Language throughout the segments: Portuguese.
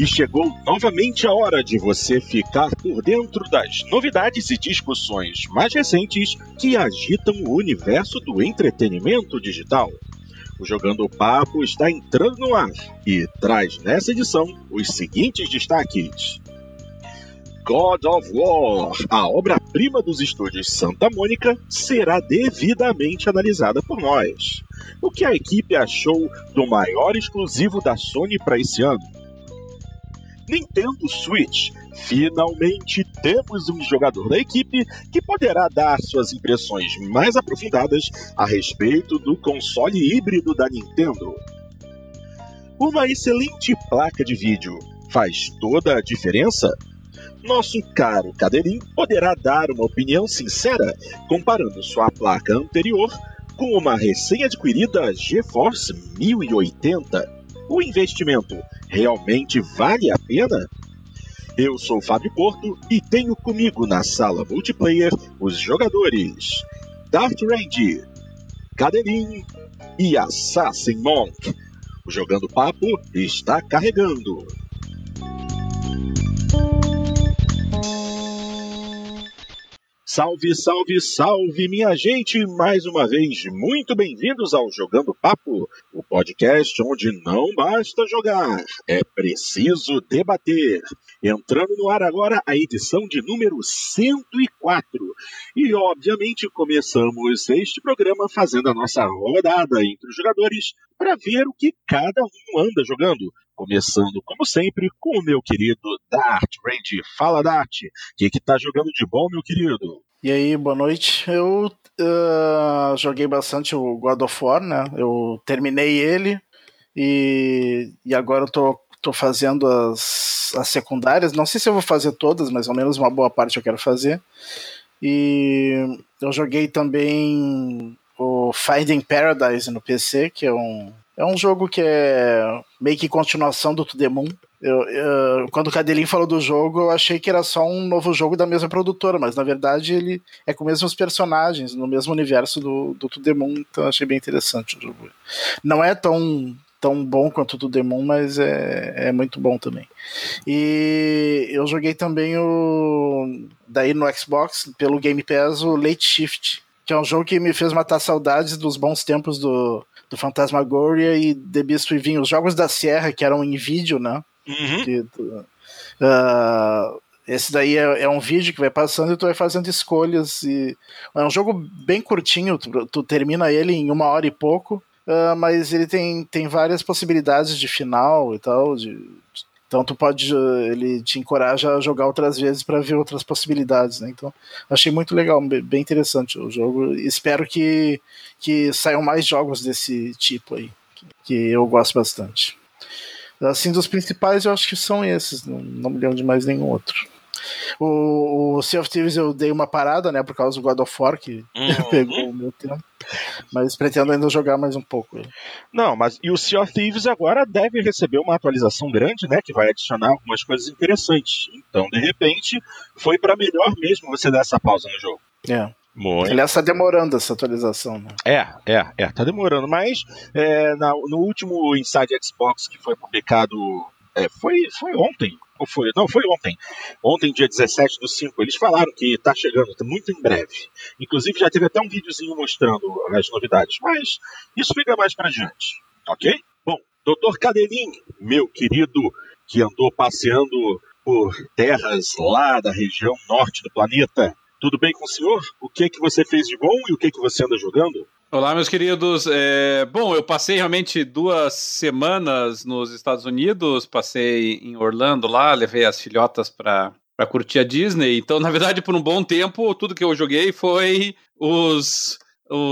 E chegou novamente a hora de você ficar por dentro das novidades e discussões mais recentes que agitam o universo do entretenimento digital. O Jogando Papo está entrando no ar e traz nessa edição os seguintes destaques. God of War, a obra-prima dos estúdios Santa Mônica, será devidamente analisada por nós. O que a equipe achou do maior exclusivo da Sony para esse ano? Nintendo Switch. Finalmente temos um jogador da equipe que poderá dar suas impressões mais aprofundadas a respeito do console híbrido da Nintendo. Uma excelente placa de vídeo faz toda a diferença? Nosso caro Cadeirinho poderá dar uma opinião sincera comparando sua placa anterior com uma recém-adquirida GeForce 1080. O investimento realmente vale a pena? Eu sou Fábio Porto e tenho comigo na sala multiplayer os jogadores Darth Range, Cadeirinho e Assassin Monk. O Jogando Papo está carregando. Salve, salve, salve, minha gente! Mais uma vez, muito bem-vindos ao Jogando Papo, o podcast onde não basta jogar, é preciso debater. Entrando no ar agora a edição de número 104. E, obviamente, começamos este programa fazendo a nossa rodada entre os jogadores para ver o que cada um anda jogando. Começando, como sempre, com o meu querido Dart Range. Fala, Dart. O que, que tá jogando de bom, meu querido? E aí, boa noite. Eu uh, joguei bastante o God of War, né? Eu terminei ele e, e agora eu tô, tô fazendo as, as secundárias. Não sei se eu vou fazer todas, mas ao menos uma boa parte eu quero fazer. E eu joguei também o Finding Paradise no PC, que é um, é um jogo que é meio que continuação do To The Moon. Eu, eu, quando o Cadelin falou do jogo, eu achei que era só um novo jogo da mesma produtora, mas na verdade ele é com os mesmos personagens, no mesmo universo do, do To The Moon, então achei bem interessante o jogo. Não é tão, tão bom quanto o To The Moon, mas é, é muito bom também. E eu joguei também o. Daí no Xbox, pelo Game Pass, o Late Shift, que é um jogo que me fez matar saudades dos bons tempos do do Fantasmagoria e The Beast Within, os jogos da Sierra que eram em vídeo, né? Uhum. Que, uh, esse daí é, é, um vídeo que vai passando e tu vai fazendo escolhas. E, é um jogo bem curtinho, tu, tu termina ele em uma hora e pouco, uh, mas ele tem, tem várias possibilidades de final e tal, de, então tu pode, ele te encoraja a jogar outras vezes para ver outras possibilidades, né? Então achei muito legal, bem interessante o jogo. Espero que, que saiam mais jogos desse tipo aí, que eu gosto bastante. Assim, dos principais eu acho que são esses, não, não me lembro de mais nenhum outro. O, o Sea of Thieves eu dei uma parada, né, por causa do God of War, que uhum. pegou o meu tempo. Mas pretendo ainda jogar mais um pouco. Não, mas e o Sea of Thieves agora deve receber uma atualização grande, né, que vai adicionar algumas coisas interessantes. Então, de repente, foi para melhor mesmo você dar essa pausa no jogo. É. Muito. Aliás, está demorando essa atualização. Né? É, é, é, tá demorando. Mas é, na, no último Inside Xbox que foi publicado, é, foi, foi ontem, ou foi? Não, foi ontem. Ontem, dia 17 do 5, eles falaram que está chegando muito em breve. Inclusive, já teve até um videozinho mostrando as novidades. Mas isso fica mais pra diante, ok? Bom, doutor Cadelin, meu querido, que andou passeando por terras lá da região norte do planeta. Tudo bem com o senhor? O que é que você fez de bom e o que é que você anda jogando? Olá, meus queridos. É, bom, eu passei realmente duas semanas nos Estados Unidos, passei em Orlando lá, levei as filhotas para para curtir a Disney. Então, na verdade, por um bom tempo, tudo que eu joguei foi os,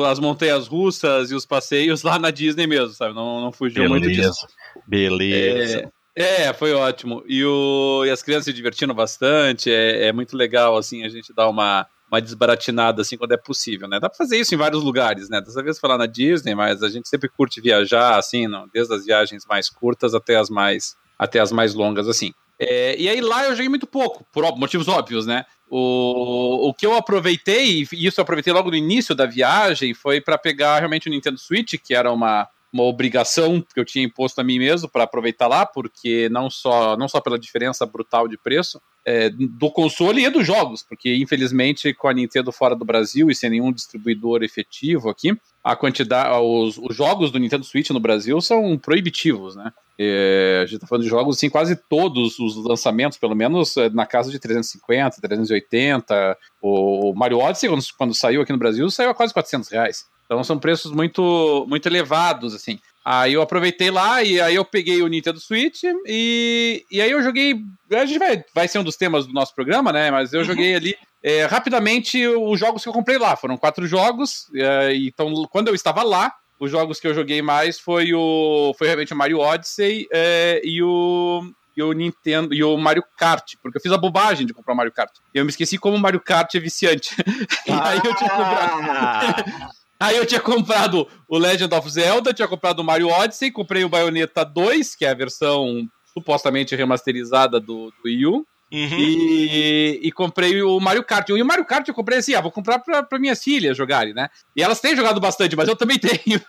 as montanhas russas e os passeios lá na Disney mesmo, sabe? Não, não fugiu Beleza. muito disso. Beleza. É, é, foi ótimo. E, o, e as crianças se divertindo bastante. É, é muito legal, assim, a gente dar uma uma desbaratinada assim quando é possível, né? Dá pra fazer isso em vários lugares, né? Dessa vez falar na Disney, mas a gente sempre curte viajar, assim, não, desde as viagens mais curtas até as mais, até as mais longas, assim. É, e aí lá eu joguei muito pouco, por motivos óbvios, né? O, o que eu aproveitei, e isso eu aproveitei logo no início da viagem, foi para pegar realmente o Nintendo Switch, que era uma, uma obrigação que eu tinha imposto a mim mesmo para aproveitar lá, porque não só, não só pela diferença brutal de preço é, do console e dos jogos, porque infelizmente com a Nintendo fora do Brasil e sem nenhum distribuidor efetivo aqui, a quantidade, os, os jogos do Nintendo Switch no Brasil são proibitivos, né? É, a gente tá falando de jogos, assim, quase todos os lançamentos, pelo menos é, na casa de 350, 380. O Mario Odyssey, quando, quando saiu aqui no Brasil, saiu a quase 400 reais. Então são preços muito, muito elevados, assim. Aí eu aproveitei lá e aí eu peguei o Nintendo Switch e, e aí eu joguei. A gente vai, vai ser um dos temas do nosso programa, né? Mas eu uhum. joguei ali é, rapidamente os jogos que eu comprei lá. Foram quatro jogos. É, então, quando eu estava lá, os jogos que eu joguei mais foi o. Foi realmente o Mario Odyssey é, e o. E o Nintendo e o Mario Kart, porque eu fiz a bobagem de comprar o Mario Kart. E eu me esqueci como o Mario Kart é viciante. e aí eu tinha comprado. Aí eu tinha comprado o Legend of Zelda, tinha comprado o Mario Odyssey, comprei o Bayonetta 2, que é a versão supostamente remasterizada do, do Wii U. Uhum. E, e, comprei o Mario Kart. E o Mario Kart eu comprei assim, ah, vou comprar pra, pra minhas filhas jogarem, né? E elas têm jogado bastante, mas eu também tenho.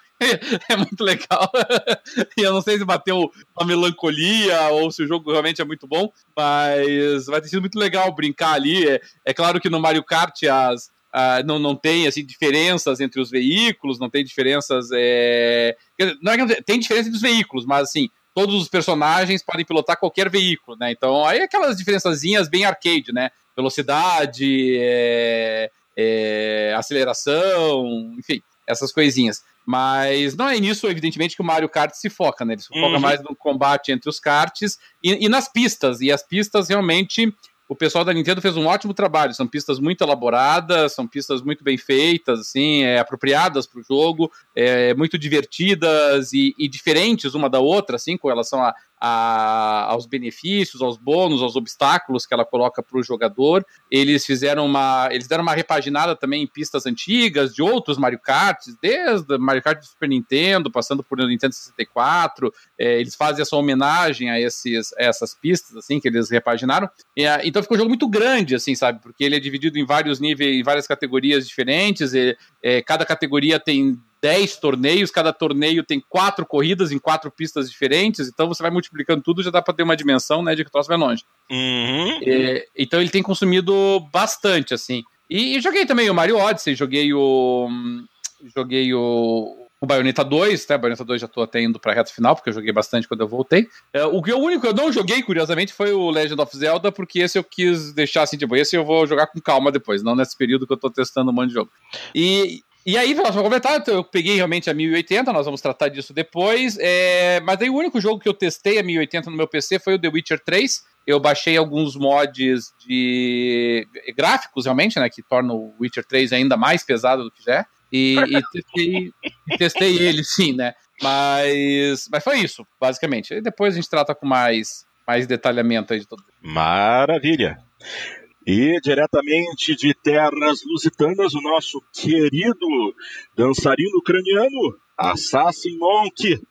é muito legal. e eu não sei se bateu uma melancolia ou se o jogo realmente é muito bom, mas vai ter sido muito legal brincar ali. É, é claro que no Mario Kart as, Uh, não, não tem assim, diferenças entre os veículos, não tem diferenças. É... Não é que tem diferença entre os veículos, mas assim, todos os personagens podem pilotar qualquer veículo, né? Então, aí aquelas diferençazinhas bem arcade, né? Velocidade, é... É... aceleração, enfim, essas coisinhas. Mas não é nisso, evidentemente, que o Mario Kart se foca, né? Ele se foca uhum. mais no combate entre os karts e, e nas pistas. E as pistas realmente o pessoal da Nintendo fez um ótimo trabalho. São pistas muito elaboradas, são pistas muito bem feitas, assim, é, apropriadas para o jogo, é, muito divertidas e, e, diferentes uma da outra, assim, com relação a, a, aos benefícios, aos bônus, aos obstáculos que ela coloca para o jogador. Eles fizeram uma, eles deram uma repaginada também em pistas antigas de outros Mario Kart, desde Mario Kart do Super Nintendo, passando por Nintendo 64. É, eles fazem essa homenagem a, esses, a essas pistas, assim, que eles repaginaram. E, então ficou um jogo muito grande, assim, sabe? Porque ele é dividido em vários níveis, em várias categorias diferentes. E, é, cada categoria tem 10 torneios, cada torneio tem quatro corridas em quatro pistas diferentes, então você vai multiplicando tudo, já dá para ter uma dimensão, né, de que o troço vai longe. Uhum. É, então ele tem consumido bastante, assim. E, e, joguei também o Mario Odyssey, joguei o. Joguei o. O Bayonetta 2, né? Bayonetta 2 já tô até indo pra reta final, porque eu joguei bastante quando eu voltei. É, o que o único que eu não joguei, curiosamente, foi o Legend of Zelda, porque esse eu quis deixar assim, tipo, esse eu vou jogar com calma depois, não nesse período que eu tô testando um monte de jogo. E, e aí, vamos comentar, eu peguei realmente a 1080, nós vamos tratar disso depois. É, mas aí o único jogo que eu testei a 1080 no meu PC foi o The Witcher 3. Eu baixei alguns mods de gráficos, realmente, né? Que tornam o Witcher 3 ainda mais pesado do que já é. E, e, testei, testei ele, sim, né? Mas, mas foi isso, basicamente. E depois a gente trata com mais, mais detalhamento aí de tudo. Maravilha. E diretamente de terras lusitanas, o nosso querido dançarino ucraniano, Assassin Monk.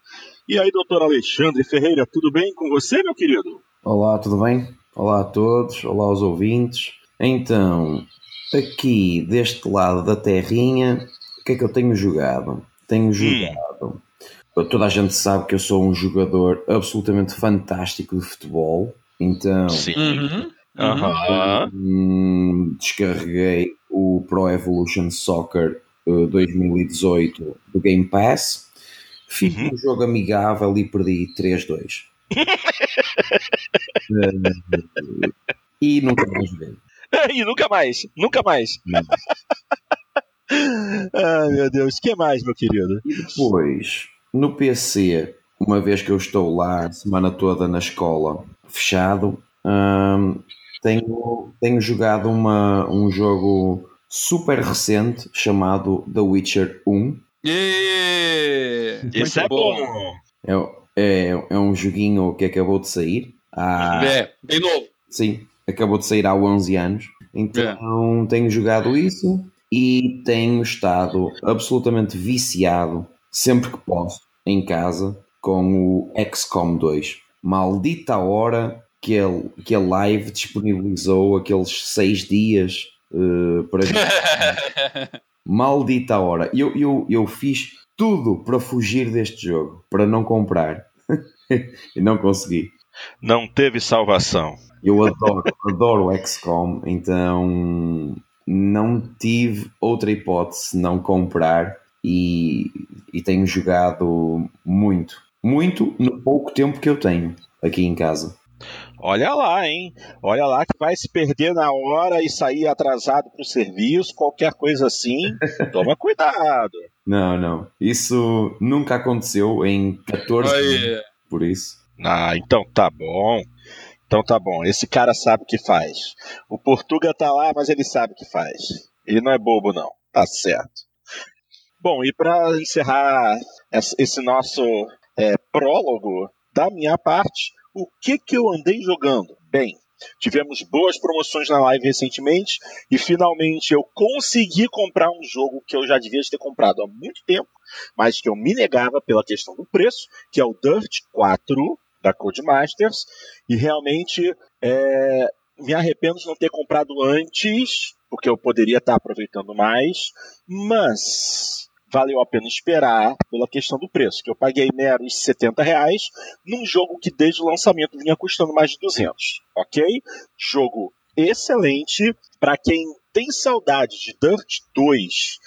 E aí, doutor Alexandre Ferreira, tudo bem com você, meu querido? Olá, tudo bem? Olá a todos, olá aos ouvintes. Então, aqui deste lado da terrinha, o que é que eu tenho jogado? Tenho hum. jogado. Hum. Toda a gente sabe que eu sou um jogador absolutamente fantástico de futebol. Então, Sim. Uhum. Uhum. Descarreguei o Pro Evolution Soccer 2018 uh, do Game Pass. Fiz uhum. um jogo amigável e perdi 3-2. uh, e nunca mais joguei. e nunca mais, nunca mais. Ai meu Deus, o que mais, meu querido? E depois, no PC, uma vez que eu estou lá a semana toda na escola, fechado, um, tenho, tenho jogado uma, um jogo super recente chamado The Witcher 1. Yeah! Isso é bom! É, é, é um joguinho que acabou de sair. Há... É, bem novo. Sim, acabou de sair há 11 anos. Então é. tenho jogado isso e tenho estado absolutamente viciado sempre que posso em casa com o XCOM 2. Maldita hora que ele, que a live disponibilizou aqueles seis dias uh, para Maldita hora. Eu, eu, eu fiz tudo para fugir deste jogo, para não comprar. e não consegui. Não teve salvação. Eu adoro, adoro o XCOM, então não tive outra hipótese não comprar e, e tenho jogado muito. Muito no pouco tempo que eu tenho aqui em casa. Olha lá, hein? Olha lá que vai se perder na hora e sair atrasado para o serviço, qualquer coisa assim. Toma cuidado. Não, não. Isso nunca aconteceu em 14 anos. Por isso. Ah, então tá bom. Então tá bom. Esse cara sabe o que faz. O Portuga tá lá, mas ele sabe o que faz. Ele não é bobo, não. Tá certo. Bom, e para encerrar esse nosso é, prólogo da minha parte, o que que eu andei jogando? Bem, tivemos boas promoções na live recentemente e finalmente eu consegui comprar um jogo que eu já devia ter comprado há muito tempo, mas que eu me negava pela questão do preço, que é o Dirt 4 da Codemasters, e realmente é, me arrependo de não ter comprado antes, porque eu poderia estar aproveitando mais, mas valeu a pena esperar pela questão do preço, que eu paguei meros 70 reais num jogo que desde o lançamento vinha custando mais de 200, ok? Jogo excelente para quem tem saudade de Dirt 2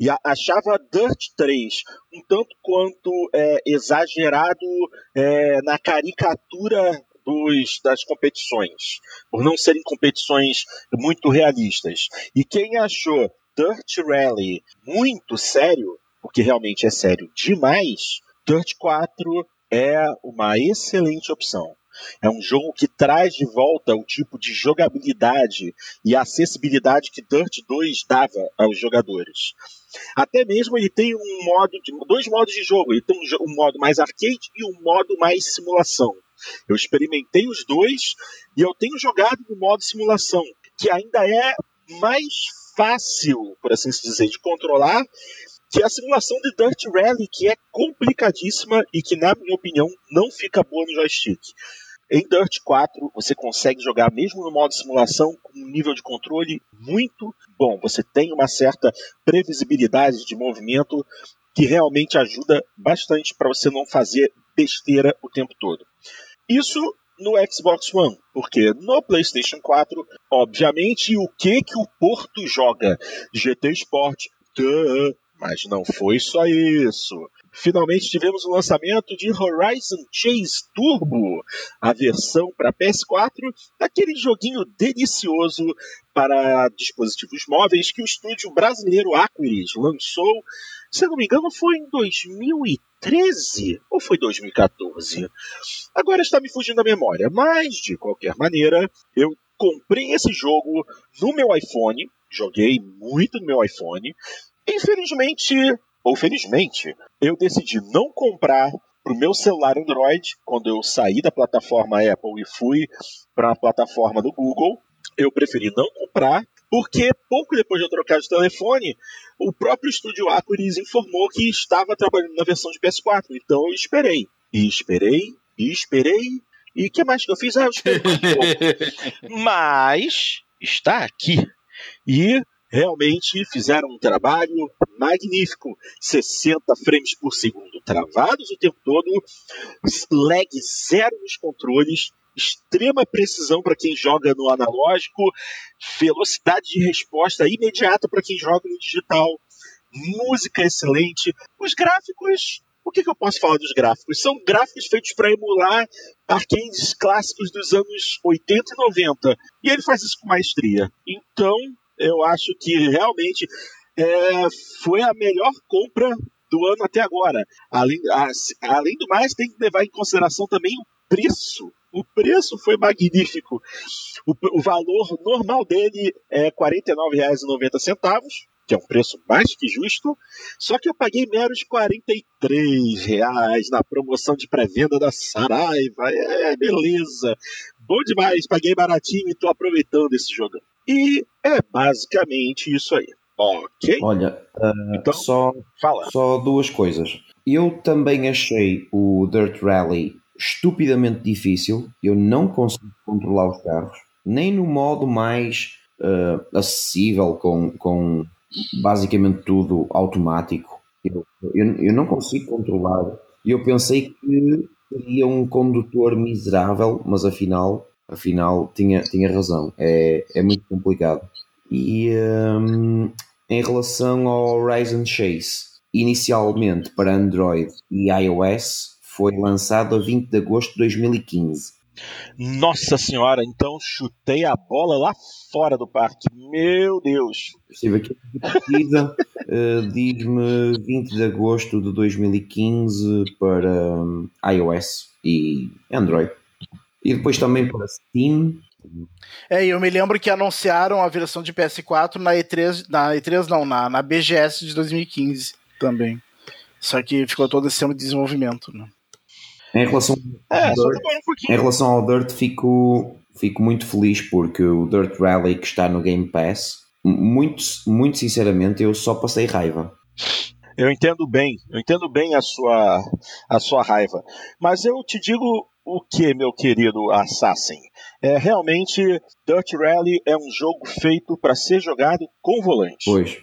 e achava Dirt 3 um tanto quanto é, exagerado é, na caricatura dos, das competições, por não serem competições muito realistas. E quem achou Dirt Rally muito sério, porque realmente é sério demais, Dirt 4 é uma excelente opção. É um jogo que traz de volta o tipo de jogabilidade e acessibilidade que Dirt 2 dava aos jogadores. Até mesmo ele tem um modo de, dois modos de jogo. Ele tem um, um modo mais arcade e um modo mais simulação. Eu experimentei os dois e eu tenho jogado no modo simulação, que ainda é mais fácil, por assim dizer, de controlar que é a simulação de Dirt Rally, que é complicadíssima e que, na minha opinião, não fica boa no joystick. Em Dirt 4, você consegue jogar mesmo no modo simulação com um nível de controle muito bom. Você tem uma certa previsibilidade de movimento que realmente ajuda bastante para você não fazer besteira o tempo todo. Isso no Xbox One, porque no PlayStation 4, obviamente, o que que o Porto joga? GT Sport, mas não foi só isso. Finalmente tivemos o lançamento de Horizon Chase Turbo, a versão para PS4 daquele joguinho delicioso para dispositivos móveis que o estúdio brasileiro Aquiris lançou, se não me engano, foi em 2013 ou foi 2014. Agora está me fugindo a memória, mas de qualquer maneira, eu comprei esse jogo no meu iPhone, joguei muito no meu iPhone. Infelizmente, ou felizmente, eu decidi não comprar para o meu celular Android quando eu saí da plataforma Apple e fui para a plataforma do Google. Eu preferi não comprar porque pouco depois de eu trocar de telefone, o próprio estúdio Acuris informou que estava trabalhando na versão de PS4. Então eu esperei. E esperei, e esperei. E o que mais que eu fiz? Ah, eu esperei um pouco. Mas está aqui. E realmente fizeram um trabalho magnífico. 60 frames por segundo travados o tempo todo, lag zero nos controles, extrema precisão para quem joga no analógico, velocidade de resposta imediata para quem joga no digital, música excelente, os gráficos. O que, que eu posso falar dos gráficos? São gráficos feitos para emular arcades clássicos dos anos 80 e 90. E ele faz isso com maestria. Então, eu acho que realmente é, foi a melhor compra do ano até agora. Além, a, além do mais, tem que levar em consideração também o preço. O preço foi magnífico. O, o valor normal dele é R$ 49,90, que é um preço mais que justo. Só que eu paguei meros R$ reais na promoção de pré-venda da Saraiva. É, beleza. Bom demais, paguei baratinho e estou aproveitando esse jogo. E é basicamente isso aí. Ok? Olha, uh, então, só, fala. só duas coisas. Eu também achei o Dirt Rally estupidamente difícil. Eu não consigo controlar os carros, nem no modo mais uh, acessível, com, com basicamente tudo automático. Eu, eu, eu não consigo controlar. Eu pensei que seria um condutor miserável, mas afinal, afinal tinha, tinha razão. É, é muito complicado. E um, em relação ao Horizon Chase, inicialmente para Android e iOS, foi lançado a 20 de agosto de 2015. Nossa senhora, então chutei a bola lá fora do parque. Meu Deus! Estive aqui a pesquisa, uh, diz-me 20 de agosto de 2015 para um, iOS e Android. E depois também para Steam. É, eu me lembro que anunciaram a versão de PS4 na E3, na E3 não, na, na BGS de 2015 também. Só que ficou todo esse ano de desenvolvimento, né? Em relação, É, Dirt, um em relação ao Dirt, fico, fico muito feliz porque o Dirt Rally que está no Game Pass, muito, muito sinceramente, eu só passei raiva. Eu entendo bem, eu entendo bem a sua, a sua raiva. Mas eu te digo o que, meu querido Assassin? É, realmente, Dirt Rally é um jogo feito para ser jogado com volante. Pois.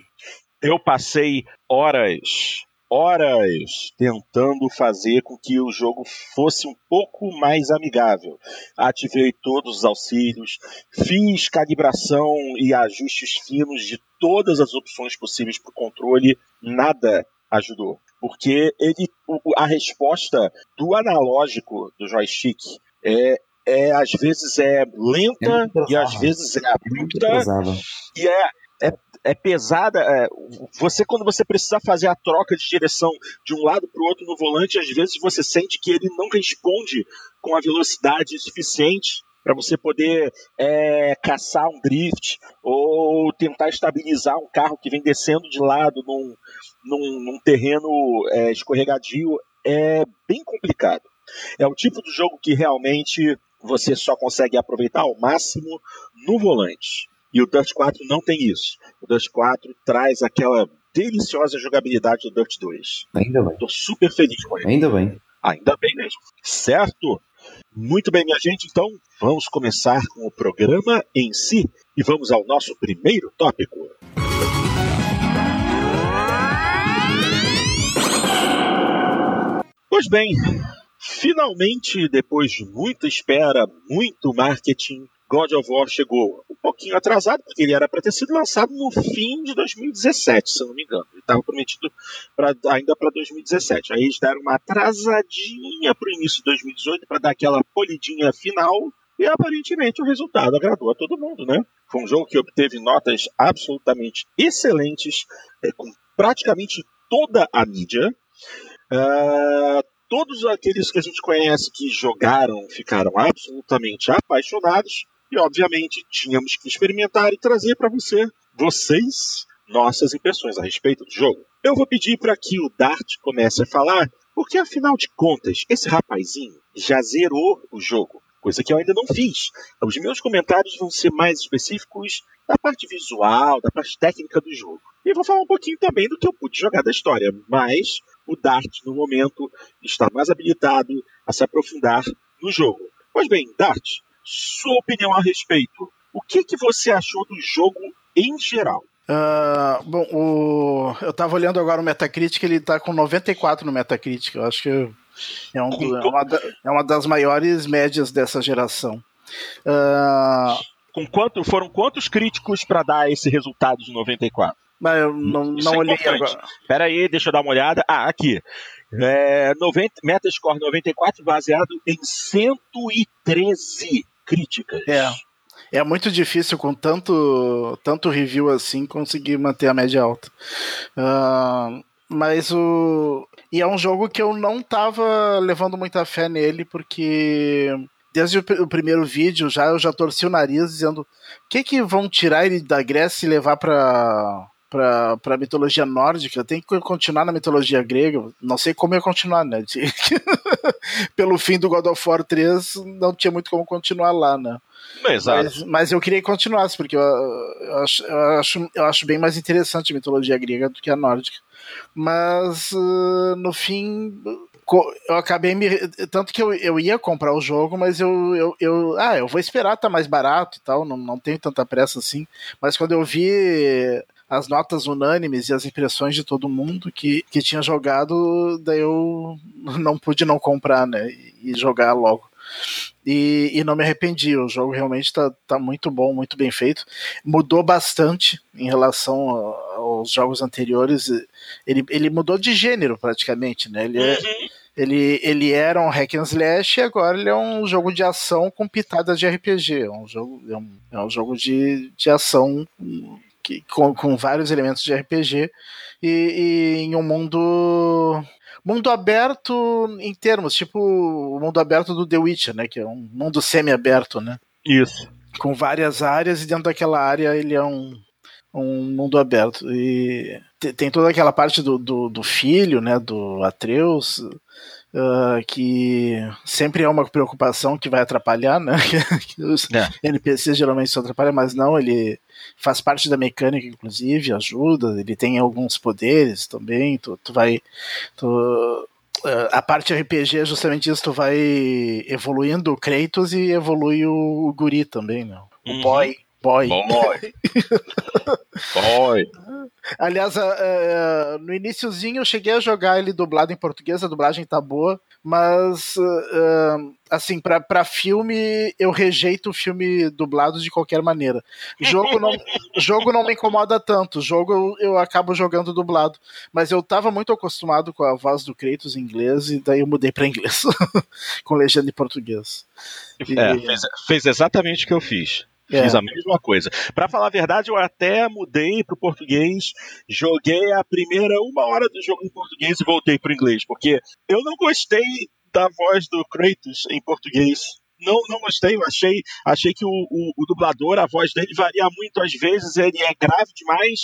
Eu passei horas, horas tentando fazer com que o jogo fosse um pouco mais amigável. Ativei todos os auxílios, fiz calibração e ajustes finos de todas as opções possíveis para o controle, nada ajudou. Porque ele, a resposta do analógico do joystick é, é às vezes é lenta É e às vezes é Muito abrupta pesada. e é, é, é pesada. é, você, quando você precisar fazer a troca de direção de um lado para o outro no volante, às vezes você sente que ele não responde com a velocidade suficiente para você poder é, caçar um drift ou tentar estabilizar um carro que vem descendo de lado num, num, num terreno é, escorregadio. É bem complicado. É o tipo de jogo que realmente você só consegue aproveitar ao máximo no volante. E o Dirt 4 não tem isso. O Dirt 4 traz aquela deliciosa jogabilidade do Dirt 2. Ainda bem. Estou super feliz com ele. Ainda bem. Ainda bem mesmo. Certo? Muito bem, minha gente. Então, vamos começar com o programa em si e vamos ao nosso primeiro tópico. Pois bem, finalmente, depois de muita espera, muito marketing, God of War chegou um pouquinho atrasado, porque ele era para ter sido lançado no fim de 2017, se eu não me engano. Ele estava prometido pra, ainda para 2017. Aí eles deram uma atrasadinha para o início de 2018 para dar aquela polidinha final. E aparentemente o resultado agradou a todo mundo, né? Foi um jogo que obteve notas absolutamente excelentes, é, com praticamente toda a mídia. Ah, todos aqueles que a gente conhece que jogaram ficaram absolutamente apaixonados e obviamente tínhamos que experimentar e trazer para você, vocês, nossas impressões a respeito do jogo. Eu vou pedir para que o Dart comece a falar, porque afinal de contas, esse rapazinho já zerou o jogo, coisa que eu ainda não fiz. Os meus comentários vão ser mais específicos da parte visual, da parte técnica do jogo. E vou falar um pouquinho também do que eu pude jogar da história, mas o Dart, no momento, está mais habilitado a se aprofundar no jogo. Pois bem, Dart, sua opinião a respeito. O que, que você achou do jogo em geral? Ah, bom, o... eu tava olhando agora o Metacritic, ele tá com 94 no Metacritic. Eu acho que é, um do- é uma, da- é uma das maiores médias dessa geração. Ah, Com quanto foram quantos críticos para dar esse resultado de 94? mas eu não, Isso não é olhei importante. agora. Pera aí, deixa eu dar uma olhada. Ah, aqui. É, 90, Metascore 94 baseado em 113 críticas. É. É muito difícil com tanto, tanto review assim conseguir manter a média alta. Ah, mas o. E é um jogo que eu não tava levando muita fé nele, porque desde o, pr- o primeiro vídeo já eu já torci o nariz dizendo o que que vão tirar ele da Grécia e levar pra. Pra, pra mitologia nórdica, tem que continuar na mitologia grega. Não sei como ia continuar, né? Pelo fim do God of War 3, não tinha muito como continuar lá, né? Exato. Mas, mas eu queria que continuasse, porque eu, eu acho, eu, acho, eu acho bem mais interessante a mitologia grega do que a nórdica. Mas uh, no fim, eu acabei me. Tanto que eu, eu ia comprar o jogo, mas eu, eu, eu. Ah, eu vou esperar, tá mais barato e tal, não, não tenho tanta pressa assim. Mas quando eu vi as notas unânimes e as impressões de todo mundo que, que tinha jogado, daí eu não pude não comprar, né? E jogar logo. E, e, não me arrependi. O jogo realmente está tá muito bom, muito bem feito. Mudou bastante em relação aos jogos anteriores. Ele, ele mudou de gênero praticamente, né? Ele, é, uhum. ele, ele era um hack and slash e agora ele é um jogo de ação com pitadas de RPG. É um jogo, é um, é um jogo de, de ação que, com, com vários elementos de RPG e, e em um mundo mundo aberto em termos, tipo o mundo aberto do The Witcher, né? Que é um mundo semi-aberto, né? Isso. Com várias áreas, e dentro daquela área ele é um, um mundo aberto. E tem toda aquela parte do, do, do filho, né? Do Atreus. Uh, que sempre é uma preocupação que vai atrapalhar, né? Os é. NPCs geralmente só atrapalham, mas não, ele faz parte da mecânica, inclusive, ajuda, ele tem alguns poderes também, tu, tu vai. Tu, uh, a parte RPG é justamente isso, tu vai evoluindo o Kratos e evolui o, o Guri também? Né? O uhum. Boy. Boy. Boy. Boy. Aliás, uh, uh, no iníciozinho eu cheguei a jogar ele dublado em português, a dublagem tá boa, mas uh, assim, para filme eu rejeito o filme dublado de qualquer maneira. Jogo não, jogo não me incomoda tanto, jogo eu, eu, acabo jogando dublado, mas eu tava muito acostumado com a voz do Kratos em inglês e daí eu mudei para inglês, com legenda em português. E... É, fez, fez exatamente o que eu fiz. É. Fiz a mesma coisa. Para falar a verdade, eu até mudei pro português, joguei a primeira uma hora do jogo em português e voltei pro inglês, porque eu não gostei da voz do Kratos em português. Não, não gostei, eu achei, achei que o, o, o dublador, a voz dele varia muito, às vezes ele é grave demais,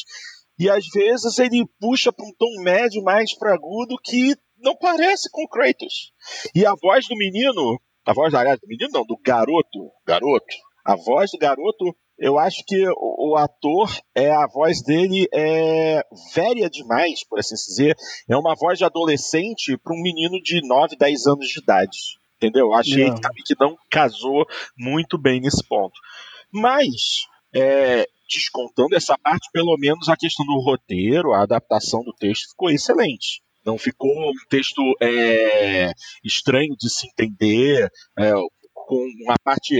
e às vezes ele puxa para um tom médio mais para agudo que não parece com o Kratos. E a voz do menino, a voz aliás, do menino não, do garoto, garoto, a voz do garoto, eu acho que o, o, ator, é a voz dele é velha demais, por assim dizer. É uma voz de adolescente para um menino de 9, 10 anos de idade. Entendeu? Achei que não casou muito bem nesse ponto. Mas, é, descontando essa parte, pelo menos a questão do roteiro, a adaptação do texto ficou excelente. Não ficou um texto é, estranho de se entender. É, com uma parte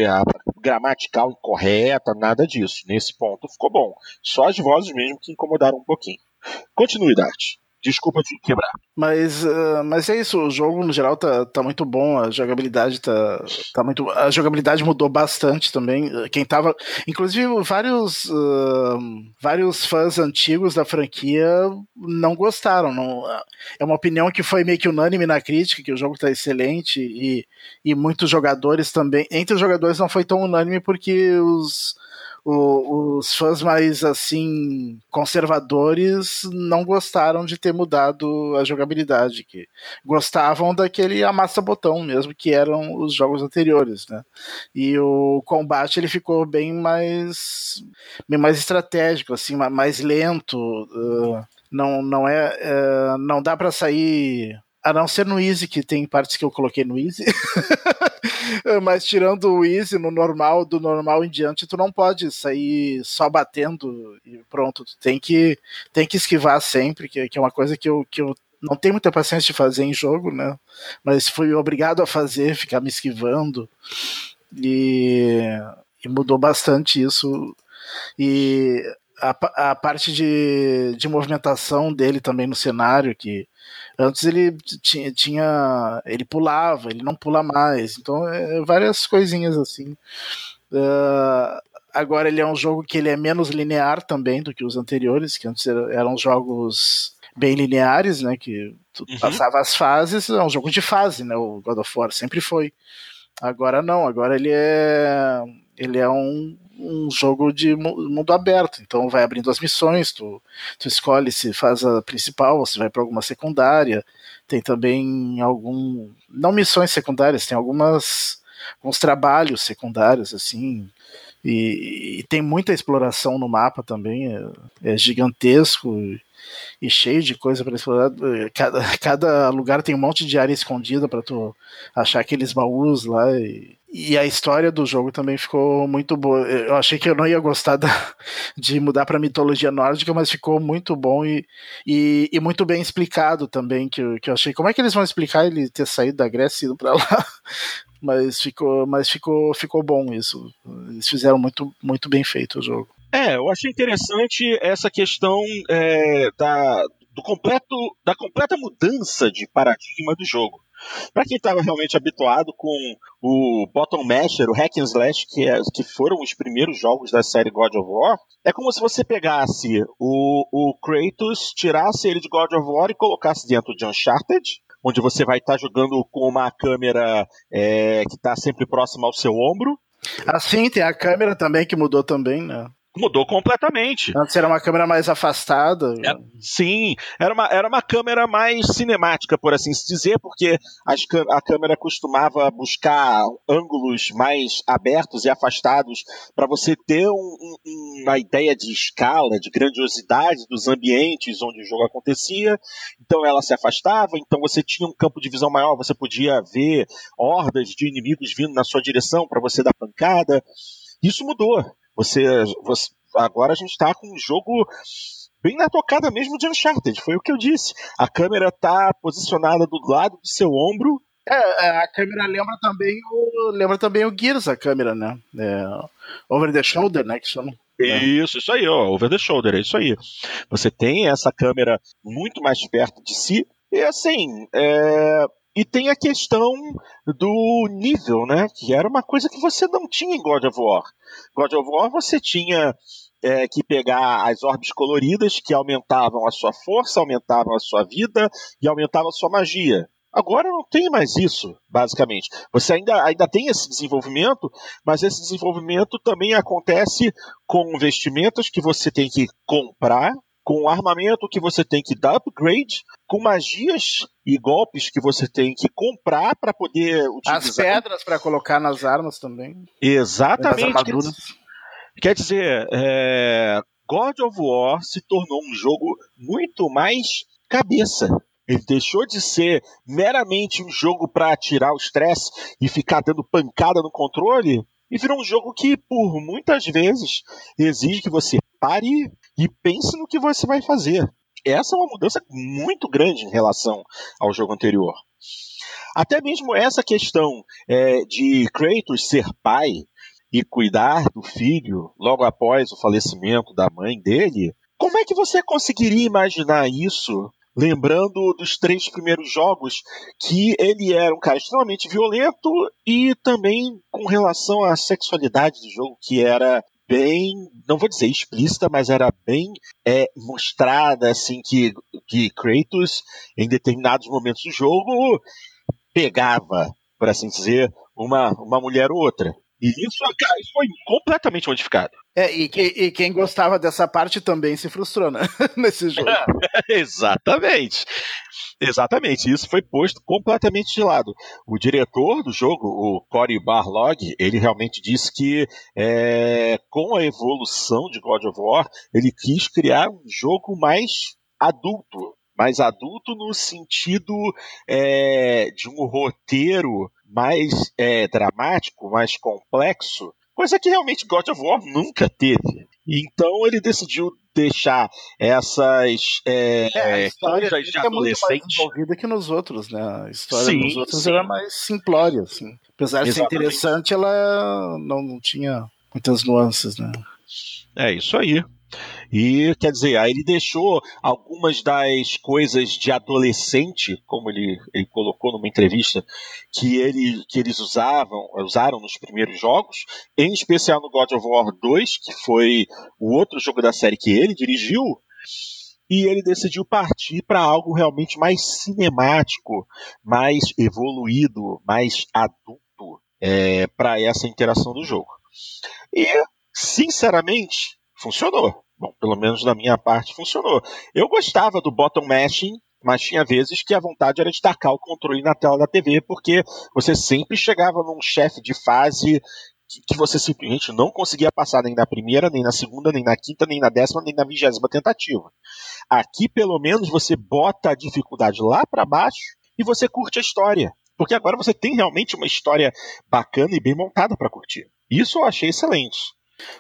gramatical incorreta, nada disso. Nesse ponto ficou bom. Só as vozes mesmo que incomodaram um pouquinho. Continuidade. Desculpa te quebrar. Mas, uh, mas é isso, o jogo no geral tá, tá muito bom, a jogabilidade tá, tá muito. A jogabilidade mudou bastante também. Quem tava. Inclusive, vários, uh, vários fãs antigos da franquia não gostaram. Não, é uma opinião que foi meio que unânime na crítica, que o jogo tá excelente, e, e muitos jogadores também. Entre os jogadores não foi tão unânime porque os o, os fãs mais assim conservadores não gostaram de ter mudado a jogabilidade, que gostavam daquele amassa botão mesmo que eram os jogos anteriores, né? E o combate ele ficou bem mais bem mais estratégico, assim, mais lento. Uh, não não é uh, não dá para sair a não ser no Easy, que tem partes que eu coloquei no Easy. Mas tirando o Easy no normal, do normal em diante, tu não pode sair só batendo e pronto. Tu tem que, tem que esquivar sempre, que, que é uma coisa que eu, que eu não tenho muita paciência de fazer em jogo, né? Mas fui obrigado a fazer, ficar me esquivando. E, e mudou bastante isso. E a, a parte de, de movimentação dele também no cenário, que Antes ele tinha, tinha, ele pulava, ele não pula mais. Então, é, várias coisinhas assim. Uh, agora ele é um jogo que ele é menos linear também do que os anteriores, que antes eram jogos bem lineares, né? Que tu uhum. passava as fases, é um jogo de fase, né? O God of War sempre foi. Agora não, agora ele é ele é um um jogo de mundo aberto. Então vai abrindo as missões, tu, tu escolhe se faz a principal ou se vai para alguma secundária. Tem também algum. Não missões secundárias, tem algumas. alguns trabalhos secundários, assim. E, e tem muita exploração no mapa também. É, é gigantesco e cheio de coisa para explorar. Cada, cada lugar tem um monte de área escondida para tu achar aqueles baús lá. E, e a história do jogo também ficou muito boa. Eu achei que eu não ia gostar da, de mudar para mitologia nórdica, mas ficou muito bom e, e, e, muito bem explicado também. Que, eu, que eu achei. Como é que eles vão explicar ele ter saído da Grécia e ido para lá? Mas ficou, mas ficou, ficou bom isso. Eles fizeram muito, muito bem feito o jogo. É, eu achei interessante essa questão é, da, do completo, da completa mudança de paradigma do jogo. Para quem estava realmente habituado com o Bottom Masher, o Hack and Slash, que, é, que foram os primeiros jogos da série God of War, é como se você pegasse o, o Kratos, tirasse ele de God of War e colocasse dentro de Uncharted, onde você vai estar tá jogando com uma câmera é, que está sempre próxima ao seu ombro. Assim, tem a câmera também que mudou também, né? Mudou completamente. Antes era uma câmera mais afastada. É, sim, era uma, era uma câmera mais cinemática, por assim se dizer, porque as, a câmera costumava buscar ângulos mais abertos e afastados para você ter um, um, uma ideia de escala, de grandiosidade dos ambientes onde o jogo acontecia. Então ela se afastava, então você tinha um campo de visão maior, você podia ver hordas de inimigos vindo na sua direção para você dar pancada. Isso mudou. Você, você agora a gente está com um jogo bem na tocada mesmo de Uncharted, foi o que eu disse. A câmera está posicionada do lado do seu ombro. É, é, a câmera lembra também o lembra também o Gears a câmera, né? É, over the shoulder, né, que chama. Isso, isso aí, ó, over the shoulder, é isso aí. Você tem essa câmera muito mais perto de si e assim, é, e tem a questão do nível, né? Que era uma coisa que você não tinha em God of War. God of War você tinha é, que pegar as orbes coloridas que aumentavam a sua força, aumentavam a sua vida e aumentavam a sua magia. Agora não tem mais isso, basicamente. Você ainda, ainda tem esse desenvolvimento, mas esse desenvolvimento também acontece com vestimentas que você tem que comprar com armamento que você tem que dar upgrade, com magias e golpes que você tem que comprar para poder utilizar. As pedras para colocar nas armas também. Exatamente. Quer dizer, é... God of War se tornou um jogo muito mais cabeça. Ele deixou de ser meramente um jogo para tirar o estresse e ficar dando pancada no controle e virou um jogo que, por muitas vezes, exige que você pare e pense no que você vai fazer. Essa é uma mudança muito grande em relação ao jogo anterior. Até mesmo essa questão é, de Kratos ser pai e cuidar do filho logo após o falecimento da mãe dele, como é que você conseguiria imaginar isso lembrando dos três primeiros jogos, que ele era um cara extremamente violento e também com relação à sexualidade do jogo, que era bem, não vou dizer explícita, mas era bem é, mostrada, assim, que, que Kratos, em determinados momentos do jogo, pegava, por assim dizer, uma, uma mulher ou outra. E isso, cara, isso foi completamente modificado. É, e, e, quem gostava dessa parte também se frustrou, né? Nesse jogo. exatamente. Exatamente, isso foi posto completamente de lado. O diretor do jogo, o Cory Barlog, ele realmente disse que é, com a evolução de God of War, ele quis criar um jogo mais adulto, mais adulto no sentido é, de um roteiro mais é, dramático, mais complexo, coisa que realmente God of War nunca teve. Então ele decidiu deixar essas é, é, coisas de adolescente. É muito mais envolvida que nos outros, né? A história sim, dos outros sim. era mais simplória, assim. Apesar de Exatamente. ser interessante, ela não, não tinha muitas nuances, né? É isso aí. E quer dizer, aí ele deixou algumas das coisas de adolescente, como ele, ele colocou numa entrevista, que, ele, que eles usavam, usaram nos primeiros jogos, em especial no God of War 2, que foi o outro jogo da série que ele dirigiu, e ele decidiu partir para algo realmente mais cinemático, mais evoluído, mais adulto é, para essa interação do jogo. E, sinceramente, funcionou. Bom, pelo menos da minha parte funcionou. Eu gostava do bottom mashing, mas tinha vezes que a vontade era de tacar o controle na tela da TV, porque você sempre chegava num chefe de fase que você simplesmente não conseguia passar nem na primeira, nem na segunda, nem na quinta, nem na décima, nem na vigésima tentativa. Aqui, pelo menos, você bota a dificuldade lá para baixo e você curte a história. Porque agora você tem realmente uma história bacana e bem montada para curtir. Isso eu achei excelente.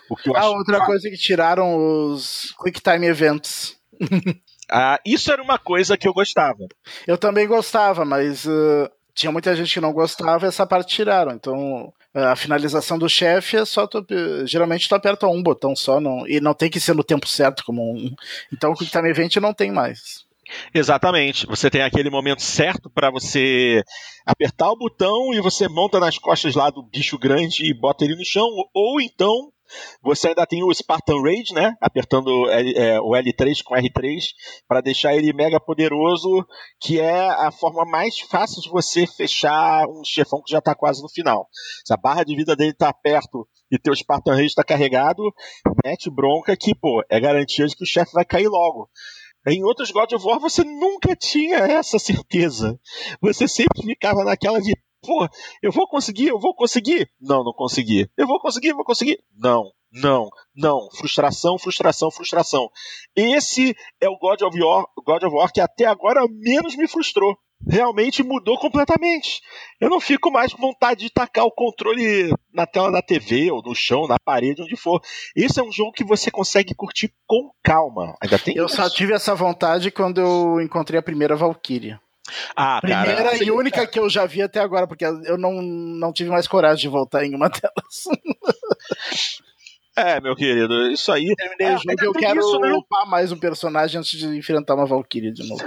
O que eu ah, outra coisa que tiraram os Quick Time Events. ah, isso era uma coisa que eu gostava. Eu também gostava, mas uh, tinha muita gente que não gostava e essa parte tiraram. Então, a finalização do chefe é só tu, geralmente tu aperta um botão só não, e não tem que ser no tempo certo como um. Então o Quick Time Event não tem mais. Exatamente. Você tem aquele momento certo para você apertar o botão e você monta nas costas lá do bicho grande e bota ele no chão, ou então você ainda tem o Spartan Rage, né? Apertando é, o L3 com R3 para deixar ele mega poderoso, que é a forma mais fácil de você fechar um chefão que já está quase no final. Se a barra de vida dele está perto e teu Spartan Rage está carregado, mete bronca que, pô, é garantia de que o chefe vai cair logo. Em outros God of War você nunca tinha essa certeza. Você sempre ficava naquela de pô, eu vou conseguir, eu vou conseguir. Não, não consegui. Eu vou conseguir, eu vou conseguir. Não, não, não. Frustração, frustração, frustração. Esse é o God of War, God of War que até agora menos me frustrou. Realmente mudou completamente. Eu não fico mais com vontade de tacar o controle na tela da TV ou no chão, na parede, onde for. Esse é um jogo que você consegue curtir com calma. Ainda tem Eu isso. só tive essa vontade quando eu encontrei a primeira Valkyria. Ah, Primeira cara, e única que eu já vi até agora, porque eu não, não tive mais coragem de voltar em uma delas. É, meu querido, isso aí. Terminei é, o jogo eu quero isso, né? upar mais um personagem antes de enfrentar uma Valkyrie de novo.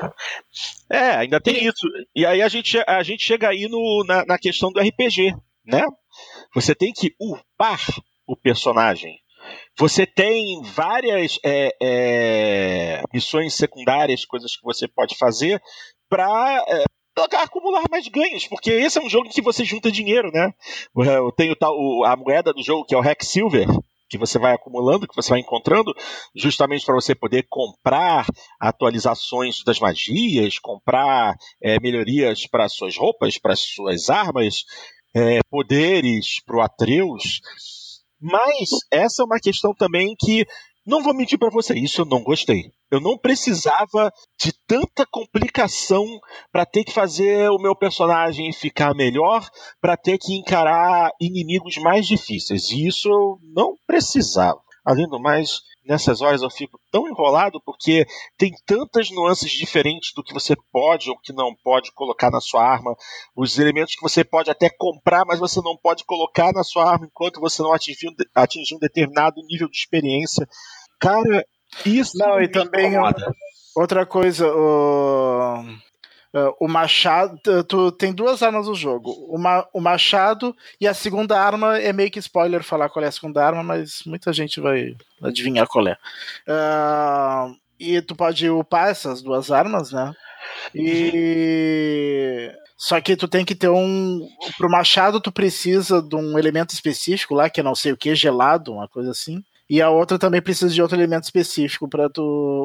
É, ainda tem isso. E aí a gente, a gente chega aí no, na, na questão do RPG, né? Você tem que upar o personagem. Você tem várias é, é, missões secundárias, coisas que você pode fazer para é, acumular mais ganhos, porque esse é um jogo que você junta dinheiro, né? Eu tenho tal, a moeda do jogo que é o Rex Silver, que você vai acumulando, que você vai encontrando, justamente para você poder comprar atualizações das magias, comprar é, melhorias para suas roupas, para suas armas, é, poderes para o Atreus. Mas essa é uma questão também que não vou mentir para você, isso eu não gostei. Eu não precisava de tanta complicação para ter que fazer o meu personagem ficar melhor, para ter que encarar inimigos mais difíceis. E isso eu não precisava. Além do mais, nessas horas eu fico tão enrolado porque tem tantas nuances diferentes do que você pode ou que não pode colocar na sua arma, os elementos que você pode até comprar, mas você não pode colocar na sua arma enquanto você não atingir, atingir um determinado nível de experiência. Cara, isso não, e também incomoda. outra coisa, o, o machado, tu tem duas armas no jogo, uma, o machado e a segunda arma é meio que spoiler falar qual é a segunda arma, mas muita gente vai adivinhar qual é. Uh, e tu pode upar essas duas armas, né? E só que tu tem que ter um. Pro machado, tu precisa de um elemento específico lá, que é não sei o que, gelado, uma coisa assim e a outra também precisa de outro elemento específico para tu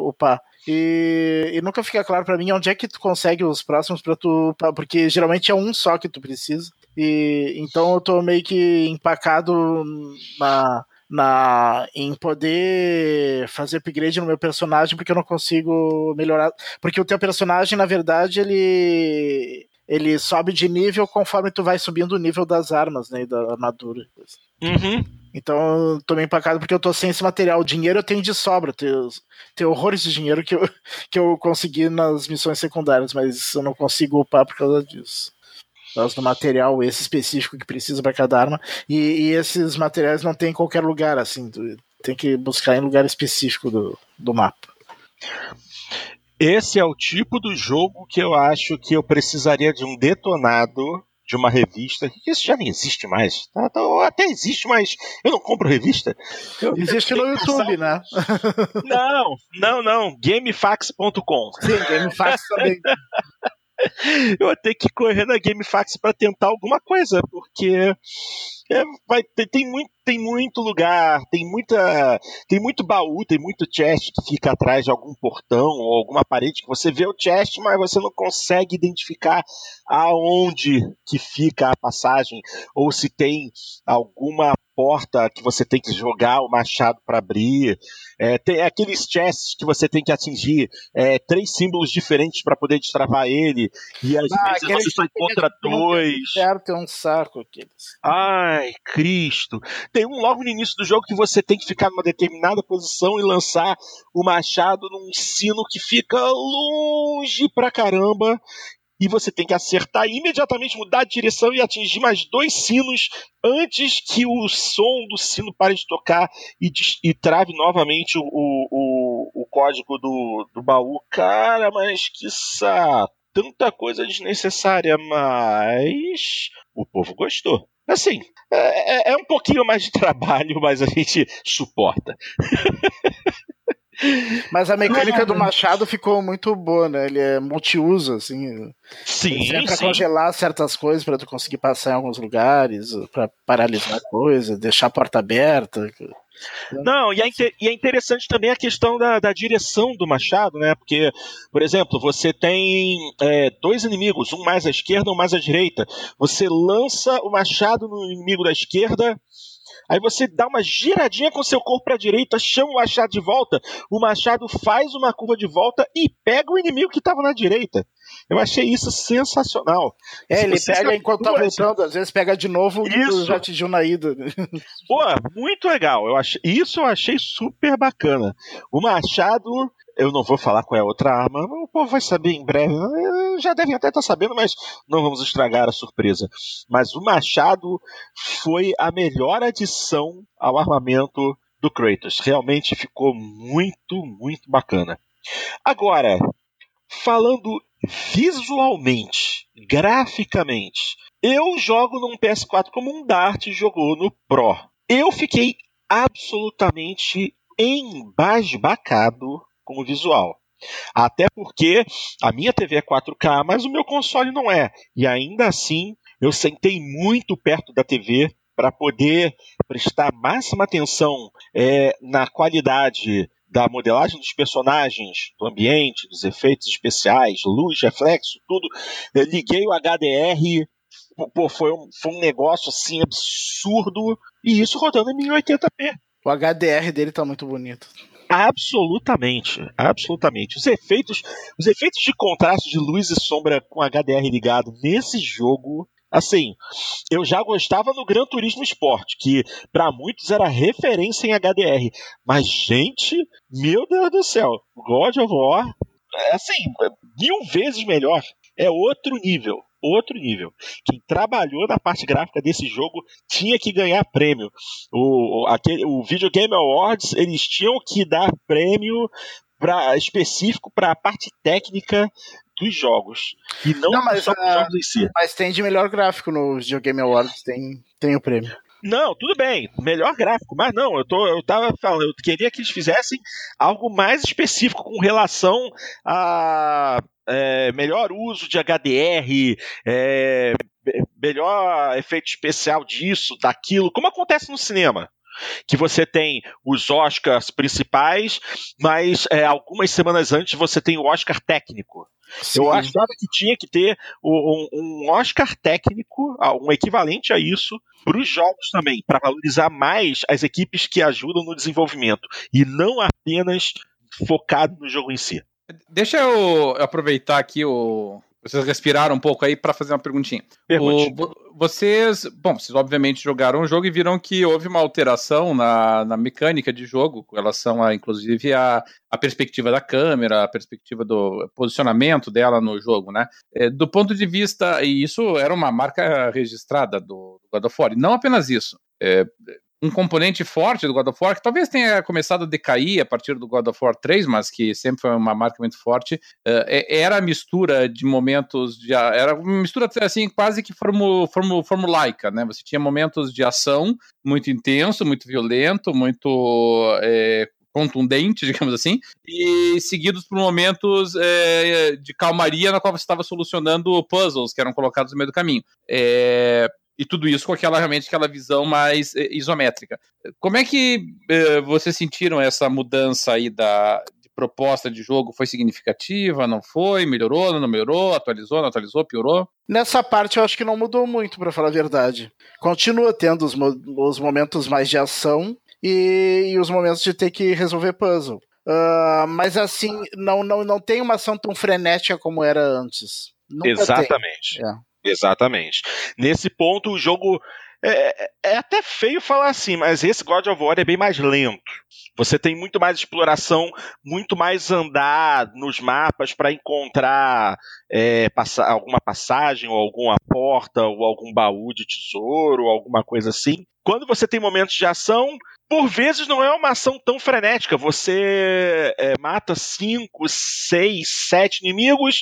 upar. E, e nunca fica claro para mim onde é que tu consegue os próximos para tu upar, porque geralmente é um só que tu precisa. E então eu tô meio que empacado na, na em poder fazer upgrade no meu personagem porque eu não consigo melhorar, porque o teu personagem na verdade ele ele sobe de nível conforme tu vai subindo o nível das armas, né, da armadura. Uhum. Então eu tô meio empacado porque eu tô sem esse material. Dinheiro eu tenho de sobra, tenho, horrores de dinheiro que eu, que eu consegui nas missões secundárias, mas eu não consigo upar por causa disso. Por causa do material esse específico que precisa para cada arma. E, e, esses materiais não tem em qualquer lugar, assim. Tem que buscar em lugar específico do, do mapa. Esse é o tipo do jogo que eu acho que eu precisaria de um detonado de uma revista, que isso já nem existe mais. Tá, tá, até existe, mas eu não compro revista. Eu, existe no YouTube, né? Não, não, não. Gamefax.com. Sim, Gamefax também. eu vou ter que correr na GameFAQs para tentar alguma coisa, porque é, vai, tem, tem, muito, tem muito lugar, tem muita, tem muito baú, tem muito chest que fica atrás de algum portão ou alguma parede que você vê o chest, mas você não consegue identificar aonde que fica a passagem ou se tem alguma porta que você tem que jogar o machado para abrir. É, tem aqueles chests que você tem que atingir é, três símbolos diferentes para poder destravar ele. E às ah, vezes você só encontra dois. Certo, é um saco aqueles. Ai, Cristo. Tem um logo no início do jogo que você tem que ficar numa determinada posição e lançar o machado num sino que fica longe pra caramba e você tem que acertar imediatamente mudar de direção e atingir mais dois sinos antes que o som do sino pare de tocar e, e trave novamente o, o, o, código do, do baú. Cara, mas que saco! Tanta coisa desnecessária, mas o povo gostou. Assim, é, é, é um pouquinho mais de trabalho, mas a gente suporta. Mas a mecânica do machado ficou muito boa, né? Ele é multiuso, assim. Sim, Ele pra sim. congelar certas coisas para tu conseguir passar em alguns lugares, para paralisar coisa, deixar a porta aberta. Não, e é, e é, interessante também a questão da, da, direção do machado, né? Porque, por exemplo, você tem é, dois inimigos, um mais à esquerda, um mais à direita. Você lança o machado no inimigo da esquerda Aí você dá uma giradinha com seu corpo para a direita, chama o machado de volta, o machado faz uma curva de volta e pega o inimigo que estava na direita. Eu achei isso sensacional. É, ele pega enquanto tá voltando, às vezes pega de novo e já atingiu na ida. Pô, muito legal. Eu achei, isso eu achei super bacana. O machado eu não vou falar qual é a outra arma, o povo vai saber em breve. Já devem até estar sabendo, mas não vamos estragar a surpresa. Mas o machado foi a melhor adição ao armamento do Kratos. Realmente ficou muito, muito bacana. Agora, falando visualmente, graficamente, eu jogo num PS4 como um Dart jogou no Pro. Eu fiquei absolutamente embasbacado com o visual. Até porque a minha TV é 4K, mas o meu console não é. E ainda assim, eu sentei muito perto da TV para poder prestar máxima atenção é, na qualidade da modelagem dos personagens, do ambiente, dos efeitos especiais, luz, reflexo, tudo. Eu liguei o HDR, pô, foi, um, foi um negócio assim absurdo, e isso rodando em 1080p. O HDR dele tá muito bonito. Absolutamente, absolutamente. Os efeitos, os efeitos de contraste de luz e sombra com HDR ligado nesse jogo, assim, eu já gostava no Gran Turismo Sport, que para muitos era referência em HDR, mas gente, meu Deus do céu, God of War, assim, mil vezes melhor, é outro nível outro nível. Quem trabalhou na parte gráfica desse jogo tinha que ganhar prêmio. O, aquele, o Video Game Awards, eles tinham que dar prêmio pra, específico para a parte técnica dos jogos. E não, não mas, só dos jogos em si. Mas tem de melhor gráfico no Video Game Awards, tem, tem o prêmio. Não, tudo bem, melhor gráfico, mas não, eu, tô, eu tava falando, eu queria que eles fizessem algo mais específico com relação a é, melhor uso de HDR, é, melhor efeito especial disso, daquilo, como acontece no cinema que você tem os Oscars principais, mas é, algumas semanas antes você tem o Oscar técnico. Sim. Eu achava que tinha que ter um, um Oscar técnico, um equivalente a isso, para os jogos também, para valorizar mais as equipes que ajudam no desenvolvimento e não apenas focado no jogo em si. Deixa eu aproveitar aqui o. Vocês respiraram um pouco aí para fazer uma perguntinha. Pergunte. O, vocês, bom, vocês obviamente jogaram o jogo e viram que houve uma alteração na, na mecânica de jogo com relação a, inclusive, a, a perspectiva da câmera, a perspectiva do posicionamento dela no jogo, né? É, do ponto de vista, e isso era uma marca registrada do, do God of War. E não apenas isso. É, um componente forte do God of War, que talvez tenha começado a decair a partir do God of War 3, mas que sempre foi uma marca muito forte, uh, era a mistura de momentos de. Era uma mistura assim, quase que formu, formu, formulaica, né? Você tinha momentos de ação muito intenso, muito violento, muito. É, contundente, digamos assim, e seguidos por momentos é, de calmaria na qual você estava solucionando puzzles que eram colocados no meio do caminho. É, e tudo isso com aquela realmente aquela visão mais eh, isométrica. Como é que eh, vocês sentiram essa mudança aí da, de proposta de jogo foi significativa, não foi, melhorou, não melhorou, atualizou, não atualizou, piorou? Nessa parte eu acho que não mudou muito, para falar a verdade. Continua tendo os, mo os momentos mais de ação e, e, os momentos de ter que resolver puzzle. Uh, mas assim, não, não, não tem uma ação tão frenética como era antes. Nunca Exatamente. É. Exatamente. Nesse ponto, o jogo é, é, é, até feio falar assim, mas esse God of War é bem mais lento. Você tem muito mais exploração, muito mais andar nos mapas para encontrar é, passa alguma passagem, ou alguma porta, ou algum baú de tesouro, ou alguma coisa assim. Quando você tem momentos de ação, por vezes não é uma ação tão frenética. Você é, mata cinco, seis, sete inimigos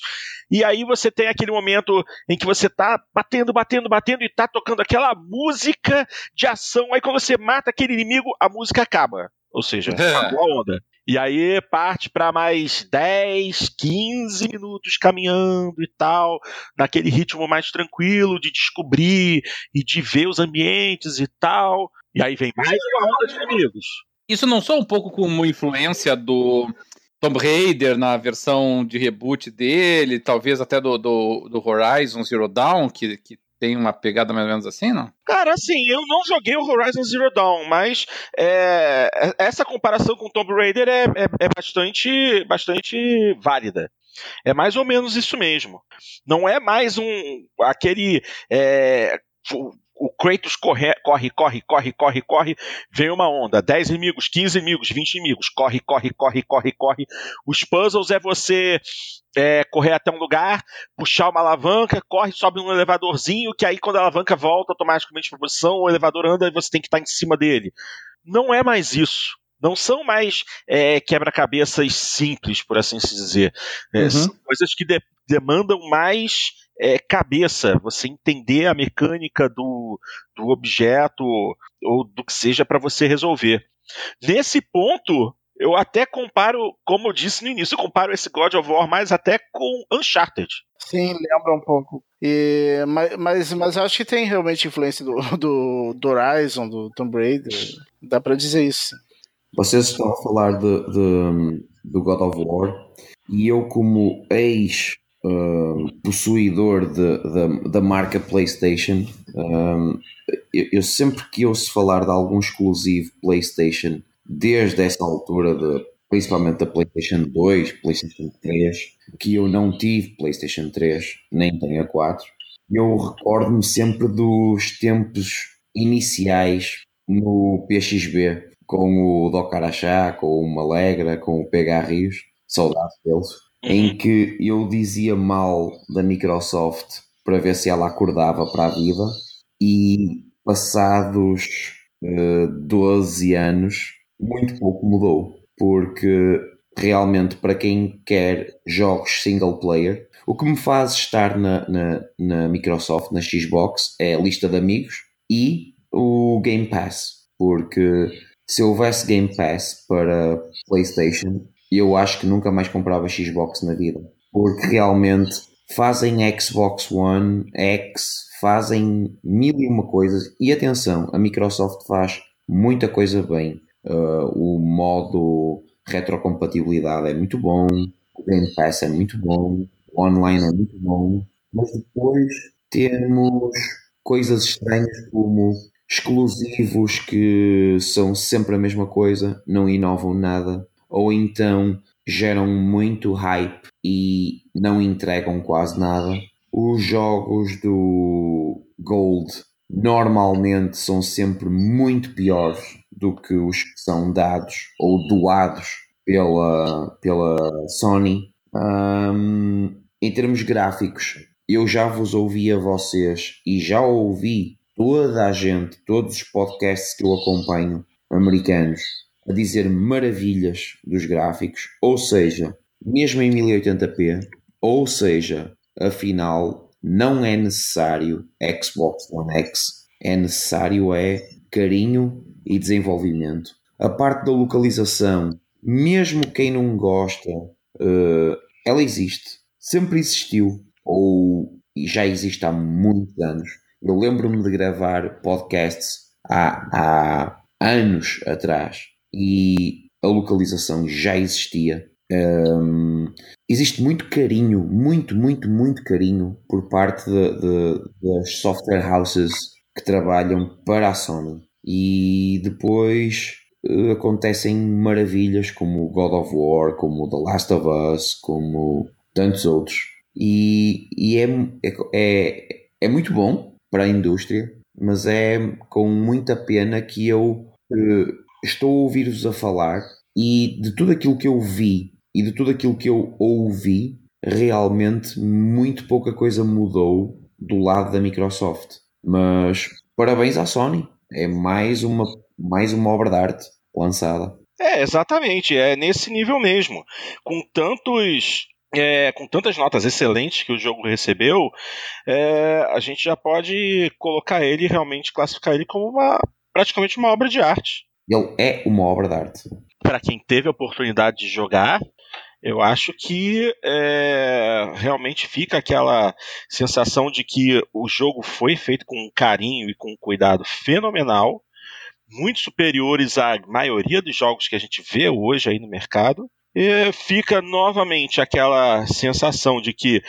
e aí você tem aquele momento em que você tá batendo, batendo, batendo e tá tocando aquela música de ação. Aí quando você mata aquele inimigo, a música acaba. Ou seja, é. acabou a onda. E aí parte para mais 10, 15 minutos caminhando e tal, naquele ritmo mais tranquilo de descobrir e de ver os ambientes e tal. E aí vem mais uma onda de inimigos. Isso não só um pouco como influência do Tomb Raider na versão de reboot dele, talvez até do, do, do Horizon Zero Dawn, que, que tem uma pegada mais ou menos assim, não? Cara, assim, eu não joguei o Horizon Zero Dawn, mas é, essa comparação com Tomb Raider é, é, é, bastante, bastante válida. É mais ou menos isso mesmo. Não é mais um aquele é, o Kratos corre, corre, corre, corre, corre, corre, vem uma onda, 10 inimigos, 15 inimigos, 20 inimigos, corre, corre, corre, corre, corre. Os puzzles é você é, correr até um lugar, puxar uma alavanca, corre, sobe um elevadorzinho, que aí quando a alavanca volta automaticamente para posição, o elevador anda e você tem que estar em cima dele. Não é mais isso. Não são mais é, quebra-cabeças simples, por assim se dizer. É, uhum. São coisas que de, demandam mais é, cabeça, você entender a mecânica do, do objeto ou do que seja para você resolver. Nesse ponto, eu até comparo, como eu disse no início, eu comparo esse God of War mais até com Uncharted. Sim, lembra um pouco. E, mas, mas, mas eu acho que tem realmente influência do, do, do Horizon, do Tomb Raider. Dá para dizer isso. Vocês estão a falar de, de, do God of War e eu, como ex uh, possuidor da marca PlayStation, um, eu, eu, sempre que ouço falar de algum exclusivo PlayStation, desde essa altura, de, principalmente da PlayStation 2, PlayStation 3, que eu não tive PlayStation 3, nem tenho a 4, eu recordo-me sempre dos tempos iniciais no PXB, com o Doc Araxá, com o Malegra, com o PH Rios, saudades deles em uhum. que eu dizia mal da Microsoft para ver se ela acordava para a vida e passados uh, eh, 12 anos muito pouco mudou porque realmente para quem quer jogos single player o que me faz estar na, na, na Microsoft, na Xbox é a lista de amigos e o Game Pass porque se houvesse Game Pass para PlayStation eu acho que nunca mais comprava Xbox na vida. Porque realmente fazem Xbox One, X, fazem mil e uma coisas. E atenção, a Microsoft faz muita coisa bem. Uh, o modo retrocompatibilidade é muito bom, o Game Pass é muito bom, o online é muito bom, mas depois temos coisas estranhas como exclusivos que são sempre a mesma coisa, não inovam nada ou então geram muito hype e não entregam quase nada. Os jogos do Gold normalmente são sempre muito piores do que os que são dados ou doados pela, pela Sony. Um, em termos gráficos, eu já vos ouvi a vocês e já ouvi toda a gente, todos os podcasts que eu acompanho, americanos, a dizer maravilhas dos gráficos, ou seja, mesmo em 1080p, ou seja, afinal, não é necessário Xbox One X, é necessário é carinho e desenvolvimento. A parte da localização, mesmo quem não gosta, uh, ela existe, sempre existiu, ou já existe há muitos anos. Eu lembro-me de gravar podcasts há, há anos atrás e a localização já existia Um, existe muito carinho, muito, muito, muito carinho por parte de, de, das software houses que trabalham para a Sony. E depois uh, acontecem maravilhas como God of War, como The Last of Us, como tantos outros. E, e é, é, é, é muito bom para a indústria, mas é com muita pena que eu uh, estou a ouvir-vos a falar e de tudo aquilo que eu vi e de tudo aquilo que eu ouvi, realmente muito pouca coisa mudou do lado da Microsoft. Mas parabéns à Sony, é mais uma, mais uma obra de arte lançada. É, exatamente, é nesse nível mesmo. Com tantos é, com tantas notas excelentes que o jogo recebeu, é, a gente já pode colocar ele realmente classificar ele como uma praticamente uma obra de arte. Ele é uma obra de arte. Para quem teve a oportunidade de jogar, eu acho que é, realmente fica aquela sensação de que o jogo foi feito com um carinho e com um cuidado fenomenal, muito superiores à maioria dos jogos que a gente vê hoje aí no mercado. E fica novamente aquela sensação de que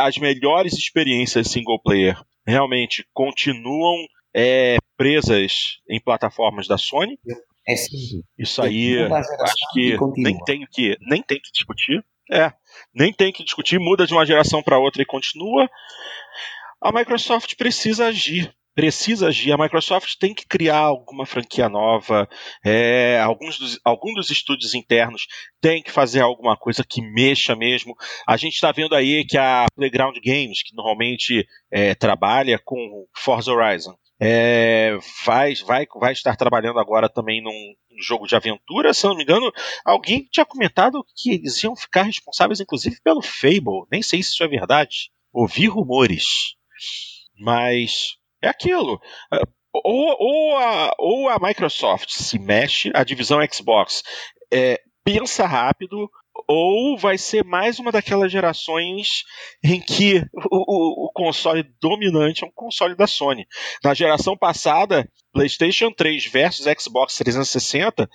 as melhores experiências single player realmente continuam é, presas em plataformas da Sony. É sim. Isso aí, acho que nem tenho que nem tem que discutir. É, nem tem que discutir, muda de uma geração para outra e continua. A Microsoft precisa agir. Precisa agir. A Microsoft tem que criar alguma franquia nova. É, alguns dos, algum dos estúdios internos tem que fazer alguma coisa que mexa mesmo. A gente está vendo aí que a Playground Games, que normalmente é, trabalha com Forza Horizon, é, vai, vai, vai estar trabalhando agora também num jogo de aventura. Se eu não me engano, alguém tinha comentado que eles iam ficar responsáveis, inclusive, pelo Fable. Nem sei se isso é verdade. Ouvi rumores. Mas é aquilo. É, ou, ou, a, ou a Microsoft se mexe, a divisão Xbox é, pensa rápido, ou vai ser mais uma daquelas gerações em que o, o, o, console dominante é um console da Sony. Na geração passada, PlayStation 3 versus Xbox 360,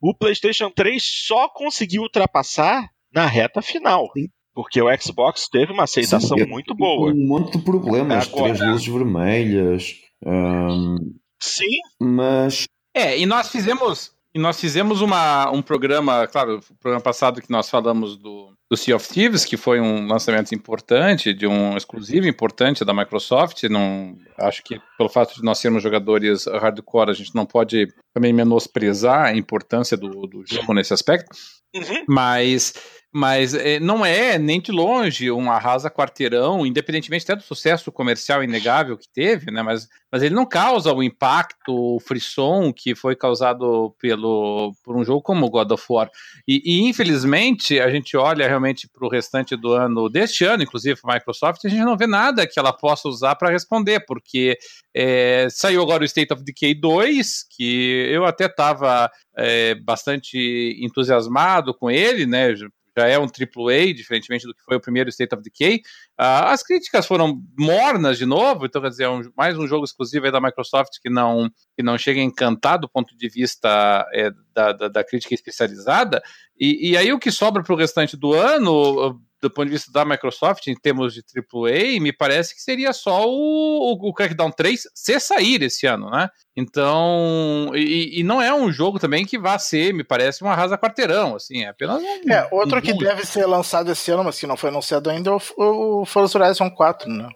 o PlayStation 3 só conseguiu ultrapassar na reta final. Sim. Porque o Xbox teve uma aceitação Sim, muito boa. Um monte de problemas, Agora, três luzes vermelhas. Um... Sim. Mas. É, e nós fizemos e nós fizemos uma, um programa, claro, o programa passado que nós falamos do, do Sea of Thieves, que foi um lançamento importante, de um exclusivo importante da Microsoft. Não, acho que pelo fato de nós sermos jogadores hardcore, a gente não pode também menosprezar a importância do, do jogo nesse aspecto. Uhum. Mas mas é, não é nem de longe um arrasa quarteirão, independentemente até do sucesso comercial inegável que teve, né? Mas, mas ele não causa o impacto, o frisson que foi causado pelo, por um jogo como God of War. E, e infelizmente a gente olha realmente para o restante do ano, deste ano, inclusive, Microsoft, a gente não vê nada que ela possa usar para responder, porque é, saiu agora o State of Decay 2, que eu até estava é, bastante entusiasmado com ele, né? Já é um AAA, diferentemente do que foi o primeiro State of Decay. Uh, as críticas foram mornas de novo, então quer dizer, é um, mais um jogo exclusivo da Microsoft que não, que não chega a encantar do ponto de vista é, da, da, da, crítica especializada. E, e aí o que sobra para o restante do ano, do ponto de vista da Microsoft, em termos de AAA, me parece que seria só o, o, o Crackdown 3 se sair esse ano, né? Então, e, e, não é um jogo também que vá ser, me parece, uma rasa quarteirão, assim, é apenas um. É, outro um que deve ser lançado esse ano, mas que não foi anunciado ainda, é o, o Forza Horizon 4, né?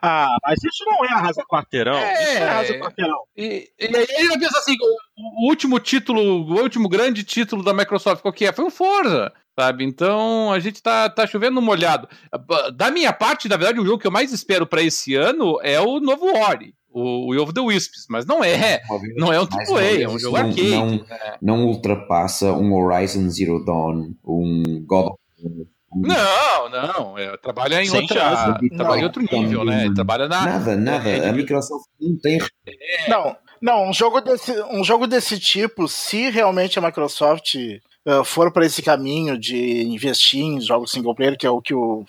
Ah, mas isso não é arrasa quarteirão. É, isso é arrasa quarteirão. E, e aí ele pensa assim: o, o, último título, o último grande título da Microsoft, qual que é? Foi o Forza sabe? Então a gente tá, tá chovendo molhado. Da minha parte, na verdade, o jogo que eu mais espero para esse ano é o novo Ori. O Will of the Wisps, mas não é, não é um AAA, é um jogo não, arcade. Não, né? não ultrapassa um Horizon Zero Dawn, um God of War. Não, não, é, trabalha em Sem outra, trabalha em outro nível, né? Trabalha na nada, nada. É, a Microsoft não tem. É. Não, não, um jogo desse, um jogo desse tipo, se realmente a Microsoft uh, for para esse caminho de investir em jogos single player, que é o que o,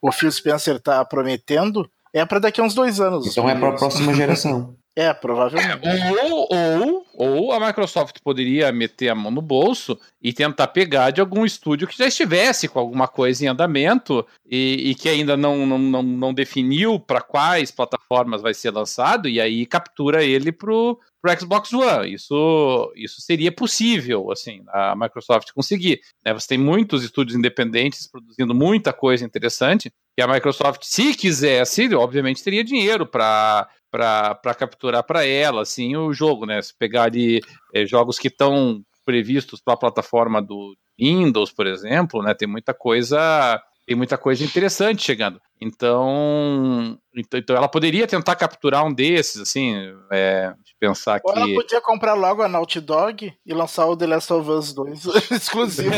o Phil Spencer está prometendo, é para daqui a uns dois anos. Então é para a próxima geração. É, provavelmente. É, ou, ou, ou a Microsoft poderia meter a mão no bolso e tentar pegar de algum estúdio que já estivesse com alguma coisa em andamento e, e que ainda não, não, não, não definiu para quais plataformas vai ser lançado, e aí captura ele pro, pro Xbox One. Isso, isso seria possível, assim, a Microsoft conseguir. Né? Você tem muitos estúdios independentes produzindo muita coisa interessante, que a Microsoft, se quisesse, obviamente teria dinheiro para para capturar para ela assim o jogo, né? Se pegar ali é, jogos que estão previstos para a plataforma do Windows, por exemplo, né? Tem muita coisa tem muita coisa interessante chegando. Então, então, então ela poderia tentar capturar um desses, assim, é, pensar que. Ou ela podia comprar logo a Naughty Dog e lançar o The Last of Us 2 exclusivo.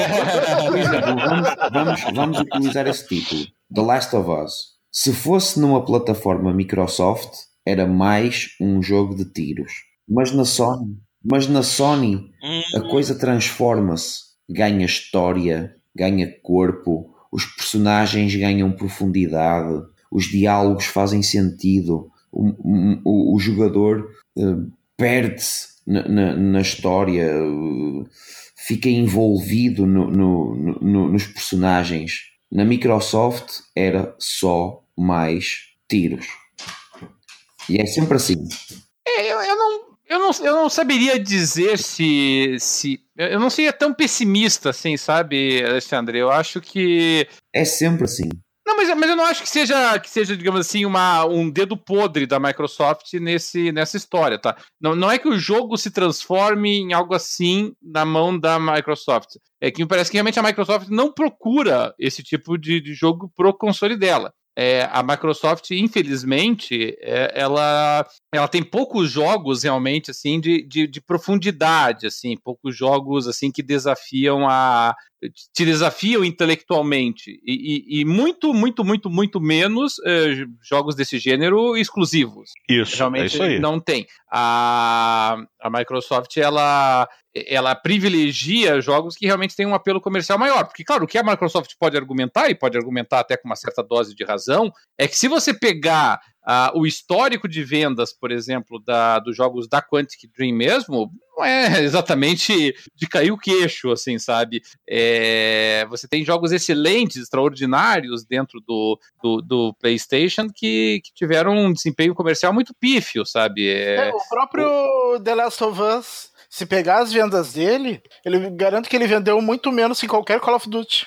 vamos, vamos, vamos utilizar esse título: The Last of Us. Se fosse numa plataforma Microsoft, era mais um jogo de tiros. Mas na Sony, mas na Sony a hum. coisa transforma-se, ganha história, ganha corpo, os personagens ganham profundidade, os diálogos fazem sentido, o, o, o jogador uh, perde-se na, na, na, história, uh, fica envolvido no, no, no, nos personagens. Na Microsoft era só mais tiros. E é sempre assim. É, eu, eu, não, eu, não, eu não saberia dizer se, se. Eu não seria tão pessimista assim, sabe, Alexandre? Eu acho que. É sempre assim. Não, mas, mas eu não acho que seja, que seja, digamos assim, uma, um dedo podre da Microsoft nesse, nessa história, tá? Não, não é que o jogo se transforme em algo assim na mão da Microsoft. É que me parece que realmente a Microsoft não procura esse tipo de, de jogo pro console dela é, a Microsoft, infelizmente, é, ela, ela tem poucos jogos realmente assim de, de, de, profundidade, assim, poucos jogos assim que desafiam a te desafiam intelectualmente e, e, e muito, muito, muito, muito menos é, jogos desse gênero exclusivos. Isso, realmente é isso aí. não tem. A, a Microsoft ela ela privilegia jogos que realmente têm um apelo comercial maior. Porque, claro, o que a Microsoft pode argumentar, e pode argumentar até com uma certa dose de razão, é que se você pegar uh, o histórico de vendas, por exemplo, da, dos jogos da Quantic Dream mesmo, não é exatamente de cair o queixo, assim, sabe? É, você tem jogos excelentes, extraordinários dentro do, do, do PlayStation que, que, tiveram um desempenho comercial muito pífio, sabe? É, é, o próprio o... The Last of Us se pegar as vendas dele, ele garanto que ele vendeu muito menos que qualquer Call of Duty.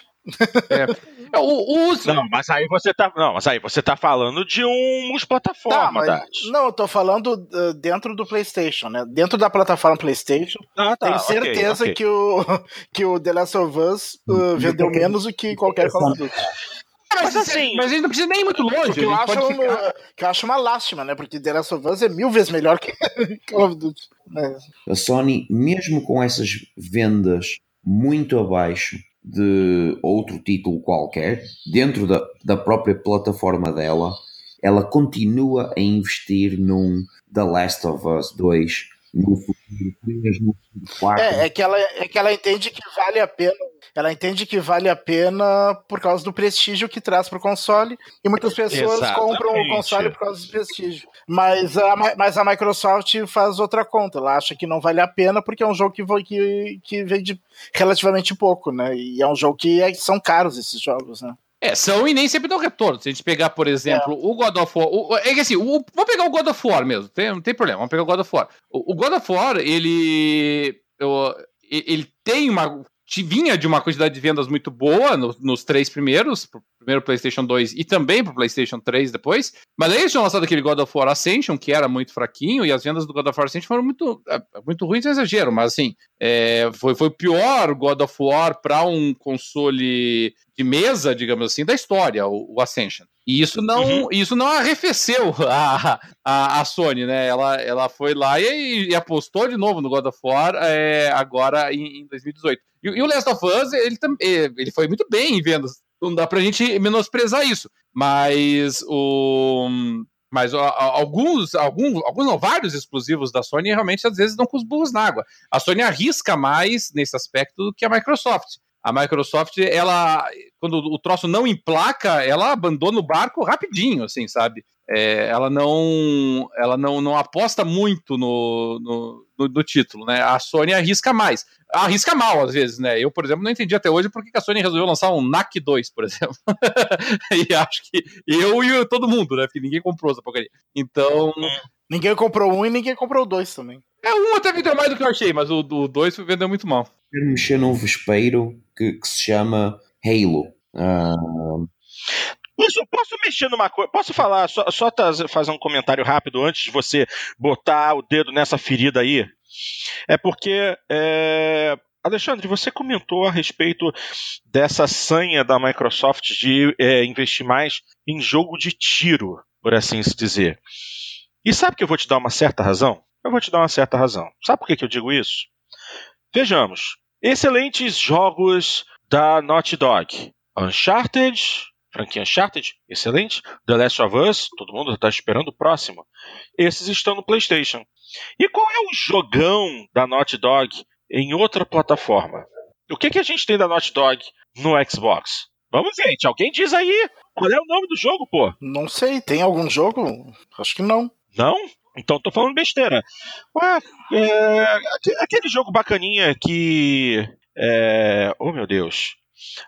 É. o, o... Não, mas aí você tá. Não, mas aí você tá falando de uns plataformas, tá, Não, eu tô falando uh, dentro do Playstation, né? Dentro da plataforma Playstation. Ah, tá, tenho certeza okay, okay. Que, o, que o The Last of Us uh, vendeu menos do que qualquer Call of Duty. Mas, assim, mas a gente não precisa nem ir muito longe. eu, acho ficar... que eu acho uma lástima, né? Porque The Last of Us é mil vezes melhor que Call of Duty. Né? A Sony, mesmo com essas vendas muito abaixo de outro título qualquer, dentro da, da própria plataforma dela, ela continua a investir num The Last of Us 2 no futuro, mesmo é, é que ela é que ela entende que vale a pena ela entende que vale a pena por causa do prestígio que traz para o console e muitas pessoas Exatamente. compram o console por causa do prestígio. Mas a, mas a Microsoft faz outra conta, ela acha que não vale a pena porque é um jogo que, que, que vende relativamente pouco, né? E é um jogo que é, são caros esses jogos, né? É, são e nem sempre dão retorno. Se a gente pegar, por exemplo, é. o God of War. O, é que assim, o, vamos pegar o God of War mesmo, tem, não tem problema, vamos pegar o God of War. O, o God of War, ele. Eu, ele tem uma vinha de uma quantidade de vendas muito boa no, nos três primeiros, primeiro PlayStation 2 e também pro PlayStation 3 depois. Mas aí eles tinham lançado aquele God of War Ascension, que era muito fraquinho, e as vendas do God of War Ascension foram muito, é, muito ruins, é exagero, mas assim, é, foi, foi o pior God of War para um console de mesa, digamos assim, da história, o, o Ascension. E isso não, uhum. isso não arrefeceu a, a, a, Sony, né? Ela, ela foi lá e, e apostou de novo no God of War é, agora em, em 2018. E, e, o Last of Us, ele, ele foi muito bem em vendas. Não dá pra gente menosprezar isso. Mas o. Mas alguns, alguns, alguns vários exclusivos da Sony realmente às vezes dão com os burros na água. A Sony arrisca mais nesse aspecto do que a Microsoft. A Microsoft, ela, quando o troço não emplaca, ela abandona o barco rapidinho, assim, sabe? É, ela não ela não, não aposta muito no, no, no, no, título, né? A Sony arrisca mais. Arrisca mal, às vezes, né? Eu, por exemplo, não entendi até hoje por que a Sony resolveu lançar um NAC 2, por exemplo. e acho que eu e todo mundo, né? Porque ninguém comprou essa porcaria. Então. Ninguém comprou um e ninguém comprou dois também. É, um até vendeu mais do que eu achei, mas o, o dois vendeu muito mal. Quero mexer num vespeiro que, que se chama Halo. Uh, eu posso mexer numa coisa. Posso falar, só, só fazer um comentário rápido antes de você botar o dedo nessa ferida aí? É porque. É... Alexandre, você comentou a respeito dessa sanha da Microsoft de é, investir mais em jogo de tiro, por assim se dizer. E sabe que eu vou te dar uma certa razão? Eu vou te dar uma certa razão. Sabe por que, que eu digo isso? Vejamos. Excelentes jogos da Naughty Dog. Uncharted, franquia Uncharted, excelente. The Last of Us, todo mundo está esperando o próximo. Esses estão no PlayStation. E qual é o jogão da Naughty Dog em outra plataforma? O que, que a gente tem da Naughty Dog no Xbox? Vamos, gente, alguém diz aí qual é o nome do jogo, pô? Não sei, tem algum jogo? Acho que não. Não? Então tô falando besteira. Ué, é, aquele jogo bacaninha que. É, oh meu Deus.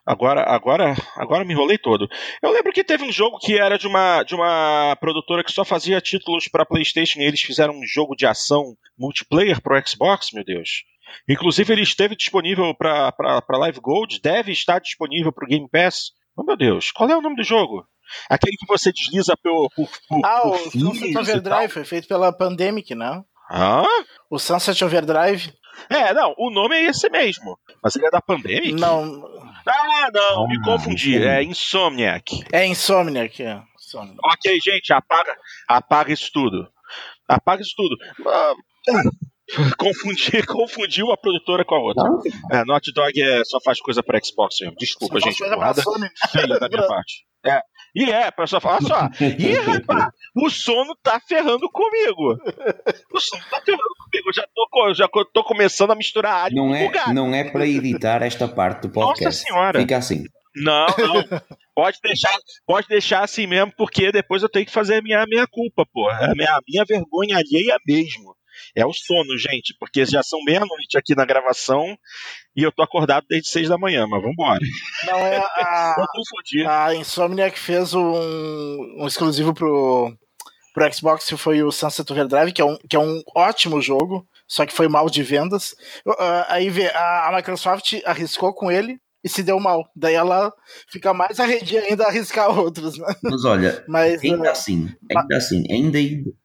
Agora, agora, agora me enrolei todo. Eu lembro que teve um jogo que era de uma, de uma produtora que só fazia títulos para PlayStation e eles fizeram um jogo de ação multiplayer pro Xbox, meu Deus. Inclusive ele esteve disponível para Live Gold, deve estar disponível para o Game Pass. Oh meu Deus, qual é o nome do jogo? Aquele que você desliza por. por, por ah, por o Sunset Overdrive foi feito pela Pandemic, não? Ah? O Sunset Overdrive. É, não, o nome é esse mesmo. Mas ele é da Pandemic? Não. Ah, não, ah, me confundi. É Insomniac. É Insomniac, é. Insomniac. Ok, gente, apaga, apaga isso tudo. Apaga isso tudo. Ah, confundi, confundiu a produtora com a outra. É, Naughty Dog é, só faz coisa para Xbox mesmo. Desculpa, só gente. Porrada feia da minha parte. É. E é, a pessoa fala só. Ih, rapaz, o sono tá ferrando comigo. O sono tá ferrando comigo. Eu já tô, já tô começando a misturar alho não é, Não é para editar esta parte do podcast. Nossa senhora. Fica assim. Não, não. Pode deixar, pode deixar assim mesmo, porque depois eu tenho que fazer a minha, a minha culpa, pô. A minha, a minha vergonha alheia mesmo. É o sono, gente, porque já são meia-noite aqui na gravação e eu tô acordado desde seis da manhã, mas vambora. Não, é a, a Insomniac fez um, um exclusivo pro, pro Xbox, que foi o Sunset Overdrive, que é, um, que é um ótimo jogo, só que foi mal de vendas. Uh, aí vê, a, a Microsoft arriscou com ele, e se deu mal. Daí ela fica mais arredia ainda a arriscar outros, né? Mas olha, Mas, ainda uh, assim, ainda assim, ainda,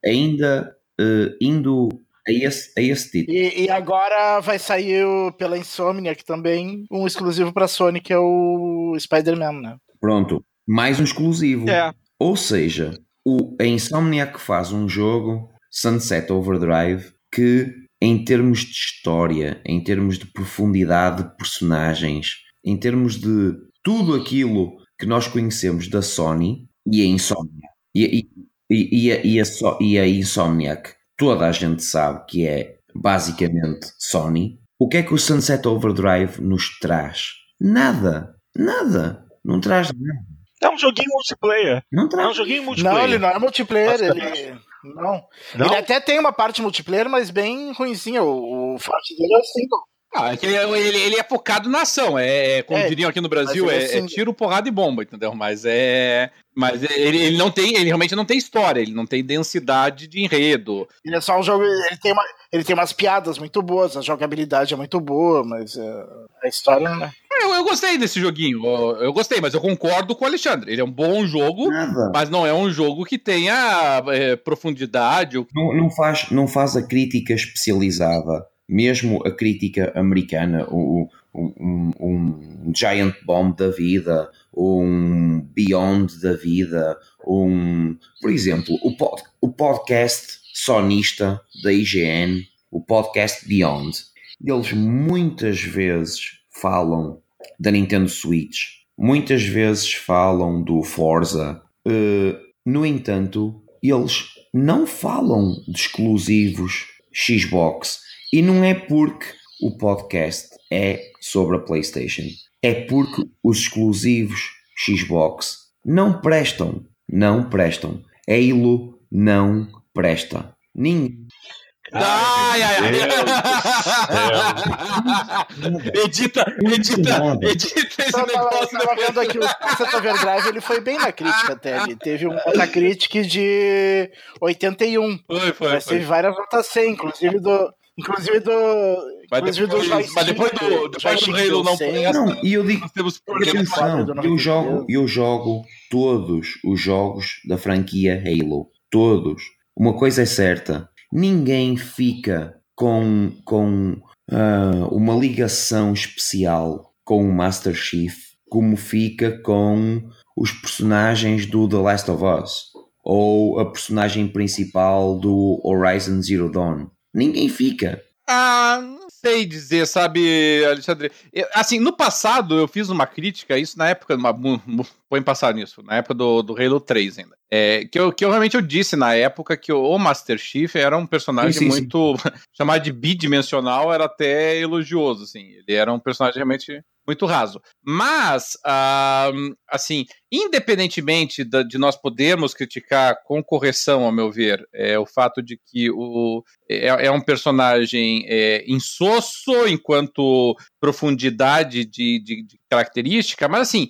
ainda uh, indo a esse, a esse título. E, e, agora vai sair pela Insomniac também um exclusivo para Sony, que é o Spider-Man, né? Pronto, mais um exclusivo. É. Ou seja, o, a Insomniac faz um jogo, Sunset Overdrive, que em termos de história, em termos de profundidade de personagens, em termos de tudo aquilo que nós conhecemos da Sony e a Insomniac, e, e, e, e, a, e, a, e a Insomniac toda a gente sabe que é basicamente Sony, o que é que o Sunset Overdrive nos traz? Nada. Nada. Não traz nada. É um joguinho multiplayer. Não traz. É um joguinho multiplayer. Não, ele não é multiplayer. Ele... Não. não. Ele até tem uma parte multiplayer, mas bem ruimzinha. O, o forte dele é assim, ah, é ele, ele, é focado na ação, é, é como é, diriam aqui no Brasil, é, assim... é, tiro, porrada e bomba, entendeu? Mas é. Mas ele, ele não tem, ele realmente não tem história, ele não tem densidade de enredo. Ele é só um jogo, ele tem, uma, ele tem umas piadas muito boas, a jogabilidade é muito boa, mas a história não é. Eu, eu, gostei desse joguinho, eu, eu, gostei, mas eu concordo com o Alexandre. Ele é um bom jogo, Nada. mas não é um jogo que tenha é, profundidade. Não, não, faz, não faz a crítica especializada mesmo a crítica americana, um, um, Giant Bomb da vida, um Beyond da vida, um, por exemplo, o, pod, o podcast sonista da IGN, o podcast Beyond, eles muitas vezes falam da Nintendo Switch, muitas vezes falam do Forza, uh, no entanto, eles não falam de exclusivos Xbox e não é porque o podcast é sobre a PlayStation, é porque os exclusivos Xbox não prestam, não prestam. Halo não presta. Ninguém. Ai, ai, ai. edita, edita, edita esse negócio. Eu tava vendo aqui o Sunset Overdrive, ele foi bem na crítica até. Ele teve um Metacritic de 81. Foi, foi. Mas teve várias notas 100, inclusive do. Inclusive do. Mas inclusive depois, joystick, mas depois do, depois do Halo não presta, Não, e eu digo, temos atenção, do eu 93. jogo, eu jogo todos os jogos da franquia Halo. Todos. Uma coisa é certa: ninguém fica com, com ah, uma ligação especial com o Master Chief como fica com os personagens do The Last of Us ou a personagem principal do Horizon Zero Dawn. Ninguém fica. Ah, não sei dizer, sabe, Alexandre? Eu- assim, no passado eu fiz uma crítica, isso na época, uma, põe passar nisso, na época do, do Halo 3 ainda. É, que, eu, que eu realmente eu disse na época que o Master Chief era um personagem Sim, sim, sim. muito. chamar de bidimensional era até elogioso, assim. Ele era um personagem realmente muito raso. Mas, assim, independentemente da- de nós podermos criticar com correção, ao meu ver, é, o fato de que o, é, é um personagem é, insosso enquanto profundidade de, de- de característica, mas assim,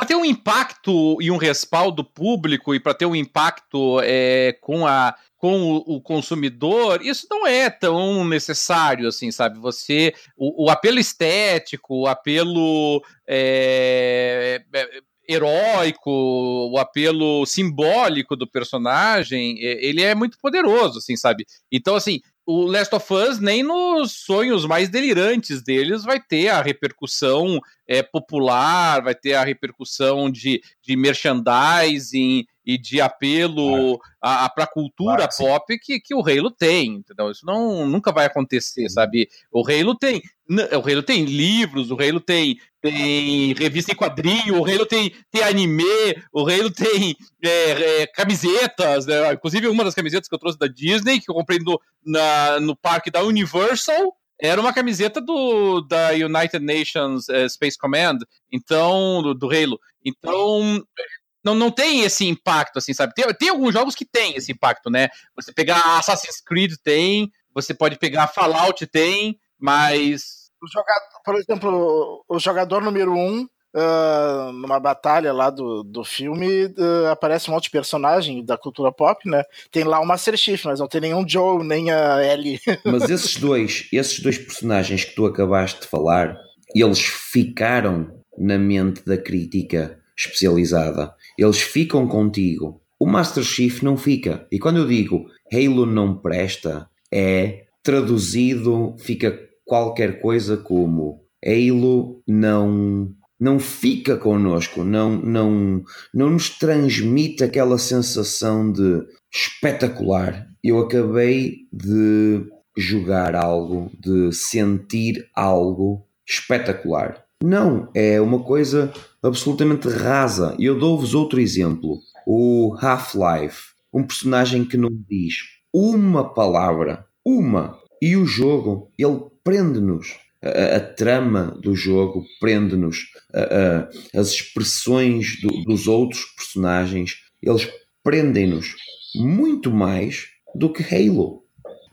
para ter um impacto e um respaldo público e para ter um impacto é, com a com o, consumidor, isso não é tão necessário, assim, sabe? Você, o, o apelo estético, o apelo é, é, heróico, o apelo simbólico do personagem, é, ele é muito poderoso, assim, sabe? Então, assim, o Last of Us, nem nos sonhos mais delirantes deles, vai ter a repercussão é, popular, vai ter a repercussão de, de merchandising e de apelo para a cultura Claro pop que, que o Halo tem, entendeu? Isso não, nunca vai acontecer, sabe? O Halo tem, o Halo tem livros, o Halo tem, tem revista em quadrinho, o Halo tem, tem anime, o Halo tem é, é, camisetas, né? inclusive uma das camisetas que eu trouxe da Disney, que eu comprei no, na, no parque da Universal, era uma camiseta do da United Nations eh, Space Command, então do, do Halo. Então não, não tem esse impacto, assim, sabe? Tem, tem alguns jogos que tem esse impacto, né? Você pegar Assassin's Creed tem, você pode pegar Fallout tem, mas O jogador, por exemplo, o jogador número um, ah, numa batalha lá do, do filme, ah, aparece um monte de personagem da cultura pop, né? Tem lá o Master Chief, mas não tem nenhum Joe, nem a Ellie. Mas esses dois, esses dois personagens que tu acabaste de falar, eles ficaram na mente da crítica especializada. Eles ficam contigo. O Master Chief não fica. E quando eu digo Halo não presta, é traduzido, fica qualquer coisa como Halo não não fica connosco, não, não, não nos transmite aquela sensação de espetacular. Eu acabei de jogar algo, de sentir algo espetacular. Não, é uma coisa absolutamente rasa. Eu dou-vos outro exemplo. O Half-Life, um personagem que não diz uma palavra, uma, e o jogo, ele prende-nos. A, a trama do jogo prende-nos. As expressões do- dos outros personagens, eles prendem-nos muito mais do que Halo.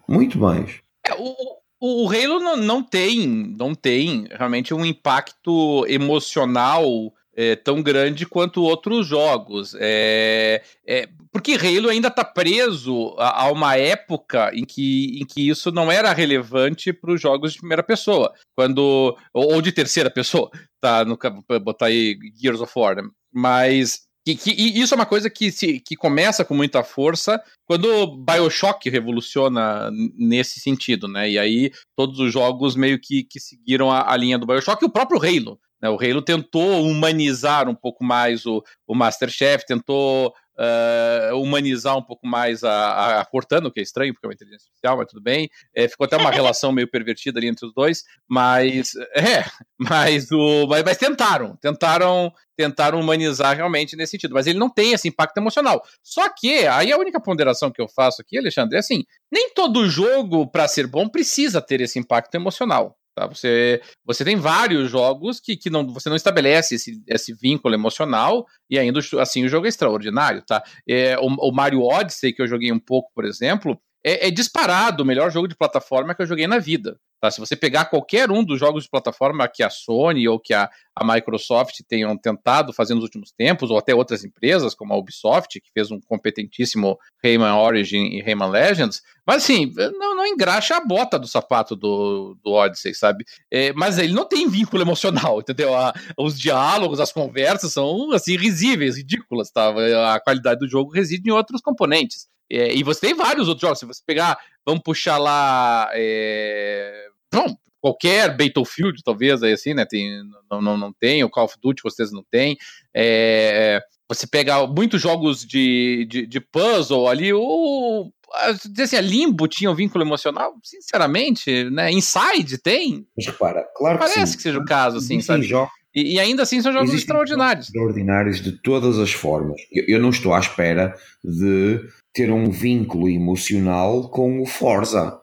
Muito mais. É, o, o, o Halo não, não tem, não tem realmente um impacto emocional é, tão grande quanto outros jogos. É, é, porque Halo ainda está preso a, a uma época em que, em que isso não era relevante para os jogos de primeira pessoa, quando ou, ou de terceira pessoa, tá? No, botar aí Gears of War, né? mas que, que- e isso é uma coisa que, se, que começa com muita força quando Bioshock revoluciona nesse sentido, né? E aí todos os jogos meio que, que seguiram a, a linha do Bioshock e o próprio Halo. Né? O Halo tentou humanizar um pouco mais o, o Masterchef, tentou ah, humanizar um pouco mais a, a Cortana, o que é estranho, porque é uma inteligência artificial, mas tudo bem. É, ficou até uma relação meio pervertida ali entre os dois, mas é, mas o mas, mas tentaram, tentaram tentaram humanizar realmente nesse sentido, mas ele não tem esse impacto emocional. Só que aí a única ponderação que eu faço aqui, Alexandre, é assim, nem todo jogo para ser bom precisa ter esse impacto emocional. Tá? Você, você tem vários jogos que, que não, você não estabelece esse, esse vínculo emocional e ainda assim o jogo é extraordinário. Tá? É, o, o Mario Odyssey, que eu joguei um pouco, por exemplo, é, é, disparado o melhor jogo de plataforma que eu joguei na vida. Tá? Se você pegar qualquer um dos jogos de plataforma que a Sony ou que a, a Microsoft tenham tentado fazer nos últimos tempos, ou até outras empresas, como a Ubisoft, que fez um competentíssimo Rayman Origin e Rayman Legends, mas assim, não, não engraxa a bota do sapato do, do Odyssey, sabe? É, mas ele não tem vínculo emocional, entendeu? A, os diálogos, as conversas são assim risíveis, ridículas, tá? A qualidade do jogo reside em outros componentes. É, e você tem vários outros jogos. Se você pegar, vamos puxar lá. É, bom, qualquer Battlefield, talvez, aí assim, né? Tem, não, não, não tem, o Call of Duty vocês não tem. É, você pega muitos jogos de, de, de puzzle ali, o. Assim, a Limbo tinha um vínculo emocional, sinceramente, né? Inside tem. Repara, claro Parece que Parece que seja o caso, assim, sabe? Jogos e, e, ainda assim são jogos Existem extraordinários. Extraordinários de todas as formas. Eu, eu, não estou à espera de ter um vínculo emocional com o Forza.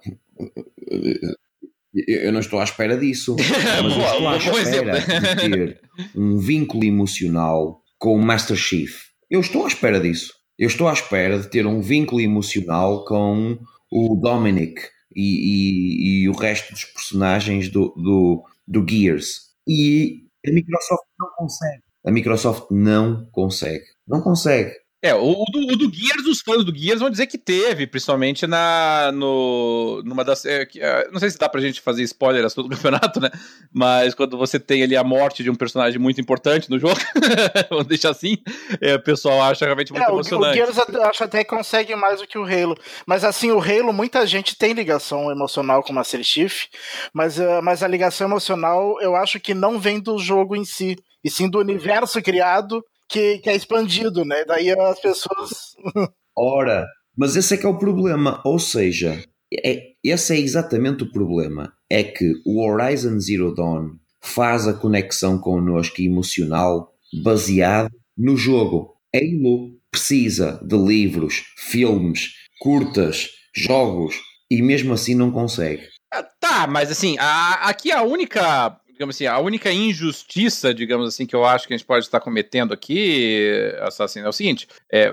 Eu não estou à espera disso. Mas eu estou à espera de ter um vínculo emocional com o Master Chief. Eu estou à espera disso. Eu estou à espera de ter um vínculo emocional com o Dominic e, e, e o resto dos personagens do, do, do Gears. E a Microsoft não consegue. A Microsoft não consegue. Não consegue. É, o do, o do Gears, os fãs do Gears vão dizer que teve, principalmente na, no, numa das. É, que, é, não sei se dá pra gente fazer spoiler a todo o campeonato, né? Mas quando você tem ali a morte de um personagem muito importante no jogo, vamos deixar assim, é, o pessoal acha realmente muito é, emocionante. O, o Gears acho até que consegue mais do que o Halo. Mas assim, o Halo, muita gente tem ligação emocional com o Master Chief, mas, uh, mas a ligação emocional eu acho que não vem do jogo em si, e sim do universo criado que, que é expandido, né? Daí as pessoas. Ora, mas esse é que é o problema. Ou seja, é, esse é exatamente o problema. É que o Horizon Zero Dawn faz a conexão connosco emocional baseado no jogo. Halo precisa de livros, filmes, curtas, jogos e mesmo assim não consegue. Ah, tá, mas assim, a, aqui a única digamos assim, a única injustiça, digamos assim, que eu acho que a gente pode estar cometendo aqui, assassino, é o seguinte: é,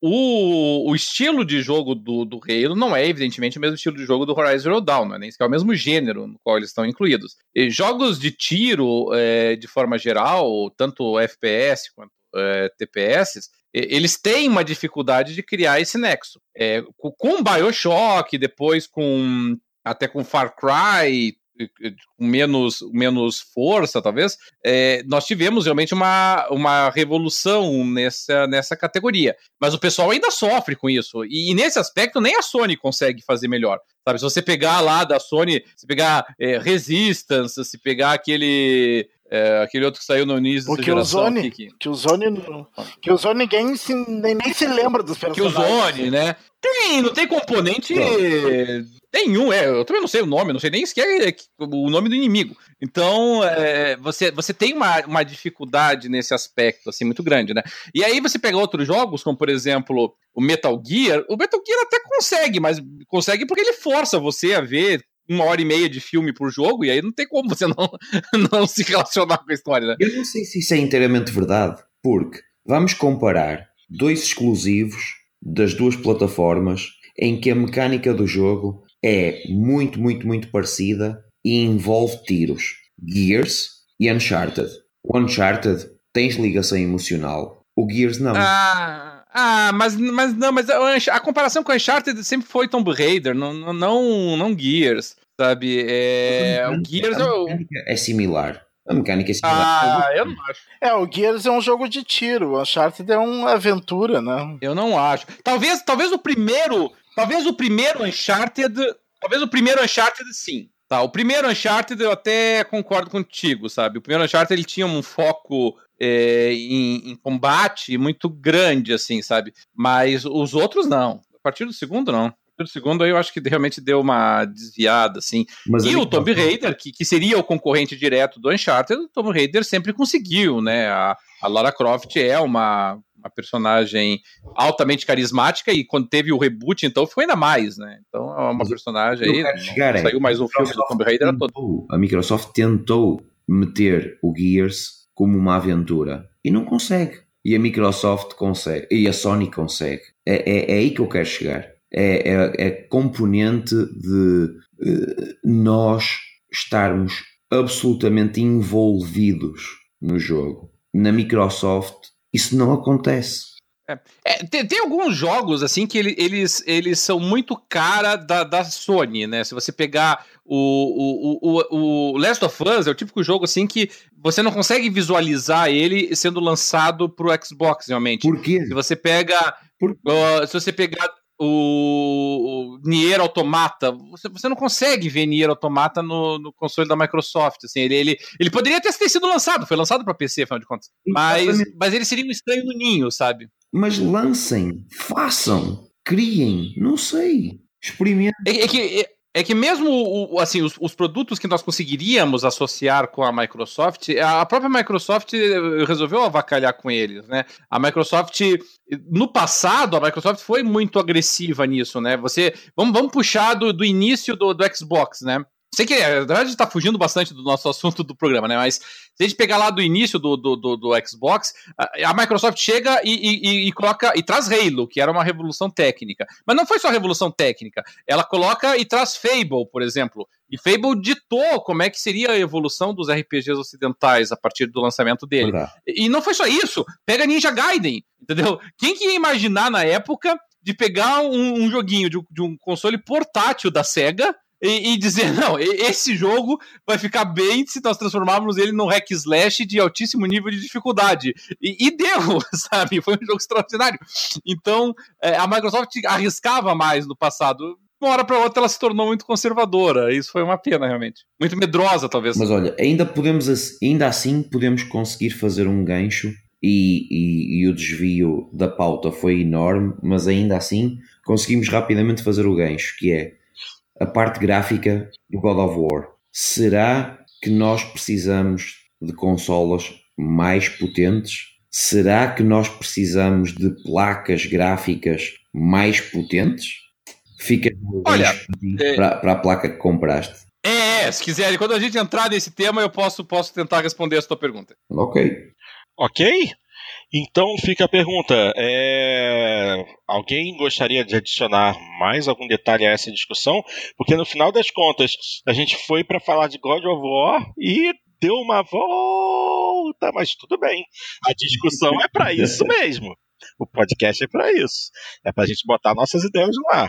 o, o estilo de jogo do, do Halo não é, evidentemente, o mesmo estilo de jogo do Horizon Zero Dawn, não é nem sequer o mesmo gênero no qual eles estão incluídos. E jogos de tiro, é, de forma geral, tanto FPS quanto é, TPS, eles têm uma dificuldade de criar esse nexo. É, com Bioshock, depois com até com Far Cry menos, menos força, talvez, é, nós tivemos realmente uma, uma revolução nessa, nessa categoria. Mas o pessoal ainda sofre com isso. E, e nesse aspecto, nem a Sony consegue fazer melhor. Sabe, se você pegar lá da Sony, se pegar é, Resistance, se pegar aquele. É, aquele outro que saiu no início o que o Zone, que... o Zone que o Zone ninguém se, nem, nem se lembra dos personagens. Que o Zone, né? Tem, não tem componente nenhum, é, eu também não sei o nome, não sei nem sequer o nome do inimigo. Então, é, você, você tem uma, uma dificuldade nesse aspecto, assim, muito grande, né? E aí você pega outros jogos, como por exemplo o Metal Gear, o Metal Gear até consegue, mas consegue porque ele força você a ver uma hora e meia de filme por jogo, e aí não tem como você não, não se relacionar com a história, né? Eu não sei se isso é inteiramente verdade, porque vamos comparar dois exclusivos das duas plataformas em que a mecânica do jogo é muito, muito, muito parecida e envolve tiros. Gears e Uncharted. O Uncharted tens ligação emocional, o Gears não. Ah, ah mas, mas não, mas a, a comparação com o Uncharted sempre foi Tomb Raider, não, não, não Gears, sabe? É, o Gears é, é similar. A mecânica é similar. Ah, eu não acho. É, o Gears é um jogo de tiro, o Uncharted é uma aventura, né? Eu não acho. Talvez, talvez o primeiro, talvez o primeiro Uncharted, talvez o primeiro Uncharted sim. Tá, o primeiro Uncharted eu até concordo contigo, sabe? O primeiro Uncharted ele tinha um foco é, em, em, combate muito grande, assim, sabe? Mas os outros não. A partir do segundo, não do segundo aí eu acho que realmente deu uma desviada, assim. Mas e o Tomb Raider, que, que seria o concorrente direto do Uncharted, o Tomb Raider sempre conseguiu, né? A, a Lara Croft é uma, uma personagem altamente carismática e quando teve o reboot, então foi ainda mais, né? Então é uma personagem aí. Chegar, saiu mais um filme do Tomb Raider todo. A Microsoft tentou meter o Gears como uma aventura e não consegue. E a Microsoft consegue, e a Sony consegue. É, é, é aí que eu quero chegar. É, é, é componente de uh, nós estarmos absolutamente envolvidos no jogo. Na Microsoft, isso não acontece. É. É, tem, tem, alguns jogos assim que ele, eles, eles são muito cara da, da Sony, né? Se você pegar o, o, o, o Last of Us, é o típico jogo assim que você não consegue visualizar ele sendo lançado pro Xbox, realmente. Por quê? Se você pega. Por... Uh, se você pegar o, o Nier Automata, você, você não consegue ver Nier Automata no, no console da Microsoft. Assim, ele, ele, ele poderia ter sido lançado, foi lançado para PC, afinal de contas. Mas, mas ele seria um estranho no ninho, sabe? Mas lancem, façam, criem, não sei. Experimentem. É, é que é que mesmo assim, os, os, produtos que nós conseguiríamos associar com a Microsoft, a própria Microsoft resolveu avacalhar com eles, né? A Microsoft, no passado, a Microsoft foi muito agressiva nisso, né? Você, vamos, vamos puxar do, do início do, do Xbox, né? Sei que, na verdade, a gente tá fugindo bastante do nosso assunto do programa, né? Mas se a gente pegar lá do início do, do, do, do Xbox, a, Microsoft chega e, e, e, coloca e traz Halo, que era uma revolução técnica. Mas não foi só revolução técnica. Ela coloca e traz Fable, por exemplo. E Fable ditou como é que seria a evolução dos RPGs ocidentais a partir do lançamento dele. E não foi só isso. Pega Ninja Gaiden, entendeu? Quem que ia imaginar na época de pegar um, um joguinho de, de um console portátil da SEGA e, e, dizer, não, esse jogo vai ficar bem se nós transformarmos ele num hack slash de altíssimo nível de dificuldade. E, e deu, sabe? Foi um jogo extraordinário. Então, é, a Microsoft arriscava mais no passado. Uma hora para outra ela se tornou muito conservadora. Isso foi uma pena, realmente. Muito medrosa, talvez. Mas olha, ainda podemos, ainda assim podemos conseguir fazer um gancho e, e, e, o desvio da pauta foi enorme, mas ainda assim conseguimos rapidamente fazer o gancho, que é a parte gráfica do God of War. Será que nós precisamos de consolas mais potentes? Será que nós precisamos de placas gráficas mais potentes? Fica Olha, para, é... para a placa que compraste. É, é, se quiser, quando a gente entrar nesse tema, eu posso, posso tentar responder essa tua pergunta. Ok. Ok? Então fica a pergunta: é... alguém gostaria de adicionar mais algum detalhe a essa discussão? Porque no final das contas, a gente foi para falar de God of War e deu uma volta, mas tudo bem. A discussão é para isso mesmo. O podcast é para isso. É para a gente botar nossas ideias no ar.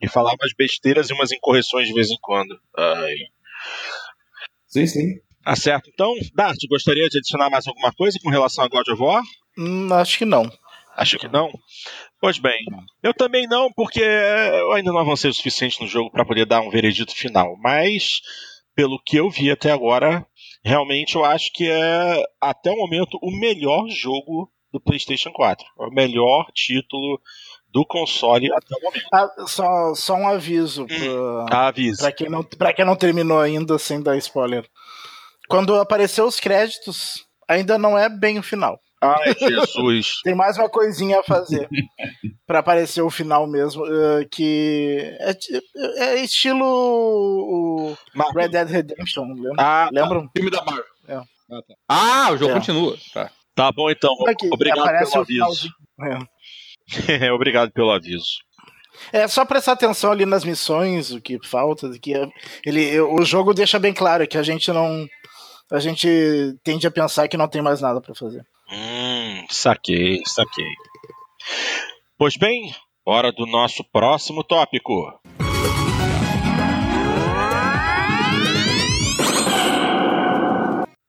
E falar umas besteiras e umas incorreções de vez em quando. Ai. Sim, sim. Tá certo. Então, Dart, gostaria de adicionar mais alguma coisa com relação a God of War? Hum, acho que não. Acho que não? Pois bem, eu também não, porque eu ainda não avancei o suficiente no jogo para poder dar um veredito final. Mas, pelo que eu vi até agora, realmente eu acho que é, até o momento, o melhor jogo do PlayStation 4. O melhor título do console até o momento. Ah, só, só um aviso. Hum. Pra quem, não, quem não terminou ainda, sem dar spoiler. Quando apareceu os créditos, ainda não é bem o final. Ai, Jesus. Tem mais uma coisinha a fazer para aparecer o final mesmo, uh, que é, é estilo Red Dead Redemption, lembra? Ah, tá. lembram? Tá. Filme da Marvel. É. Ah, tá. ah, o jogo é. continua. Tá. tá bom então. Aqui, Obrigado pelo aviso. É. Obrigado pelo aviso. É só prestar atenção ali nas missões, o que falta, que ele, o jogo deixa bem claro que a gente não a gente tende a pensar que não tem mais nada para fazer. Hum, saquei, saquei. Pois bem, hora do nosso próximo tópico.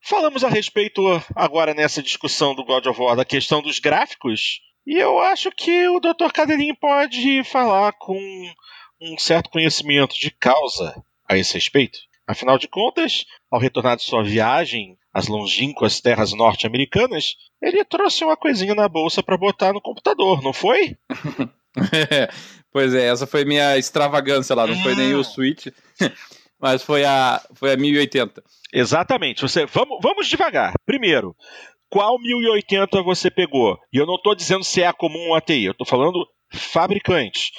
Falamos a respeito agora nessa discussão do God of War da questão dos gráficos, e eu acho que o Dr. Cadeirinho pode falar com um certo conhecimento de causa a esse respeito. Afinal de contas, ao retornar de sua viagem às longínquas terras norte-americanas, ele trouxe uma coisinha na bolsa para botar no computador, não foi? pois é, essa foi minha extravagância lá, não hum. foi nem o hum. Switch, mas foi a, foi a 1080. Exatamente. Você, vamos, vamos devagar. Primeiro, qual 1080 você pegou? E eu não estou dizendo se é a comum ou ATI, eu estou falando fabricante.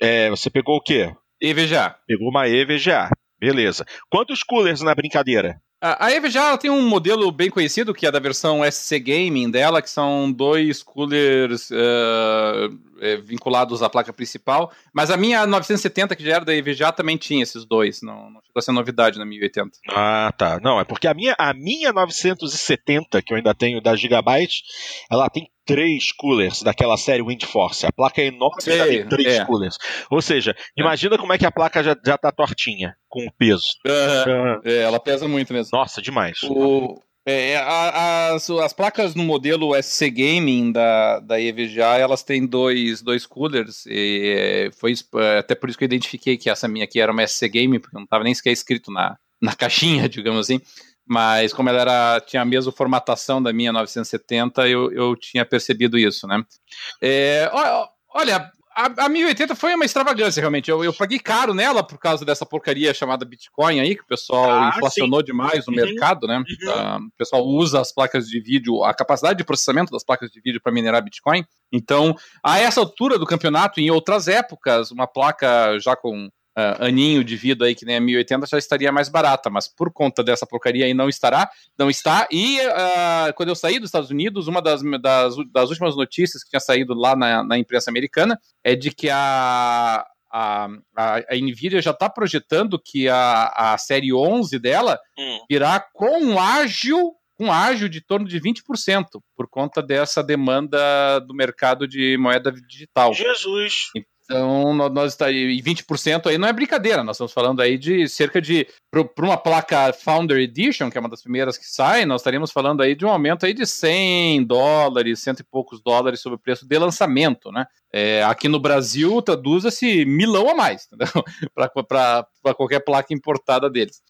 É, você pegou o quê? EVGA. Pegou uma EVGA. Beleza. Quantos coolers na brincadeira? A EVGA tem um modelo bem conhecido, que é da versão SC Gaming dela, que são dois coolers uh, vinculados à placa principal. Mas a minha 970, que já era da EVGA, também tinha esses dois. Não, não chegou a ser novidade na 1080. Ah, tá. Não, é porque a minha, a minha 970, que eu ainda tenho da Gigabyte, ela tem três coolers daquela série Windforce. A placa é enorme, Sei, tem três é. coolers. Ou seja, é. imagina como é que a placa já, já tá tortinha com o peso. Uhum. É, ela pesa muito mesmo. Nossa, demais. O, é, a, as, as placas no modelo SC Gaming da, da EVGA, elas têm dois, dois coolers, e foi até por isso que eu identifiquei que essa minha aqui era uma SC Gaming, porque não estava nem sequer escrito na, na caixinha, digamos assim mas como ela era, tinha a mesma formatação da minha 970, eu, eu tinha percebido isso, né? É, olha, a, a 1080 foi uma extravagância, realmente. Eu, eu paguei caro nela por causa dessa porcaria chamada Bitcoin aí, que o pessoal ah, inflacionou sim. demais no uhum. mercado, né? Uhum. Uh, o pessoal usa as placas de vídeo, a capacidade de processamento das placas de vídeo para minerar Bitcoin. Então, a essa altura do campeonato, em outras épocas, uma placa já com uh, aninho de vida aí que nem a 1080 já estaria mais barata, mas por conta dessa porcaria aí não estará, não está. E uh, quando eu saí dos Estados Unidos, uma das, das, das últimas notícias que tinha saído lá na, na imprensa americana é de que a, a, a, a Nvidia já está projetando que a, a série 11 dela hum. virá com ágil com ágil de torno de 20% por conta dessa demanda do mercado de moeda digital. Jesus! Então, nós está e 20% aí não é brincadeira, nós estamos falando aí de cerca de para uma placa Founder Edition, que é uma das primeiras que sai, nós estaríamos falando aí de um aumento aí de 100 dólares, cento e poucos dólares sobre o preço de lançamento, né? É, aqui no Brasil traduz-se milão a mais, para qualquer placa importada deles.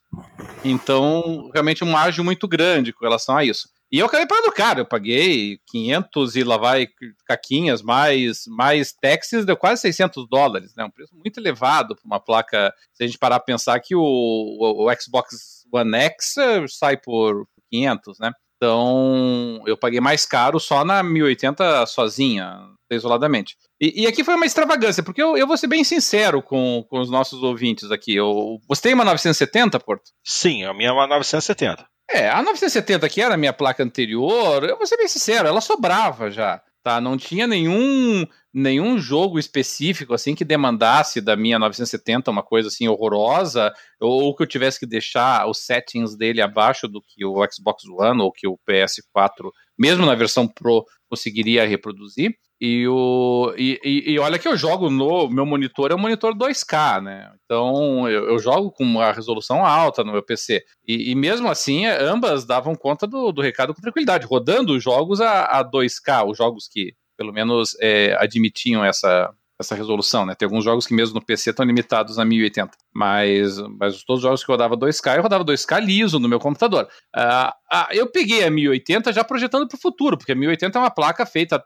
Então, realmente um ágio muito grande com relação a isso. E eu acabei pagando caro, eu paguei 500 e lá vai caquinhas, mais, mais taxes, deu quase 600 dólares, né? Um preço muito elevado para uma placa. Se a gente parar a pensar que o, o, o Xbox One X eh, sai por 500, né? Então, eu paguei mais caro só na 1080 sozinha, isoladamente. E, e, aqui foi uma extravagância, porque eu, eu vou ser bem sincero com, com os nossos ouvintes aqui. Eu, você tem uma 970, Porto? Sim, a minha é uma 970. É, a 970, que era a minha placa anterior, eu vou ser bem sincero, ela sobrava já. Tá? Não tinha nenhum, nenhum jogo específico assim que demandasse da minha 970 uma coisa assim horrorosa, ou que eu tivesse que deixar os settings dele abaixo do que o Xbox One ou que o PS4, mesmo na versão Pro, conseguiria reproduzir. E, o, e, e, olha que eu jogo no meu monitor, é um monitor 2K, né? Então eu, eu jogo com a resolução alta no meu PC. E, e mesmo assim, ambas davam conta do, do, recado com tranquilidade, rodando os jogos a, a 2K, os jogos que pelo menos é, admitiam essa, essa resolução, né? Tem alguns jogos que mesmo no PC estão limitados a 1080, mas, mas todos os jogos que eu rodava 2K, eu rodava 2K liso no meu computador. Uh, uh, eu peguei a 1080 já projetando para o futuro, porque a 1080 é uma placa feita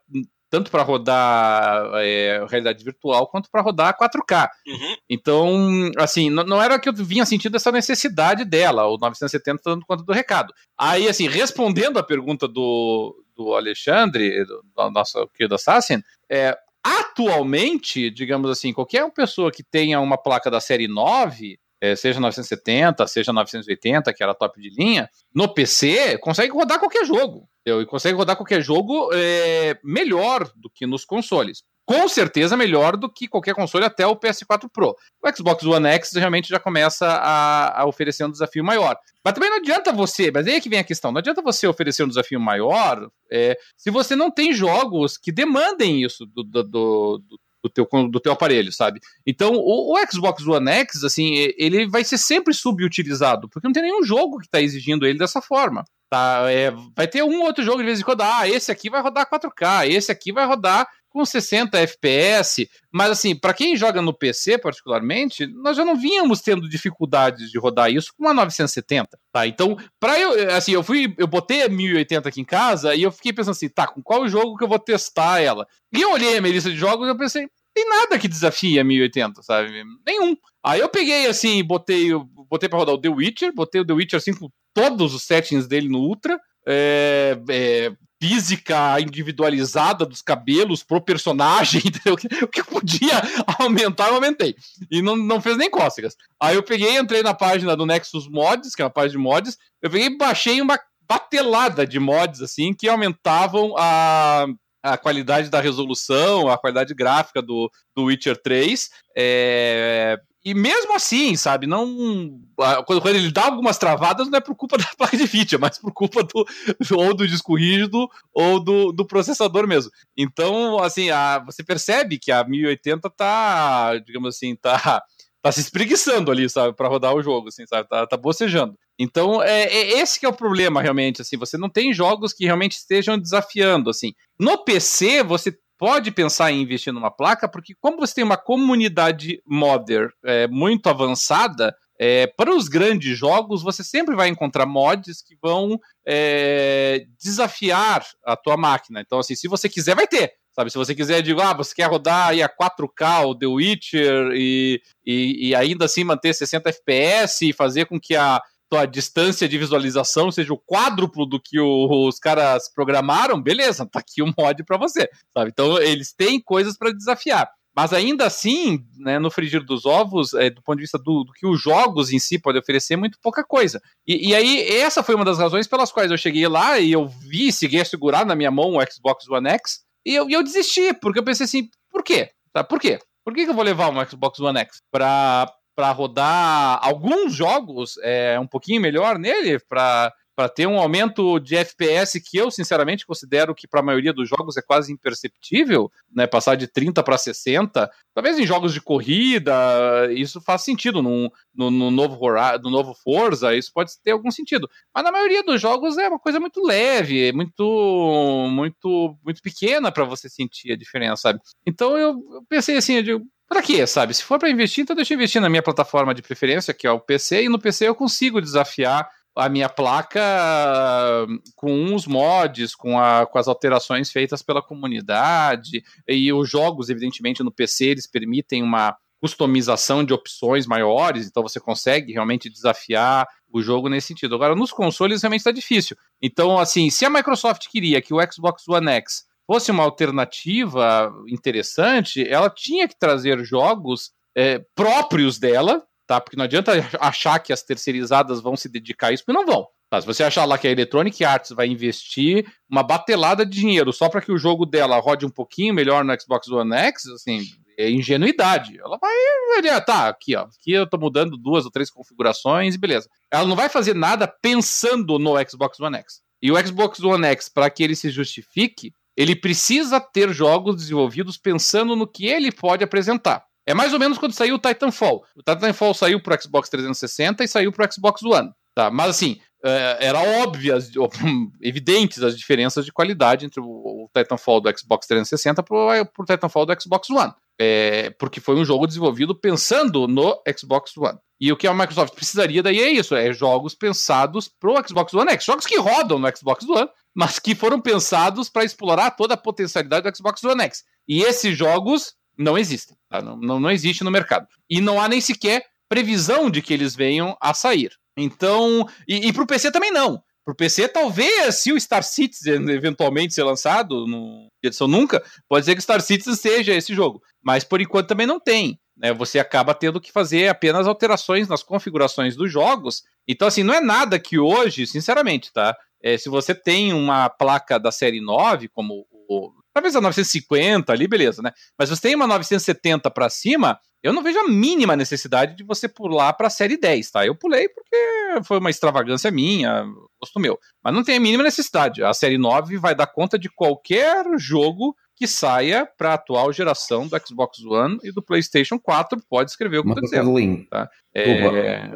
tanto para rodar é, realidade virtual quanto para rodar 4K. Uhum. Então, assim, não, não, era que eu vinha sentindo essa necessidade dela, o 970 dando conta do recado. Aí, assim, respondendo a pergunta do, do Alexandre, do, do nosso querido Assassin, é, atualmente, digamos assim, qualquer pessoa que tenha uma placa da série 9, é, seja 970, seja 980, que era top de linha, no PC, consegue rodar qualquer jogo. E consegue rodar qualquer jogo é, melhor do que nos consoles. Com certeza melhor do que qualquer console até o PS4 Pro. O Xbox One X realmente já começa a, a oferecer um desafio maior. Mas também não adianta você, mas aí é que vem a questão, não adianta você oferecer um desafio maior é, se você não tem jogos que demandem isso do, do, do teu, do teu aparelho, sabe? Então, o, o, Xbox One X, assim, ele vai ser sempre subutilizado, porque não tem nenhum jogo que está exigindo ele dessa forma. Tá, é, vai ter um outro jogo de vez em quando, ah, esse aqui vai rodar 4K, esse aqui vai rodar com 60 FPS, mas assim, para quem joga no PC particularmente, nós já não vínhamos tendo dificuldades de rodar isso com uma 970, tá? Então, para eu, assim, eu fui, eu botei a 1080 aqui em casa e eu fiquei pensando assim, tá, com qual jogo que eu vou testar ela? E eu olhei a minha lista de jogos e eu pensei, tem nada que desafie a 1080, sabe? Nenhum. Aí eu peguei assim, botei, botei para rodar o The Witcher, botei o The Witcher assim com todos os settings dele no Ultra, é, é, física individualizada dos cabelos pro personagem, entendeu? O que podia aumentar, eu aumentei. E não, não fez nem cócegas. Aí eu peguei, entrei na página do Nexus Mods, que é uma página de mods, eu peguei e baixei uma batelada de mods, assim, que aumentavam a, a qualidade da resolução, a qualidade gráfica do, do Witcher 3. É, e mesmo assim, sabe, não. Quando, ele dá algumas travadas, não é por culpa da placa de vídeo, é mais por culpa do, ou do disco rígido ou do, do processador mesmo. Então, assim, a, você percebe que a 1080 tá, digamos assim, tá, tá se espreguiçando ali, sabe, para rodar o jogo, assim, sabe, tá, tá bocejando. Então, é, é, esse que é o problema, realmente, assim, você não tem jogos que realmente estejam desafiando, assim. No PC, você pode pensar em investir numa placa, porque como você tem uma comunidade modder é, muito avançada, é, para os grandes jogos, você sempre vai encontrar mods que vão é, desafiar a tua máquina. Então, assim, se você quiser, vai ter. Sabe, se você quiser, digo, ah, você quer rodar aí a 4K o The Witcher e, e, e ainda assim manter 60 FPS e fazer com que a, tua distância de visualização seja o quádruplo do que o, os caras programaram, beleza, tá aqui um mod para você, sabe? Então eles têm coisas para desafiar. Mas ainda assim, né, no frigir dos ovos, é, do ponto de vista do, do, que os jogos em si podem oferecer, muito pouca coisa. E, e, aí, essa foi uma das razões pelas quais eu cheguei lá e eu vi, segui a segurar na minha mão o Xbox One X, e eu, e eu desisti, porque eu pensei assim, por quê? Tá, por quê? Por que, que eu vou levar um Xbox One X? Pra, para rodar alguns jogos é, um pouquinho melhor nele, para ter um aumento de FPS que eu sinceramente considero que para a maioria dos jogos é quase imperceptível, né, passar de 30 para 60, talvez em jogos de corrida, isso faz sentido no, no, no novo no novo Forza, isso pode ter algum sentido. Mas na maioria dos jogos é uma coisa muito leve, muito muito muito pequena para você sentir a diferença, sabe? Então eu, eu pensei assim, eu digo, Pra quê, sabe? Se for para investir, então deixa eu investir na minha plataforma de preferência, que é o PC, e no PC eu consigo desafiar a minha placa com uns mods, com, a, com as alterações feitas pela comunidade, e os jogos, evidentemente, no PC, eles permitem uma customização de opções maiores, então você consegue realmente desafiar o jogo nesse sentido. Agora, nos consoles realmente está difícil. Então, assim, se a Microsoft queria que o Xbox One X fosse uma alternativa interessante, ela tinha que trazer jogos é, próprios dela, tá? Porque não adianta achar que as terceirizadas vão se dedicar a isso, porque não vão. Tá? Se você achar lá que a Electronic Arts vai investir uma batelada de dinheiro só para que o jogo dela rode um pouquinho melhor no Xbox One X, assim, é ingenuidade. Ela vai, tá, aqui, ó, aqui eu tô mudando duas ou três configurações e beleza. Ela não vai fazer nada pensando no Xbox One X. E o Xbox One X, para que ele se justifique, ele precisa ter jogos desenvolvidos pensando no que ele pode apresentar. É mais ou menos quando saiu o Titanfall. O Titanfall saiu para o Xbox 360 e saiu para o Xbox One. Tá? Mas assim, é, era óbvias, evidentes as diferenças de qualidade entre o Titanfall do Xbox 360 para o Titanfall do Xbox One. É, porque foi um jogo desenvolvido pensando no Xbox One. E o que a Microsoft precisaria daí é isso: é jogos pensados para o Xbox One X. Jogos que rodam no Xbox One, mas que foram pensados para explorar toda a potencialidade do Xbox One X. E esses jogos não existem, tá? não, não, não existe no mercado. E não há nem sequer previsão de que eles venham a sair. Então, e, e para o PC também não. Para o PC, talvez, se o Star Citizen eventualmente ser lançado, no edição nunca, pode ser que Star Citizen seja esse jogo. Mas por enquanto também não tem. Né? Você acaba tendo que fazer apenas alterações nas configurações dos jogos. Então, assim, não é nada que hoje, sinceramente, tá? É, se você tem uma placa da série 9, como o, talvez a 950 ali, beleza, né? Mas você tem uma 970 para cima, eu não vejo a mínima necessidade de você pular para a série 10, tá? Eu pulei porque foi uma extravagância minha, gosto meu. Mas não tem a mínima necessidade. A série 9 vai dar conta de qualquer jogo que saia para a atual geração do Xbox One e do PlayStation 4. Pode escrever o que eu tô dizendo. Tá? É,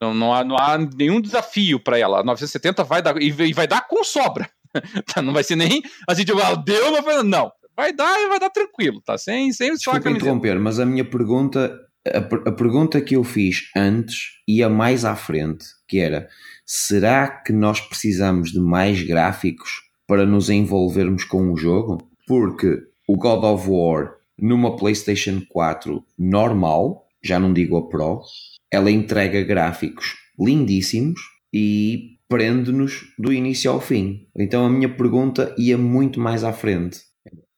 não, não, há, não há nenhum desafio para ela. A 970 vai dar, e vai dar com sobra. Tá, não vai ser nem assim, tipo, ah, deu, não. Vai dar e vai dar tranquilo, tá? Sem, sem Desculpa interromper, mas a minha pergunta, a, a pergunta que eu fiz antes ia mais à frente, que era, será que nós precisamos de mais gráficos para nos envolvermos com o jogo? Porque o God of War numa PlayStation 4 normal, já não digo a Pro, ela entrega gráficos lindíssimos e prende-nos do início ao fim. Então a minha pergunta ia muito mais à frente.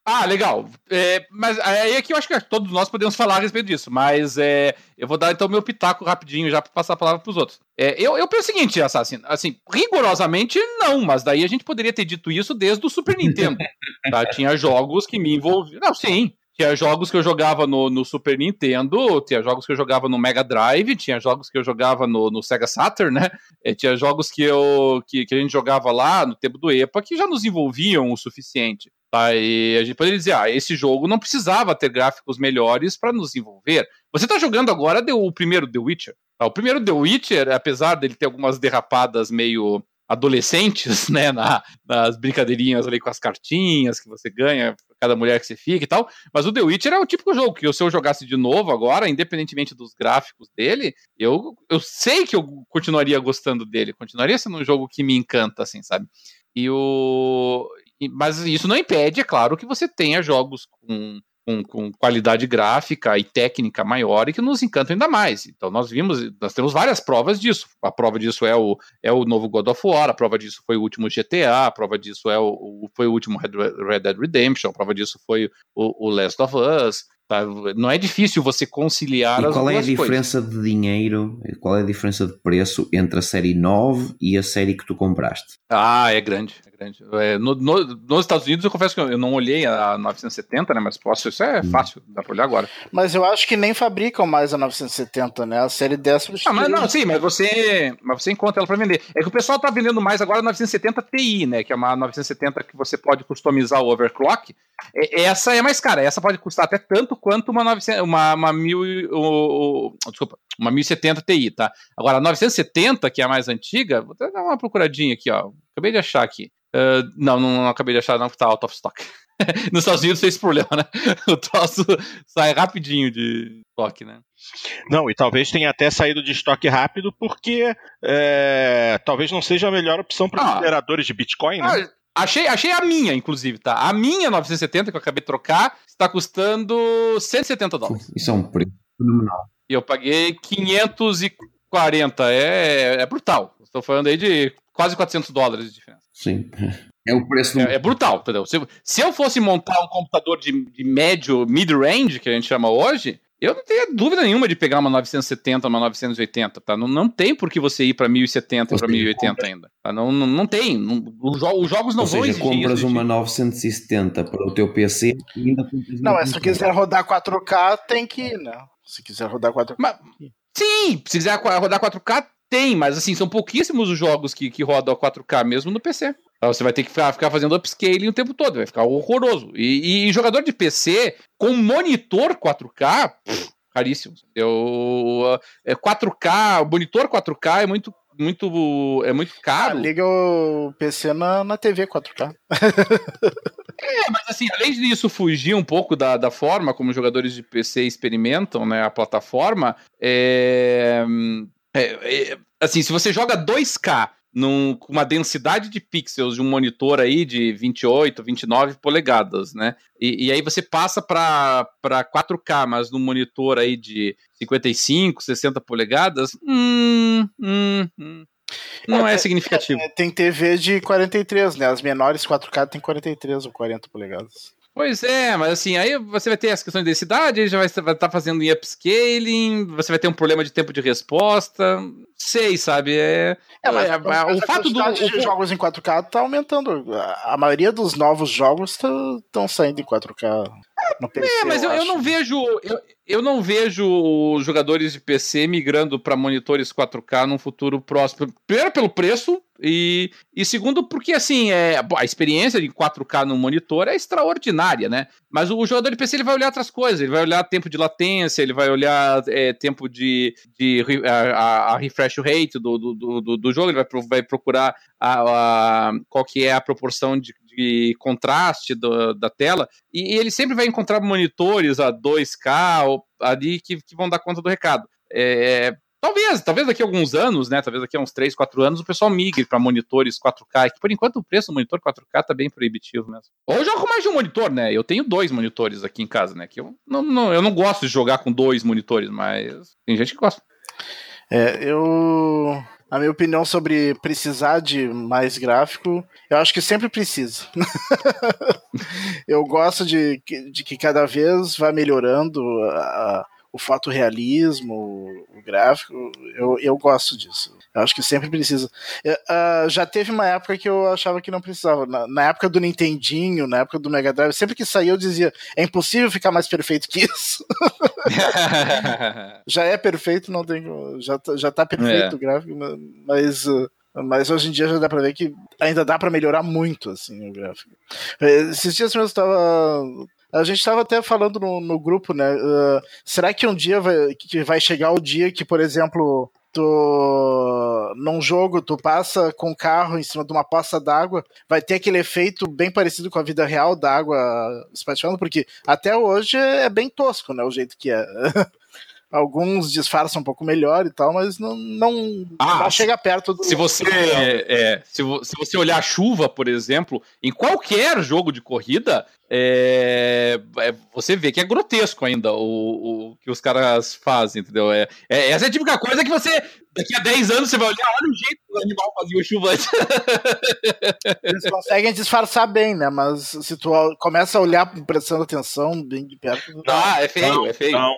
Ah, legal. É, mas aí aqui eu acho que todos nós podemos falar a respeito disso, mas é, eu vou dar então meu pitaco rapidinho já para passar a palavra para os outros. É, eu, eu penso o seguinte, Assassin, assim, rigorosamente não, mas daí a gente poderia ter dito isso desde o Super Nintendo. tá? Tinha jogos que me envolviam. Não, sim. Tinha jogos que eu jogava no, no, Super Nintendo, tinha jogos que eu jogava no Mega Drive, tinha jogos que eu jogava no, no Sega Saturn, né? E tinha jogos que, eu, que, que a gente jogava lá no tempo do EPA que já nos envolviam o suficiente. Tá? E a gente poderia dizer, ah, esse jogo não precisava ter gráficos melhores para nos envolver. Você está jogando agora o primeiro The Witcher. Tá? O primeiro The Witcher, apesar dele ter algumas derrapadas meio adolescentes, né, na, nas brincadeirinhas ali com as cartinhas que você ganha, cada mulher que você fica e tal, mas o The Witcher é o típico jogo que se eu jogasse de novo agora, independentemente dos gráficos dele, eu, eu sei que eu continuaria gostando dele, continuaria sendo um jogo que me encanta, assim, sabe? E o... Mas isso não impede, é claro, que você tenha jogos com com, com, qualidade gráfica e técnica maior e que nos encantam ainda mais. Então nós vimos, nós temos várias provas disso. A prova disso é o, é o novo God of War, a prova disso foi o último GTA, a prova disso é o, foi o último Red Dead Redemption, a prova disso foi o, o Last of Us. Tá? Não é difícil você conciliar e as qual é a diferença coisas. de dinheiro, qual é a diferença de preço entre a série 9 e a série que tu compraste? Ah, é grande. É grande. É, no, no, nos Estados Unidos eu confesso que eu não olhei a 970, né? Mas posso, isso é hum. fácil, dá pra olhar agora. Mas eu acho que nem fabricam mais a 970, né? A série 10 Ah, mas não, sim, mas você, mas você encontra ela para vender. É que o pessoal tá vendendo mais agora a 970 Ti, né? Que é uma 970 que você pode customizar o overclock. É, essa é mais cara, essa pode custar até tanto quanto uma 900, uma, uma mil, o, o, desculpa, uma 1070 Ti, tá? Agora, a 970, que é a mais antiga, vou dar uma procuradinha aqui, ó. Acabei de achar aqui. Uh, não, não, não, acabei de achar, não, que tá out of stock. Nos Estados Unidos tem esse problema, né? O troço sai rapidinho de estoque, né? Não, e talvez tenha até saído de estoque rápido porque é, talvez não seja a melhor opção para os ah, mineradores de Bitcoin, né? Ah, Achei, achei a minha, inclusive, tá? A minha 970, que eu acabei de trocar, está custando 170 dólares. Isso é um preço fenomenal. E eu paguei 540. É, é brutal. Estou falando aí de quase 400 dólares de diferença. Sim. É o preço. Do... É, é, brutal, entendeu? Se, se eu fosse montar um computador de, de médio, mid-range, que a gente chama hoje, eu não tenho dúvida nenhuma de pegar uma 970, uma 980, tá? Não, não tem por que você ir para 1070 e para 1080 ainda. Tá? Não, não, não tem. Não, os jogos não Ou vão seja, compras uma 970 para o teu PC e ainda Não, mas se quiser rodar 4K, tem que ir, né? Se quiser rodar 4K. Mas, sim, se quiser rodar 4K, tem, mas assim, são pouquíssimos os jogos que, que rodam a 4K mesmo no PC. Você vai ter que ficar, ficar fazendo upscaling o tempo todo, vai ficar horroroso. E, e jogador de PC com monitor 4K, pff, caríssimo. Eu, é 4K, o monitor 4K é muito muito é muito caro. Ah, liga o PC na, na TV 4K. é, mas assim, além disso fugir um pouco da, da forma como os jogadores de PC experimentam né, a plataforma, é, é, é assim, se você joga 2K num, com uma densidade de pixels de um monitor aí de 28, 29 polegadas, né? E, e aí você passa para 4K, mas num monitor aí de 55, 60 polegadas, hum, hum, hum. Não é, é significativo. É, tem TV de 43, né? As menores 4K tem 43 ou 40 polegadas. Pois é, mas assim, aí você vai ter as questões de densidade, já vai estar tá fazendo em upscaling, você vai ter um problema de tempo de resposta. Sei, sabe? É, é, mas, é, mas o fato do de jogos em 4K tá aumentando. A maioria dos novos jogos estão saindo em 4K no PC. É, mas eu, eu, eu não vejo. Eu, eu não vejo jogadores de PC migrando para monitores 4K num futuro próximo. Primeiro, pelo preço, e, e segundo, porque assim, é, a experiência de 4K no monitor é extraordinária, né? Mas o jogador de PC ele vai olhar outras coisas, ele vai olhar tempo de latência, ele vai olhar é, tempo de, de a, a, refresh rate do, do, do, do, jogo, ele vai, vai procurar a, a, qual que é a proporção de, de contraste do, da tela, e, ele sempre vai encontrar monitores a 2K ali que, que vão dar conta do recado. É, Talvez, talvez daqui a alguns anos, né? Talvez daqui a uns 3, 4 anos o pessoal migre para monitores 4K, que por enquanto o preço do monitor 4K tá bem proibitivo mesmo. Ou jogo com mais de um monitor, né? Eu tenho dois monitores aqui em casa, né? Que eu não, não, eu não gosto de jogar com dois monitores, mas tem gente que gosta. É, eu a minha opinião sobre precisar de mais gráfico, eu acho que sempre precisa. eu gosto de, de que cada vez vai melhorando a, o fotorrealismo, o gráfico, eu, eu gosto disso. Eu acho que sempre precisa. Uh, já teve uma época que eu achava que não precisava. Na, na, época do Nintendinho, na época do Mega Drive, sempre que saía eu dizia: é impossível ficar mais perfeito que isso. já é perfeito, não tem. Já, tá, já tá perfeito é. o gráfico, mas. Uh, mas hoje em dia já dá pra ver que ainda dá para melhorar muito assim o gráfico. Esses dias mesmo eu estava a gente estava até falando no, no grupo, né? Uh, será que um dia vai, que vai chegar o dia que, por exemplo, tu num jogo tu passa com o carro em cima de uma poça d'água, vai ter aquele efeito bem parecido com a vida real da água espaciando, porque até hoje é bem tosco, né? O jeito que é. Alguns disfarçam um pouco melhor e tal, mas não, não, ah, chega perto do. Se você, é, se, se, você olhar a chuva, por exemplo, em qualquer jogo de corrida, é, é, você vê que é grotesco ainda o, o que os caras fazem, entendeu? É, é, essa é a típica coisa que você Daqui a 10 anos você vai olhar, olha o jeito que o animal fazia o chuva Eles conseguem disfarçar bem, né? Mas se tu começa a olhar prestando atenção bem de perto. Não, ah, é feio, não, é feio. Não.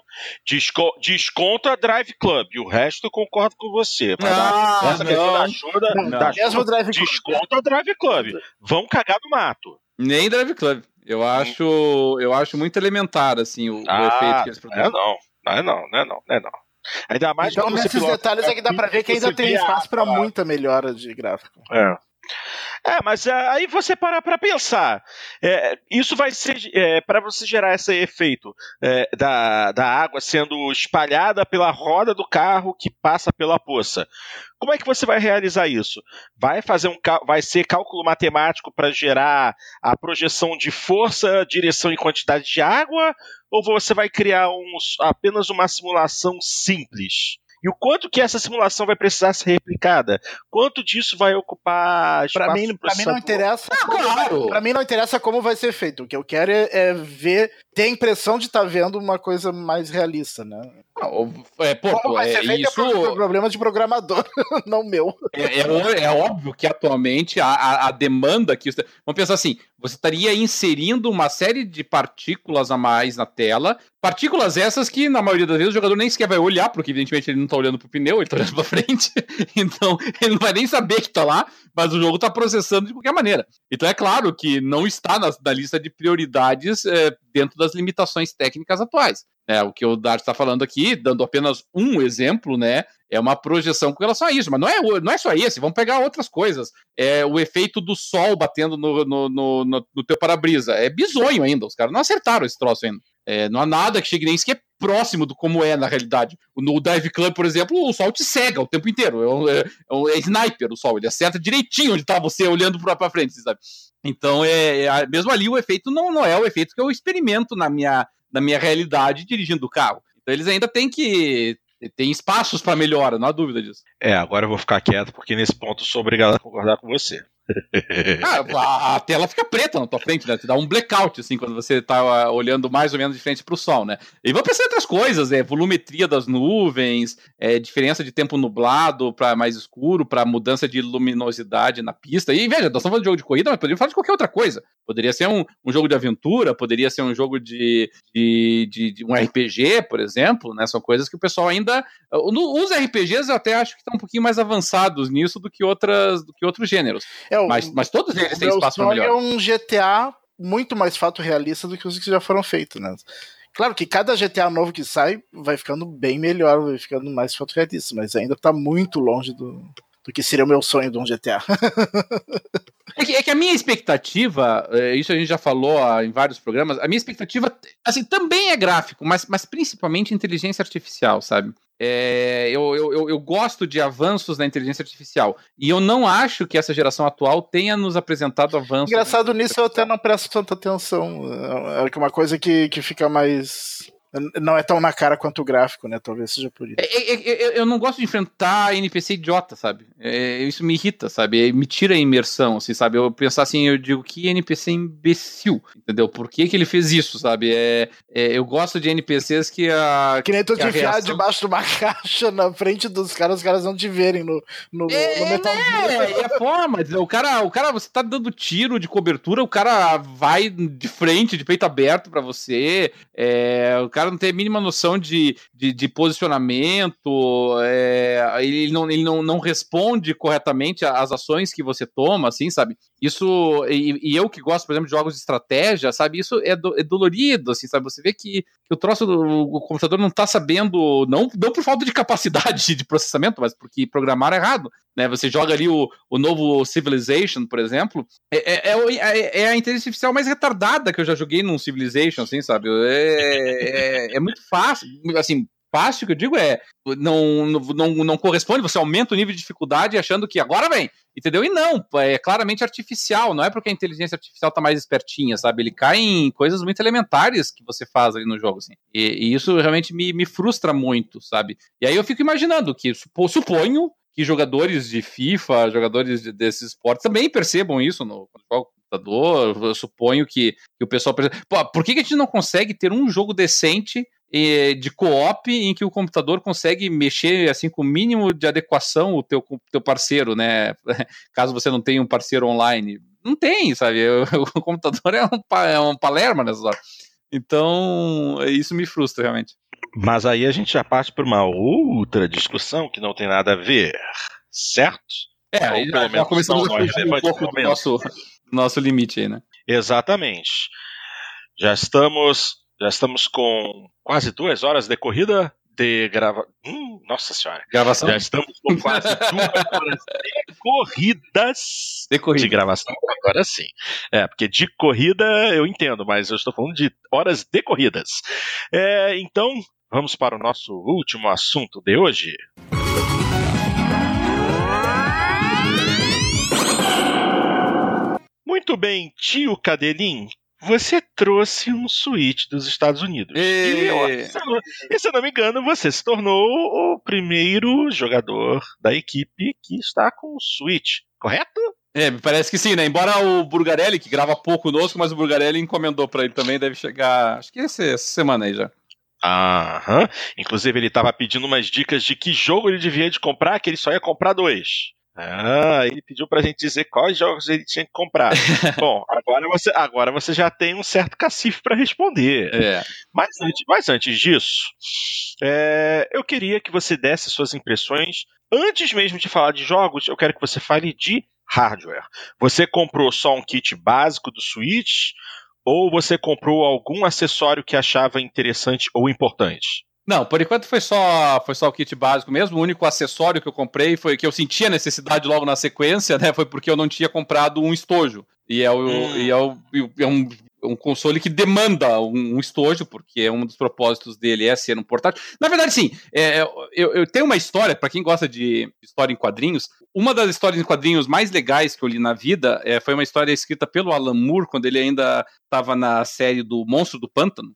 Desco desconta Drive Club. O resto eu concordo com você. Não, dar, essa questão da ajuda. Não, da mesmo Drive Club. Desconta Drive Club. Vão cagar no mato. Nem Drive Club. Eu acho, eu acho muito elementar, assim, o, ah, o efeito que eles produzem. Não é não, não é não, não é não, não é não. Ainda mais então, nesses detalhes é que dá pra ver que ainda tem espaço para muita melhora de gráfico. É. É, mas é, aí você para para pensar. É, isso vai ser é, para você gerar esse efeito é, da, da água sendo espalhada pela roda do carro que passa pela poça. Como é que você vai realizar isso? Vai fazer um vai ser cálculo matemático para gerar a projeção de força, direção e quantidade de água? Ou você vai criar um, apenas uma simulação simples? E o quanto que essa simulação vai precisar ser replicada? Quanto disso vai ocupar Para mim, pra mim não interessa. Ah, claro. Para mim não interessa como vai ser feito. O que eu quero é, é ver, ter a impressão de estar tá vendo uma coisa mais realista, né? É, pô, feito é isso... é problema de programador, não meu. É, é, é, óbvio que atualmente a, a, a demanda que vamos pensar assim, você estaria inserindo uma série de partículas a mais na tela. Partículas essas que, na maioria das vezes, o jogador nem sequer vai olhar, porque evidentemente ele não está olhando para o pneu, ele está olhando para frente. então, ele não vai nem saber que está lá, mas o jogo está processando de qualquer maneira. Então, é claro que não está na, na lista de prioridades é, dentro das limitações técnicas atuais. É, o que o Dart está falando aqui, dando apenas um exemplo, né? É uma projeção com relação a isso, mas não é, não é só esse, vamos pegar outras coisas. É o efeito do sol batendo no, no, no, no teu para-brisa. É bizonho ainda, os caras não acertaram esse troço ainda. É, não há nada que chegue nem sequer próximo do como é na realidade. No Dive Club, por exemplo, o sol te cega o tempo inteiro. É, um, é, é, é sniper o sol, ele acerta direitinho onde está você olhando para frente, sabe? Então, é, é, mesmo ali o efeito não, não é o efeito que eu experimento na minha, na minha realidade dirigindo o carro. Então eles ainda têm que tem espaços para melhora, não há dúvida disso. É, agora eu vou ficar quieto porque nesse ponto sou obrigado a concordar com você. Ah, a tela fica preta na tua frente, né? Te dá um blackout, assim, quando você tá ah, olhando mais ou menos de frente pro sol, né? E vou pensar em outras coisas, é volumetria das nuvens, é, diferença de tempo nublado para mais escuro, para mudança de luminosidade na pista. E veja, nós estamos falando de jogo de corrida, mas poderíamos falar de qualquer outra coisa. Poderia ser um, um jogo de aventura, poderia ser um jogo de, de, de, de, um RPG, por exemplo, né? São coisas que o pessoal ainda. Os RPGs eu até acho que estão um pouquinho mais avançados nisso do que, outras, do que outros gêneros. É, é, mas, mas todos eles têm espaço para melhor. é um GTA muito mais fato realista do que os que já foram feitos, né? Claro que cada GTA novo que sai vai ficando bem melhor, vai ficando mais fato realista, mas ainda tá muito longe do, do que seria o meu sonho de um GTA. é, que, é, que, a minha expectativa, é, isso a gente já falou em vários programas, a minha expectativa, assim, também é gráfico, mas, mas principalmente inteligência artificial, sabe? É, eu, eu, eu, gosto de avanços na inteligência artificial. E eu não acho que essa geração atual tenha nos apresentado avanços. Engraçado nisso, eu até não presto tanta atenção. É, é uma coisa que, que fica mais Não é tão na cara quanto o gráfico, né? Talvez seja por isso. É, é, é, eu não gosto de enfrentar NPC idiota, sabe? É, isso me irrita, sabe? Me tira a imersão, assim, sabe? Eu pensar assim, eu digo que NPC imbecil, entendeu? Por que, que ele fez isso, sabe? É, eu gosto de NPCs que a. Que nem tu te enfiar reação... debaixo de uma caixa na frente dos caras, os caras não te verem no, no, é, no Metal. É, é forma. O cara, o cara, você tá dando tiro de cobertura, o cara vai de frente, de peito aberto para você. É, o cara não tem a mínima noção de, de, de posicionamento, é, ele, não, ele não, não responde corretamente às ações que você toma, assim, sabe? Isso, e, e eu que gosto, por exemplo, de jogos de estratégia, sabe? Isso é, do, é dolorido, assim, sabe? Você vê que, o troço do o computador não tá sabendo, não, não por falta de capacidade de processamento, mas porque programaram errado, né? Você joga ali o, o novo Civilization, por exemplo, é, é, é, é a inteligência artificial mais retardada que eu já joguei num Civilization, assim, sabe? É, é, é muito fácil, assim, fácil que eu digo é não, não, não corresponde, você aumenta o nível de dificuldade achando que agora vem, entendeu? E não, é claramente artificial, não é porque a inteligência artificial tá mais espertinha, sabe? Ele cai em coisas muito elementares que você faz ali no jogo, assim. E, e isso realmente me, me frustra muito, sabe? E aí eu fico imaginando que, suponho que jogadores de FIFA, jogadores de, desses esportes também percebam isso no computador. Eu suponho que, que o pessoal. Pô, por que, que a gente não consegue ter um jogo decente de co-op em que o computador consegue mexer assim com o mínimo de adequação o teu, teu parceiro, né? Caso você não tenha um parceiro online. Não tem, sabe? O, computador é um, é um palerma nessa hora. Então, isso me frustra realmente. Mas aí a gente já parte para uma outra discussão que não tem nada a ver, certo? É, aí já, já começamos a fugir um pouco do nosso, nosso limite aí, né? Exatamente. Já estamos, já estamos com quase duas horas de corrida de grava... Hum, nossa senhora. Gravação? Já estamos com quase duas horas de corridas de, corrida. de gravação. Agora sim. É, porque de corrida eu entendo, mas eu estou falando de horas de corridas. É, então, vamos para o nosso último assunto de hoje. Muito bem, tio Cadelin, você trouxe um Switch dos Estados Unidos. E, e, se, não, e, se não me engano, você se tornou o primeiro jogador da equipe que está com o Switch, correto? É, me parece que sim, né? Embora o Burgarelli, que grava pouco conosco, mas o Burgarelli encomendou para ele também, deve chegar, acho que essa semana aí já. Aham. Inclusive, ele estava pedindo umas dicas de que jogo ele devia de comprar, que ele só ia comprar dois. Ah, ele pediu pra gente dizer quais jogos ele tinha que comprar. Bom, agora você, agora você já tem um certo cacife para responder. É. Mas, antes, mas antes disso, é, eu queria que você desse suas impressões. Antes mesmo de falar de jogos, eu quero que você fale de hardware. Você comprou só um kit básico do Switch? Ou você comprou algum acessório que achava interessante ou importante? Não, por enquanto foi só, foi só o kit básico mesmo. O único acessório que eu comprei foi que eu sentia necessidade logo na sequência, né? Foi porque eu não tinha comprado um estojo. E é, o, hum. e é, o, é um, um console que demanda um, um, estojo, porque um dos propósitos dele é ser um portátil. Na verdade, sim, é, eu, eu tenho uma história, para quem gosta de história em quadrinhos, uma das histórias em quadrinhos mais legais que eu li na vida é, foi uma história escrita pelo Alan Moore, quando ele ainda estava na série do Monstro do Pântano,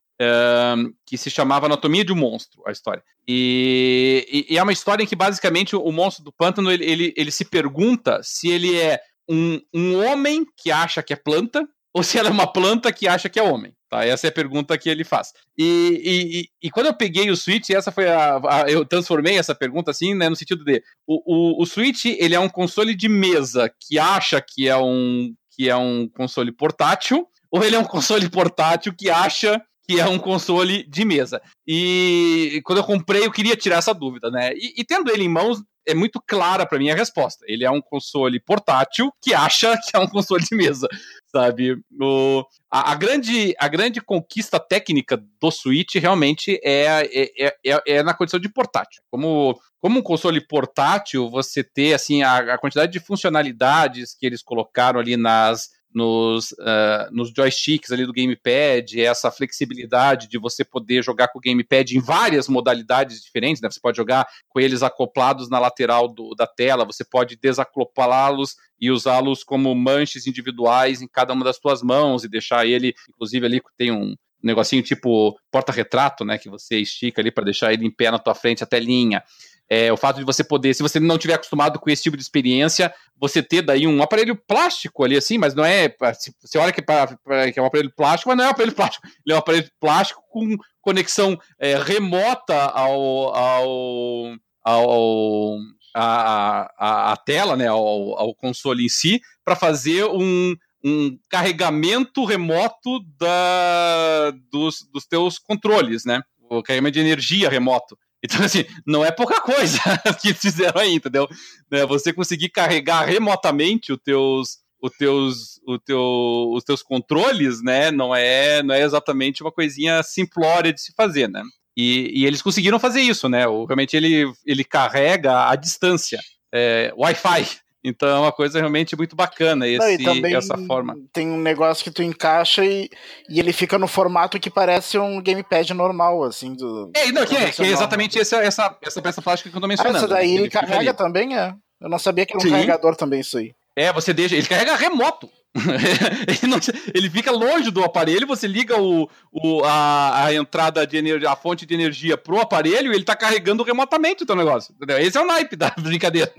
que se chamava Anatomia de um Monstro, a história. E, e, e, é uma história em que basicamente o monstro do pântano ele, ele, ele se pergunta se ele é um, um homem que acha que é planta ou se ela é uma planta que acha que é homem. Tá? Essa é a pergunta que ele faz. E, e, e quando eu peguei o Switch, essa foi a, a, Eu transformei essa pergunta assim, né, no sentido de. O, o, o Switch ele é um console de mesa que acha que é um, que é um console portátil, ou ele é um console portátil que acha que é um console de mesa. E quando eu comprei, eu queria tirar essa dúvida, né? E, e tendo ele em mãos, é muito clara para mim a resposta. Ele é um console portátil que acha que é um console de mesa, sabe? O, a, a, grande, a grande conquista técnica do Switch realmente é, é, é, é, é na condição de portátil. Como, como um console portátil, você ter assim a, a quantidade de funcionalidades que eles colocaram ali nas nos, uh, nos joysticks ali do gamepad, essa flexibilidade de você poder jogar com o gamepad em várias modalidades diferentes, né? Você pode jogar com eles acoplados na lateral do, da tela, você pode desacoplá-los e usá-los como manches individuais em cada uma das suas mãos e deixar ele, inclusive ali tem um negocinho tipo porta-retrato, né? Que você estica ali para deixar ele em pé na tua frente, a telinha. É, o fato de você poder, se você não tiver acostumado com esse tipo de experiência, você ter daí um aparelho plástico ali assim, mas não é. Você olha que, pra, pra, que é um aparelho plástico, mas não é um aparelho plástico. Ele é um aparelho plástico com conexão é, remota ao, ao, ao a, a, a, tela, né, ao, ao console em si, para fazer um, um carregamento remoto da, dos, dos teus controles, né? O carregamento de energia remoto. Então, assim, não é pouca coisa que fizeram aí, entendeu? Né, você conseguir carregar remotamente os teus, os teus, o teu, os teus controles, né? Não é, não é exatamente uma coisinha simplória de se fazer, né? E, e eles conseguiram fazer isso, né? Realmente ele, ele carrega a distância. É, Wi-Fi, então é uma coisa realmente muito bacana esse, não, essa forma. Tem um negócio que tu encaixa e, e ele fica no formato que parece um gamepad normal, assim. Do, é, não, que é, que é exatamente essa, essa, essa peça plástica que eu tô mencionando. Ah, essa daí ele, ele carrega também, é? Eu não sabia que era um Sim. carregador também isso aí. É, você deixa. Ele carrega remoto. ele, não, ele, fica longe do aparelho, você liga o, o, a, a, entrada de energia, a fonte de energia pro aparelho e ele tá carregando remotamente o teu negócio. Entendeu? Esse é o naipe da brincadeira.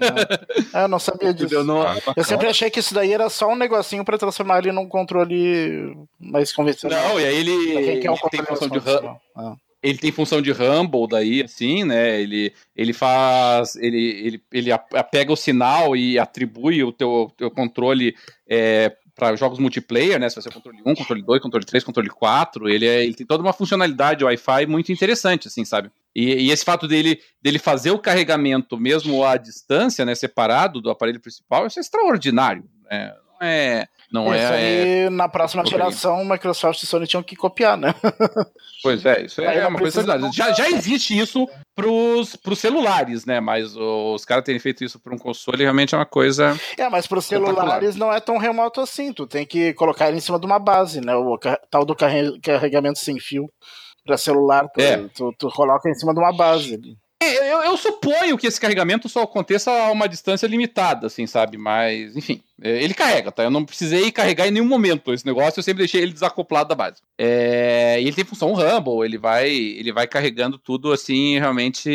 É, eu não sabia disso. Não, ah, eu sempre achei que isso daí era só um negocinho para transformar ele num controle mais convencional. Não, e aí ele, ele tem função de ah. ele tem função de Rumble daí, assim, né? Ele, ele faz. Ele, ele, ele pega o sinal e atribui o teu, teu controle é, para jogos multiplayer, né? Se você controle 1, controle 2, controle 3, controle 4, ele, é, ele tem toda uma funcionalidade Wi-Fi muito interessante, assim, sabe? E, e, esse fato dele, dele fazer o carregamento mesmo à distância, né, separado do aparelho principal, isso é extraordinário. Né? Não é, não isso é, aí, é, na próxima geração, Microsoft e Sony tinham que copiar, né? Pois é, isso é, é uma coisa verdade. Já, já existe isso pros, pros celulares, né? Mas os caras terem feito isso para um console realmente é uma coisa. É, mas pros celulares não é tão remoto assim. Tu tem que colocar ele em cima de uma base, né? O tal do carregamento sem fio para celular. Tu, é. tu, tu, coloca em cima de uma base eu, eu, suponho que esse carregamento só aconteça a uma distância limitada, assim, sabe? Mas, enfim, é, ele carrega, tá? Eu não precisei carregar em nenhum momento esse negócio, eu sempre deixei ele desacoplado da base. É, e ele tem função Rumble, ele vai, ele vai carregando tudo, assim, realmente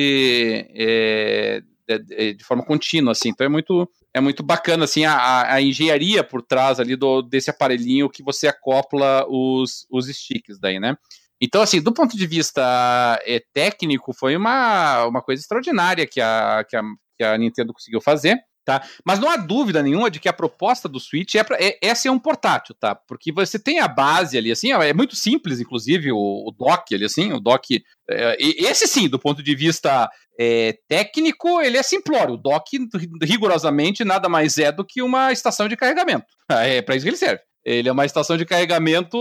é, de, de, forma contínua, assim. Então é muito, é muito bacana, assim, a, a engenharia por trás ali do, desse aparelhinho que você acopla os, os sticks daí, né? Então, assim, do ponto de vista é, técnico, foi uma, uma coisa extraordinária que a, que, a, que a Nintendo conseguiu fazer. Tá? Mas não há dúvida nenhuma de que a proposta do Switch é, pra, é, é ser um portátil, tá? Porque você tem a base ali, assim, é muito simples, inclusive, o, o dock ali, assim, o dock. É, esse sim, do ponto de vista é, técnico, ele é simplório. O dock, rigorosamente, nada mais é do que uma estação de carregamento. É para isso que ele serve. Ele é uma estação de carregamento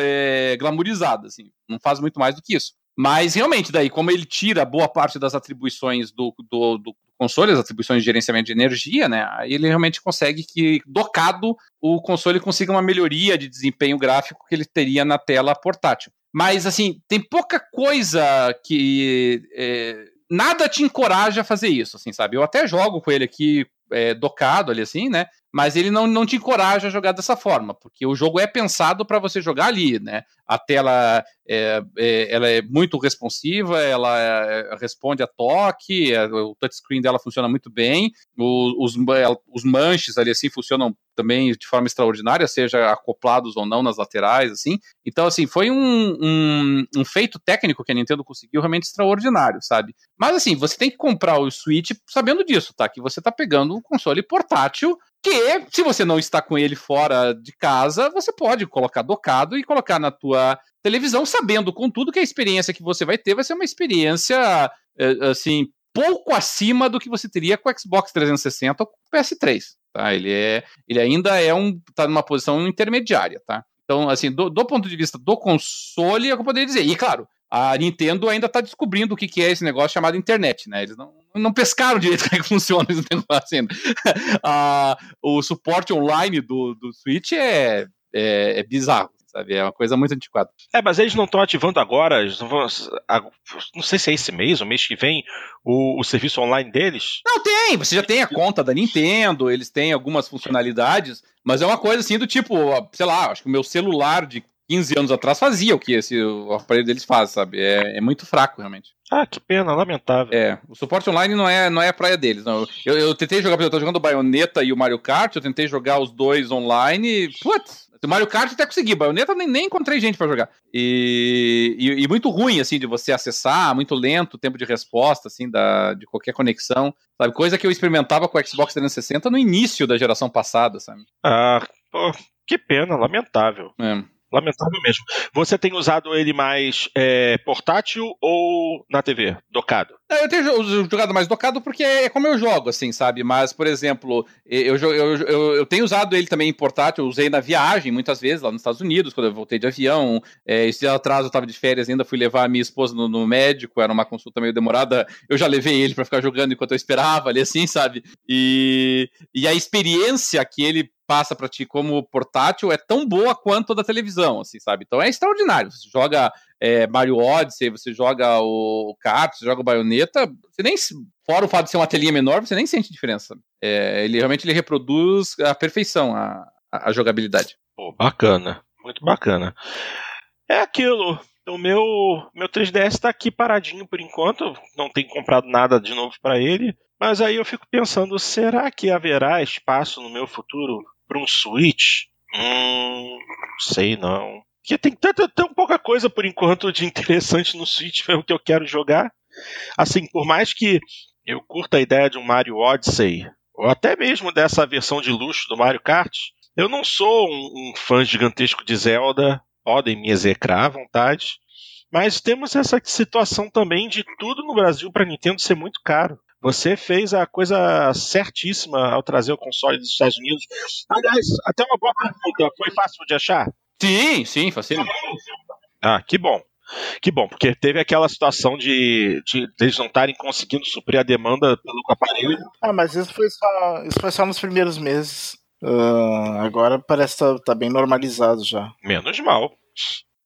é, glamourizada, assim. Não faz muito mais do que isso. Mas realmente, daí, como ele tira boa parte das atribuições do, do, do console, as atribuições de gerenciamento de energia, né? Aí ele realmente consegue que, docado, o console consiga uma melhoria de desempenho gráfico que ele teria na tela portátil. Mas, assim, tem pouca coisa que. É, nada te encoraja a fazer isso, assim, sabe? Eu até jogo com ele aqui é, docado ali, assim, né? Mas ele não, não te encoraja a jogar dessa forma, porque o jogo é pensado para você jogar ali, né? A tela é, é, ela é muito responsiva, ela é, responde a toque, é, o touchscreen dela funciona muito bem, o, os, os manches ali assim funcionam também de forma extraordinária, seja acoplados ou não nas laterais, assim. Então, assim, foi um, um, um feito técnico que a Nintendo conseguiu realmente extraordinário, sabe? Mas, assim, você tem que comprar o Switch sabendo disso, tá? Que você tá pegando um console portátil que se você não está com ele fora de casa, você pode colocar docado e colocar na tua televisão, sabendo contudo que a experiência que você vai ter vai ser uma experiência é, assim pouco acima do que você teria com o Xbox 360 ou com o PS3, tá? Ele é, ele ainda é um tá numa posição intermediária, tá? Então, assim, do, do ponto de vista do console, eu poderia dizer. E claro, a Nintendo ainda está descobrindo o que, que é esse negócio chamado internet, né? Eles não, não pescaram direito como é que funciona esse negócio ainda. ah, o suporte online do, do Switch é, é, é bizarro sabe? É uma coisa muito antiquada. É, mas eles não estão ativando agora, vão, não sei se é esse mês ou mês que vem, o, o, serviço online deles? Não, tem, você já tem a conta da Nintendo, eles têm algumas funcionalidades, mas é uma coisa assim do tipo, sei lá, acho que o meu celular de 15 anos atrás fazia o que esse, o aparelho deles faz, sabe? É, é muito fraco, realmente. Ah, que pena, lamentável. É, o suporte online não é, não é a praia deles. Não. Eu, eu tentei jogar, eu tô jogando o Bayonetta e o Mario Kart, eu tentei jogar os dois online, putz, o Mario Kart até consegui, Bayonetta nem, nem encontrei gente para jogar. E, e, e, muito ruim, assim, de você acessar, muito lento o tempo de resposta, assim, da, de qualquer conexão, sabe? Coisa que eu experimentava com o Xbox 360 no início da geração passada, sabe? Ah, pô, que pena, lamentável. É. Lamentável mesmo. Você tem usado ele mais é, portátil ou na TV, docado? É, eu tenho jogado mais docado porque é como eu jogo, assim, sabe? Mas, por exemplo, eu, eu, eu, eu tenho usado ele também em portátil, eu usei na viagem muitas vezes, lá nos Estados Unidos, quando eu voltei de avião. É, esse dia atrás eu estava de férias ainda, fui levar a minha esposa no, no, médico, era uma consulta meio demorada. Eu já levei ele para ficar jogando enquanto eu esperava ali, assim, sabe? E, e a experiência que ele passa para ti como portátil é tão boa quanto a da televisão, assim, sabe? Então é extraordinário. Você joga é, Mario Odyssey, você joga o Kart, você joga o Bayonetta, você nem fora o fato de ser uma telinha menor, você nem sente diferença. É, ele realmente ele reproduz a perfeição a, a, jogabilidade. Pô, bacana, muito bacana. É aquilo. O meu, meu 3DS está aqui paradinho por enquanto, não tenho comprado nada de novo para ele. Mas aí eu fico pensando, será que haverá espaço no meu futuro para um Switch? Hum, sei não. Porque tem tanta, tão pouca coisa por enquanto de interessante no Switch é o que eu quero jogar. Assim, por mais que eu curta a ideia de um Mario Odyssey, ou até mesmo dessa versão de luxo do Mario Kart, eu não sou um, um fã gigantesco de Zelda, podem me execrar à vontade, mas temos essa situação também de tudo no Brasil para Nintendo ser muito caro. Você fez a coisa certíssima ao trazer o console dos Estados Unidos. Aliás, até uma boa pergunta: foi fácil de achar? Sim, sim, fácil. Ah, que bom. Que bom, porque teve aquela situação de, de, de eles não estarem conseguindo suprir a demanda pelo aparelho. Ah, mas isso foi só, isso foi só nos primeiros meses. Uh, agora parece que tá, tá bem normalizado já. Menos mal.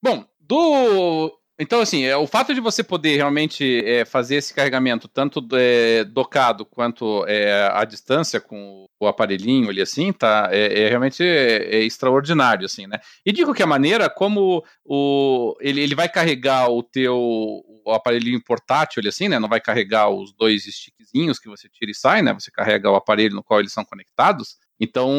Bom, do então, assim, é, o fato de você poder realmente é, fazer esse carregamento tanto é, docado quanto é, à distância com o aparelhinho ali, assim, tá, é, é realmente é, é, extraordinário, assim, né? E de qualquer maneira, como o, ele, ele vai carregar o teu o aparelhinho portátil ali, assim, né? Não vai carregar os dois stickzinhos que você tira e sai, né? Você carrega o aparelho no qual eles são conectados. Então,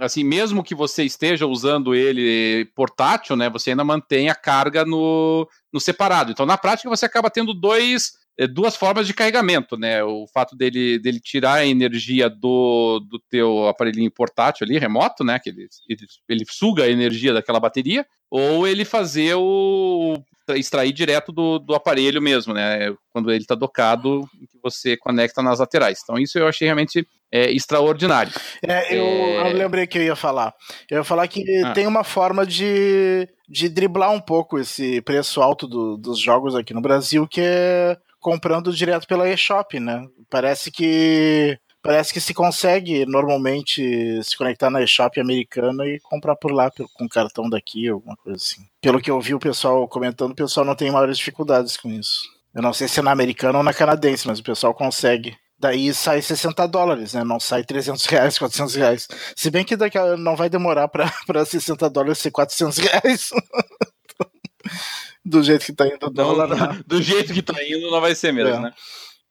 assim, mesmo que você esteja usando ele portátil, né, você ainda mantém a carga no, no separado. Então, na prática, você acaba tendo dois, duas formas de carregamento, né? O fato dele, dele tirar a energia do, do teu aparelhinho portátil ali, remoto, né? Que ele, ele, ele suga a energia daquela bateria, ou ele fazer o extrair direto do, do aparelho mesmo, né? Quando ele está docado, que você conecta nas laterais. Então, isso eu achei realmente é, extraordinário. É, eu, é... eu, lembrei que eu ia falar. Eu ia falar que ah. tem uma forma de, de driblar um pouco esse preço alto do, dos jogos aqui no Brasil, que é comprando direto pela eShop, né? Parece que parece que se consegue normalmente se conectar na eShop americana e comprar por lá com cartão daqui, alguma coisa assim. Pelo que eu vi o pessoal comentando, o pessoal não tem maiores dificuldades com isso. Eu não sei se é na americana ou na canadense, mas o pessoal consegue. Daí sai 60 dólares, né? Não sai 300 reais, 400 reais. Se bem que daqui não vai demorar para 60 dólares ser 400 reais. do jeito que tá indo o dólar. Não, do jeito que tá indo, não vai ser mesmo, é. né?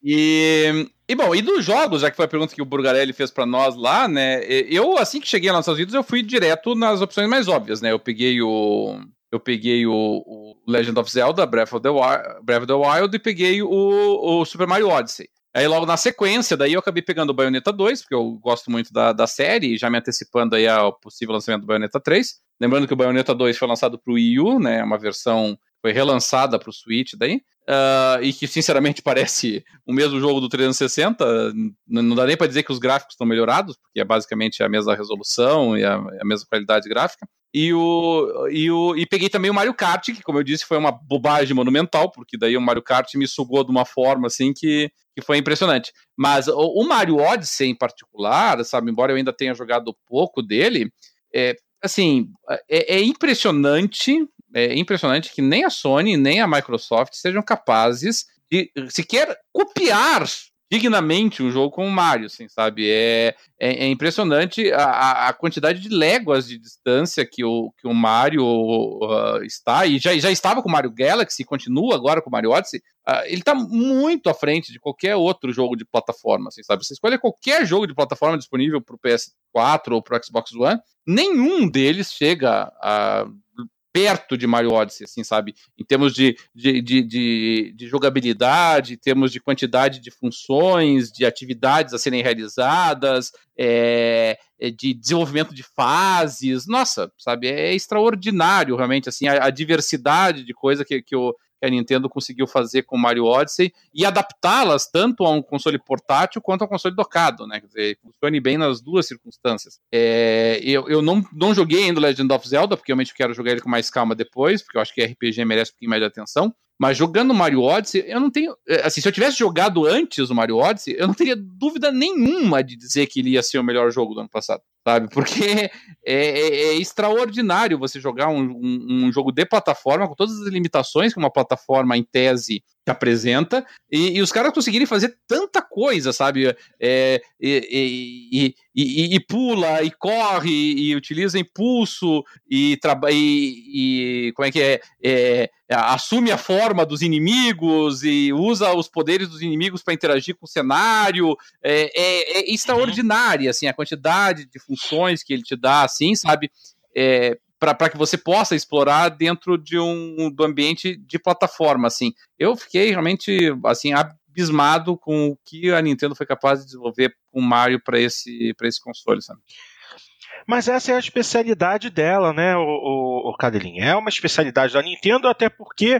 E, e bom, e dos jogos, já que foi a pergunta que o Burgarelli fez para nós lá, né? Eu, assim que cheguei lá nos Estados Unidos, eu fui direto nas opções mais óbvias, né? Eu peguei o. Eu peguei o, o Legend of Zelda, Breath of the, Wild, Breath of the Wild e peguei o, o Super Mario Odyssey. Aí logo na sequência, daí eu acabei pegando o Bayonetta 2, porque eu gosto muito da, da série, já me antecipando aí ao possível lançamento do Bayonetta 3. Lembrando que o Bayonetta 2 foi lançado para o Wii U, né? Uma versão foi relançada para o Switch daí. Uh, e que sinceramente parece o mesmo jogo do 360. Não dá nem para dizer que os gráficos estão melhorados, porque é basicamente a mesma resolução e a, a, mesma qualidade gráfica. E, o, e, o, e peguei também o Mario Kart, que, como eu disse, foi uma bobagem monumental, porque daí o Mario Kart me sugou de uma forma assim que, que foi impressionante. Mas o, o Mario Odyssey em particular, sabe, embora eu ainda tenha jogado pouco dele, é, assim, é, é impressionante é impressionante que nem a Sony nem a Microsoft sejam capazes de sequer copiar dignamente um jogo como o Mario, assim, sabe? É, é, é impressionante a, a, quantidade de léguas de distância que o, que o Mario uh, está, e já, já estava com o Mario Galaxy, continua agora com o Mario Odyssey, uh, ele está muito à frente de qualquer outro jogo de plataforma, assim, sabe? Você escolhe qualquer jogo de plataforma disponível para o PS4 ou para o Xbox One, nenhum deles chega a perto de Mario Odyssey, assim, sabe? Em termos de, de, de, de, de jogabilidade, em termos de quantidade de funções, de atividades a serem realizadas, é, é de desenvolvimento de fases. Nossa, sabe? É extraordinário, realmente, assim, a, a diversidade de coisa que, que o que a Nintendo conseguiu fazer com Mario Odyssey e adaptá-las tanto a um console portátil quanto a um console docado, né? Quer dizer, funcione bem nas duas circunstâncias. É, eu eu não, não joguei ainda Legend of Zelda, porque realmente quero jogar ele com mais calma depois, porque eu acho que RPG merece um pouquinho mais de atenção. Mas jogando Mario Odyssey, eu não tenho. É, assim, se eu tivesse jogado antes o Mario Odyssey, eu não teria dúvida nenhuma de dizer que ele ia ser o melhor jogo do ano passado. Sabe? Porque é, é, é extraordinário você jogar um, um, um, jogo de plataforma, com todas as limitações que uma plataforma, em tese, que apresenta, e, e, os caras conseguirem fazer tanta coisa, sabe? É, e, e, e, pula, e corre, e utiliza impulso, e, e, como é que é, é, assume a forma dos inimigos e usa os poderes dos inimigos para interagir com o cenário. É, é, é extraordinária, assim, a quantidade de funções que ele te dá, assim, sabe? É, para que você possa explorar dentro de um do ambiente de plataforma, assim. Eu fiquei realmente assim abismado com o que a Nintendo foi capaz de desenvolver com Mario para esse para esse console, sabe? Mas essa é a especialidade dela, né, o, o, o? É uma especialidade da Nintendo, até porque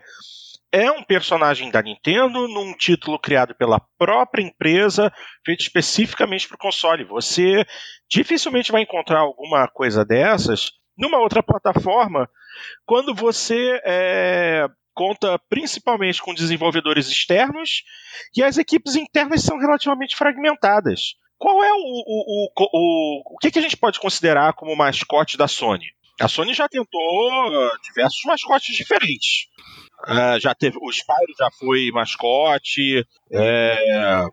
é um personagem da Nintendo num título criado pela própria empresa, feito especificamente para o console. Você dificilmente vai encontrar alguma coisa dessas numa outra plataforma, quando você é, conta principalmente com desenvolvedores externos e as equipes internas são relativamente fragmentadas. Qual é o, o, o, o, o que, que a gente pode considerar como mascote da Sony? A Sony já tentou uh, diversos mascotes diferentes. Uh, já teve o Spyro já foi mascote. É,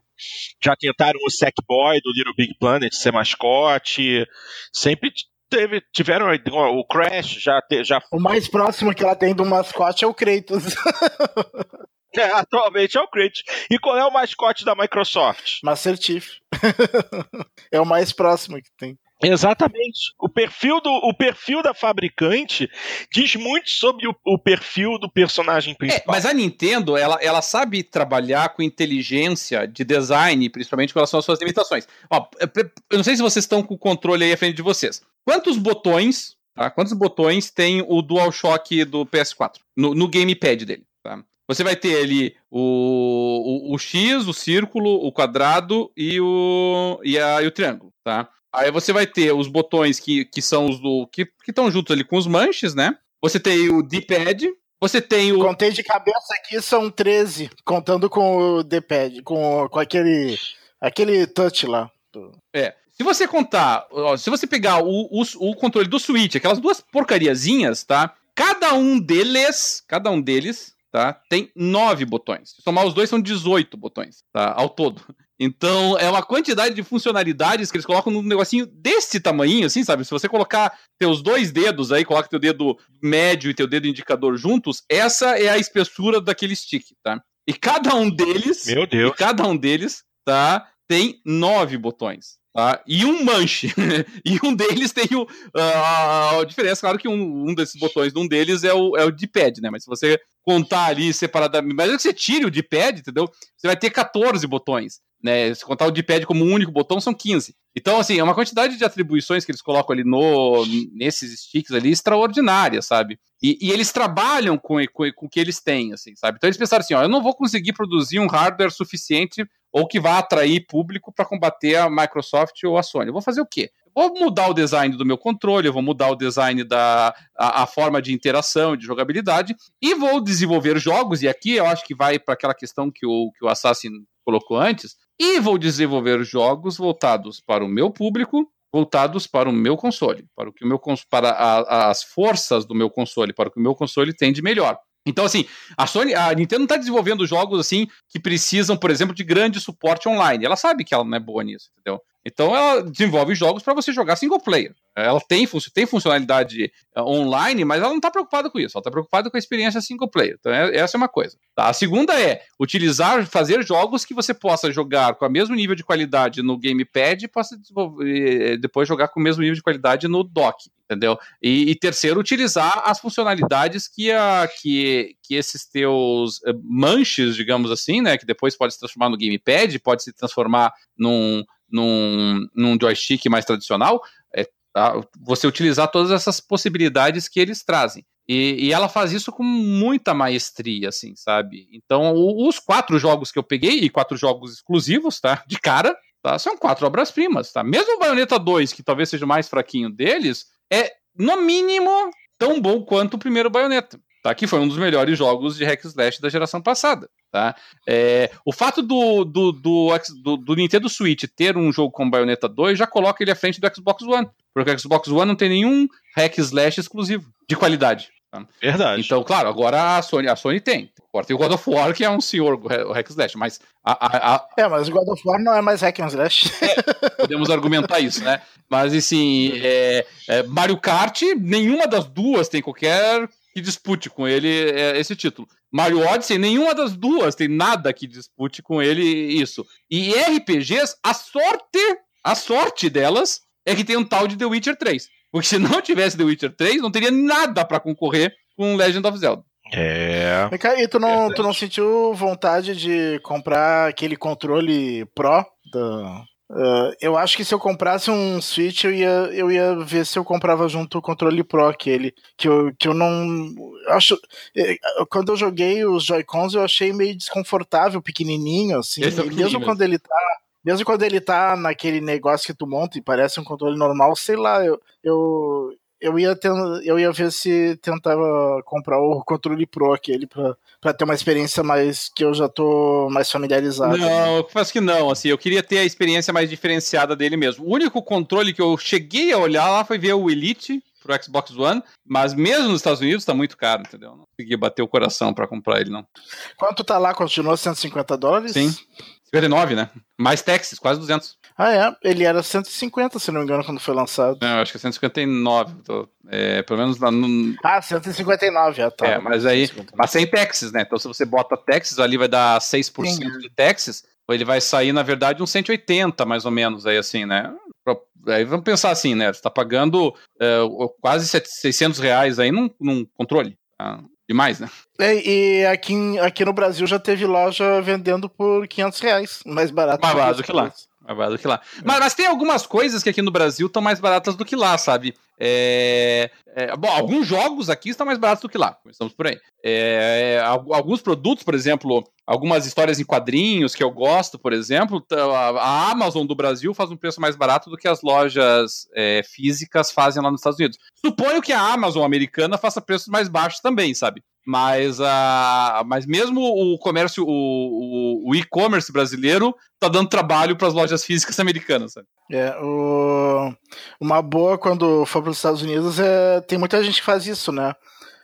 já tentaram o Sackboy do Little Big Planet ser mascote. Sempre teve, tiveram o Crash já, te, já. O mais próximo que ela tem do mascote é o Kratos. É, atualmente é o Kratos. E qual é o mascote da Microsoft? Master Chief. é o mais próximo que tem. Exatamente. O perfil, do, o perfil da fabricante diz muito sobre o, o perfil do personagem é, principal. É, mas a Nintendo, ela, ela sabe trabalhar com inteligência de design, principalmente com relação às suas limitações. Ó, eu não sei se vocês estão com o controle aí à frente de vocês. Quantos botões, tá? Quantos botões tem o DualShock do PS4 no, no gamepad dele? Tá? Você vai ter ali o, o, o, X, o círculo, o quadrado e o, e, a, e o triângulo, tá? Aí você vai ter os botões que, que são os do. que estão juntos ali com os manches, né? Você tem o D-pad, você tem o. Contei de cabeça aqui, são 13, contando com o D-pad, com, com aquele. aquele touch lá. É. Se você contar, ó, se você pegar o, o, o, controle do Switch, aquelas duas porcariazinhas, tá? Cada um deles, cada um deles, tá? Tem nove botões. Se somar os dois, são 18 botões, tá? Ao todo. Então, é uma quantidade de funcionalidades que eles colocam num negocinho desse tamanho, assim, sabe? Se você colocar teus dois dedos aí, coloca teu dedo médio e teu dedo indicador juntos, essa é a espessura daquele stick, tá? E cada um deles. Meu Deus. E cada um deles, tá? Tem nove botões. Tá? E um manche. e um deles tem o, a, a diferença, claro que um, um desses botões de um deles é o, é o D-pad, né? Mas se você contar ali separadamente, mas é que você tire o D-pad, entendeu? Você vai ter 14 botões. Né, se contar o D-pad como um único botão, são 15. Então, assim, é uma quantidade de atribuições que eles colocam ali no, nesses sticks ali extraordinária, sabe? E, e eles trabalham com, com, com o que eles têm, assim, sabe? Então eles pensaram assim, ó, eu não vou conseguir produzir um hardware suficiente ou que vá atrair público para combater a Microsoft ou a Sony. Eu vou fazer o quê? vou mudar o design do meu controle, eu vou mudar o design da a, a, forma de interação, de jogabilidade, e vou desenvolver jogos, e aqui eu acho que vai para aquela questão que o, que o Assassin colocou antes, e vou desenvolver jogos voltados para o meu público, voltados para o meu console, para o que o meu para a, as forças do meu console, para o que o meu console tem de melhor. Então, assim, a Sony, a Nintendo não está desenvolvendo jogos assim que precisam, por exemplo, de grande suporte online. Ela sabe que ela não é boa nisso, entendeu? Então ela desenvolve jogos para você jogar single player. Ela tem, tem funcionalidade eh, online, mas ela não está preocupada com isso. Ela está preocupada com a experiência single player. Então, é, essa é uma coisa. Tá? A segunda é utilizar, fazer jogos que você possa jogar com o mesmo nível de qualidade no gamepad e possa eh, depois jogar com o mesmo nível de qualidade no dock. Entendeu? E, e terceiro, utilizar as funcionalidades que, a, que, que esses teus eh, manches, digamos assim, né? Que depois pode se transformar no gamepad, pode se transformar num, num, num joystick mais tradicional, é, tá? você utilizar todas essas possibilidades que eles trazem. E, e, ela faz isso com muita maestria, assim, sabe? Então, o, os quatro jogos que eu peguei, e quatro jogos exclusivos, tá? De cara, tá? São quatro obras-primas, tá? Mesmo o Bayonetta 2, que talvez seja o mais fraquinho deles, é, no mínimo, tão bom quanto o primeiro Bayonetta. Tá? Que foi um dos melhores jogos de hack slash da geração passada. Tá? É, o fato do, do, do, do, do Nintendo Switch ter um jogo com Bayonetta 2 já coloca ele à frente do Xbox One. Porque o Xbox One não tem nenhum hack slash exclusivo de qualidade. Tá? Verdade. Então, claro, agora a Sony, a Sony tem. Agora tem o God of War, que é um senhor o hack slash, mas a, a, a... É, mas o God of War não é mais hack and slash. É, podemos argumentar isso, né? Mas, assim, é, é, Mario Kart, nenhuma das duas tem qualquer que dispute com ele é, esse título. Mario Odyssey, nenhuma das duas tem nada que dispute com ele isso. E RPGs, a sorte, a sorte delas é que tem um tal de The Witcher 3. Porque se não tivesse The Witcher 3, não teria nada para concorrer com Legend of Zelda. É. E tu não, é tu não sentiu vontade de comprar aquele controle Pro da, Uh, eu acho que se eu comprasse um Switch, eu ia, eu ia ver se eu comprava junto o controle Pro aquele. Que eu, que eu não. acho eh, Quando eu joguei os Joy-Cons, eu achei meio desconfortável, pequenininho, assim. É mesmo quando ele tá. Mesmo quando ele tá naquele negócio que tu monta e parece um controle normal, sei lá, eu, eu, eu ia, ter, eu ia ver se tentava comprar o controle Pro aquele pra, pra ter uma experiência mais que eu já tô mais familiarizado. Não, eu faço que não, assim, eu queria ter a experiência mais diferenciada dele mesmo. O único controle que eu cheguei a olhar lá foi ver o Elite pro Xbox One, mas mesmo nos Estados Unidos tá muito caro, entendeu? Não consegui bater o coração para comprar ele, não. Quanto tá lá? Continua 150 dólares? Sim. 59, né? Mais taxas, quase 200. Ah, é? Ele era 150, se não me engano, quando foi lançado. Não, acho que é 159. Tô, é, pelo menos no... Ah, 159, ah, tá. É, mas aí. Mas sem taxas, né? Então, se você bota taxas, ali vai dar 6% Sim. de taxas. Ele vai sair, na verdade, uns 180, mais ou menos, aí assim, né? Aí vamos pensar assim, né? Você tá pagando é, quase 600 reais aí num, num controle. Tá? Demais, né? É, e aqui, aqui no Brasil já teve loja vendendo por 500 reais, mais barato. Mais barato do que lá. Mais barato do que lá. Mas, mas, tem algumas coisas que aqui no Brasil estão mais baratas do que lá, sabe? É, é, bom, alguns jogos aqui estão mais baratos do que lá. Começamos por aí. É, alguns produtos, por exemplo, algumas histórias em quadrinhos que eu gosto, por exemplo, a Amazon do Brasil faz um preço mais barato do que as lojas é, físicas fazem lá nos Estados Unidos. Suponho que a Amazon americana faça preços mais baixos também, sabe? Mas, uh, mas mesmo o comércio, o, o, e-commerce brasileiro tá dando trabalho para as lojas físicas americanas. Sabe? É, o... uma boa quando for para os Estados Unidos é tem muita gente que faz isso, né?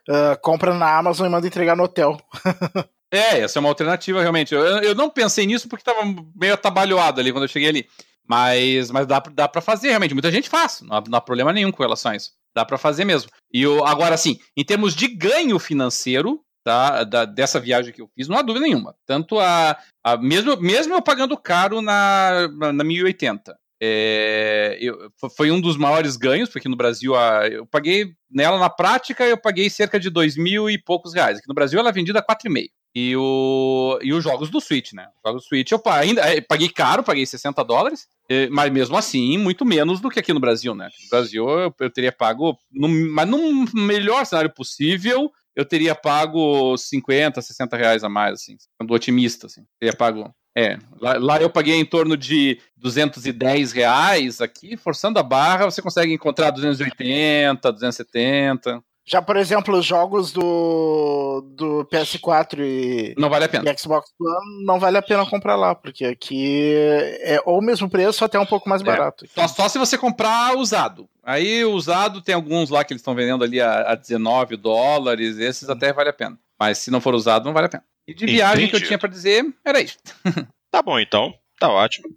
Uh, compra na Amazon e manda entregar no hotel. é, essa é uma alternativa realmente. Eu, eu não pensei nisso porque estava meio atabalhoado ali quando eu cheguei ali. Mas, mas dá, dá para fazer realmente. Muita gente faz, não há, não há problema nenhum com relação a isso. Dá para fazer mesmo. E o, agora, sim, em termos de ganho financeiro, tá, da, dessa viagem que eu fiz, não há dúvida nenhuma. Tanto a. a mesmo, mesmo eu pagando caro na, na, na 1080. É, eu, foi um dos maiores ganhos, porque no Brasil a, eu paguei nela na prática, eu paguei cerca de dois mil e poucos reais. Aqui no Brasil ela é vendida a 4,5. E, o, e os jogos do Switch, né? Os jogos do Switch eu ainda é, paguei caro, paguei 60 dólares, mas mesmo assim, muito menos do que aqui no Brasil, né? No Brasil eu, eu teria pago, no, mas no melhor cenário possível, eu teria pago 50, 60 reais a mais, assim, sendo otimista, assim. Teria pago. É, lá, lá, eu paguei em torno de 210 reais, aqui, forçando a barra, você consegue encontrar 280, 270. Já, por exemplo, os jogos do, do PS4 e, não vale a pena. e Xbox One não vale a pena comprar lá, porque aqui é ou o mesmo preço, até um pouco mais é. barato. É. Só, só, se você comprar usado. Aí, usado, tem alguns lá que eles estão vendendo ali a, a 19 dólares, esses até vale a pena. Mas se não for usado, não vale a pena. E de viagem Entendi. que eu tinha para dizer, era isso. tá bom, então. Tá ótimo.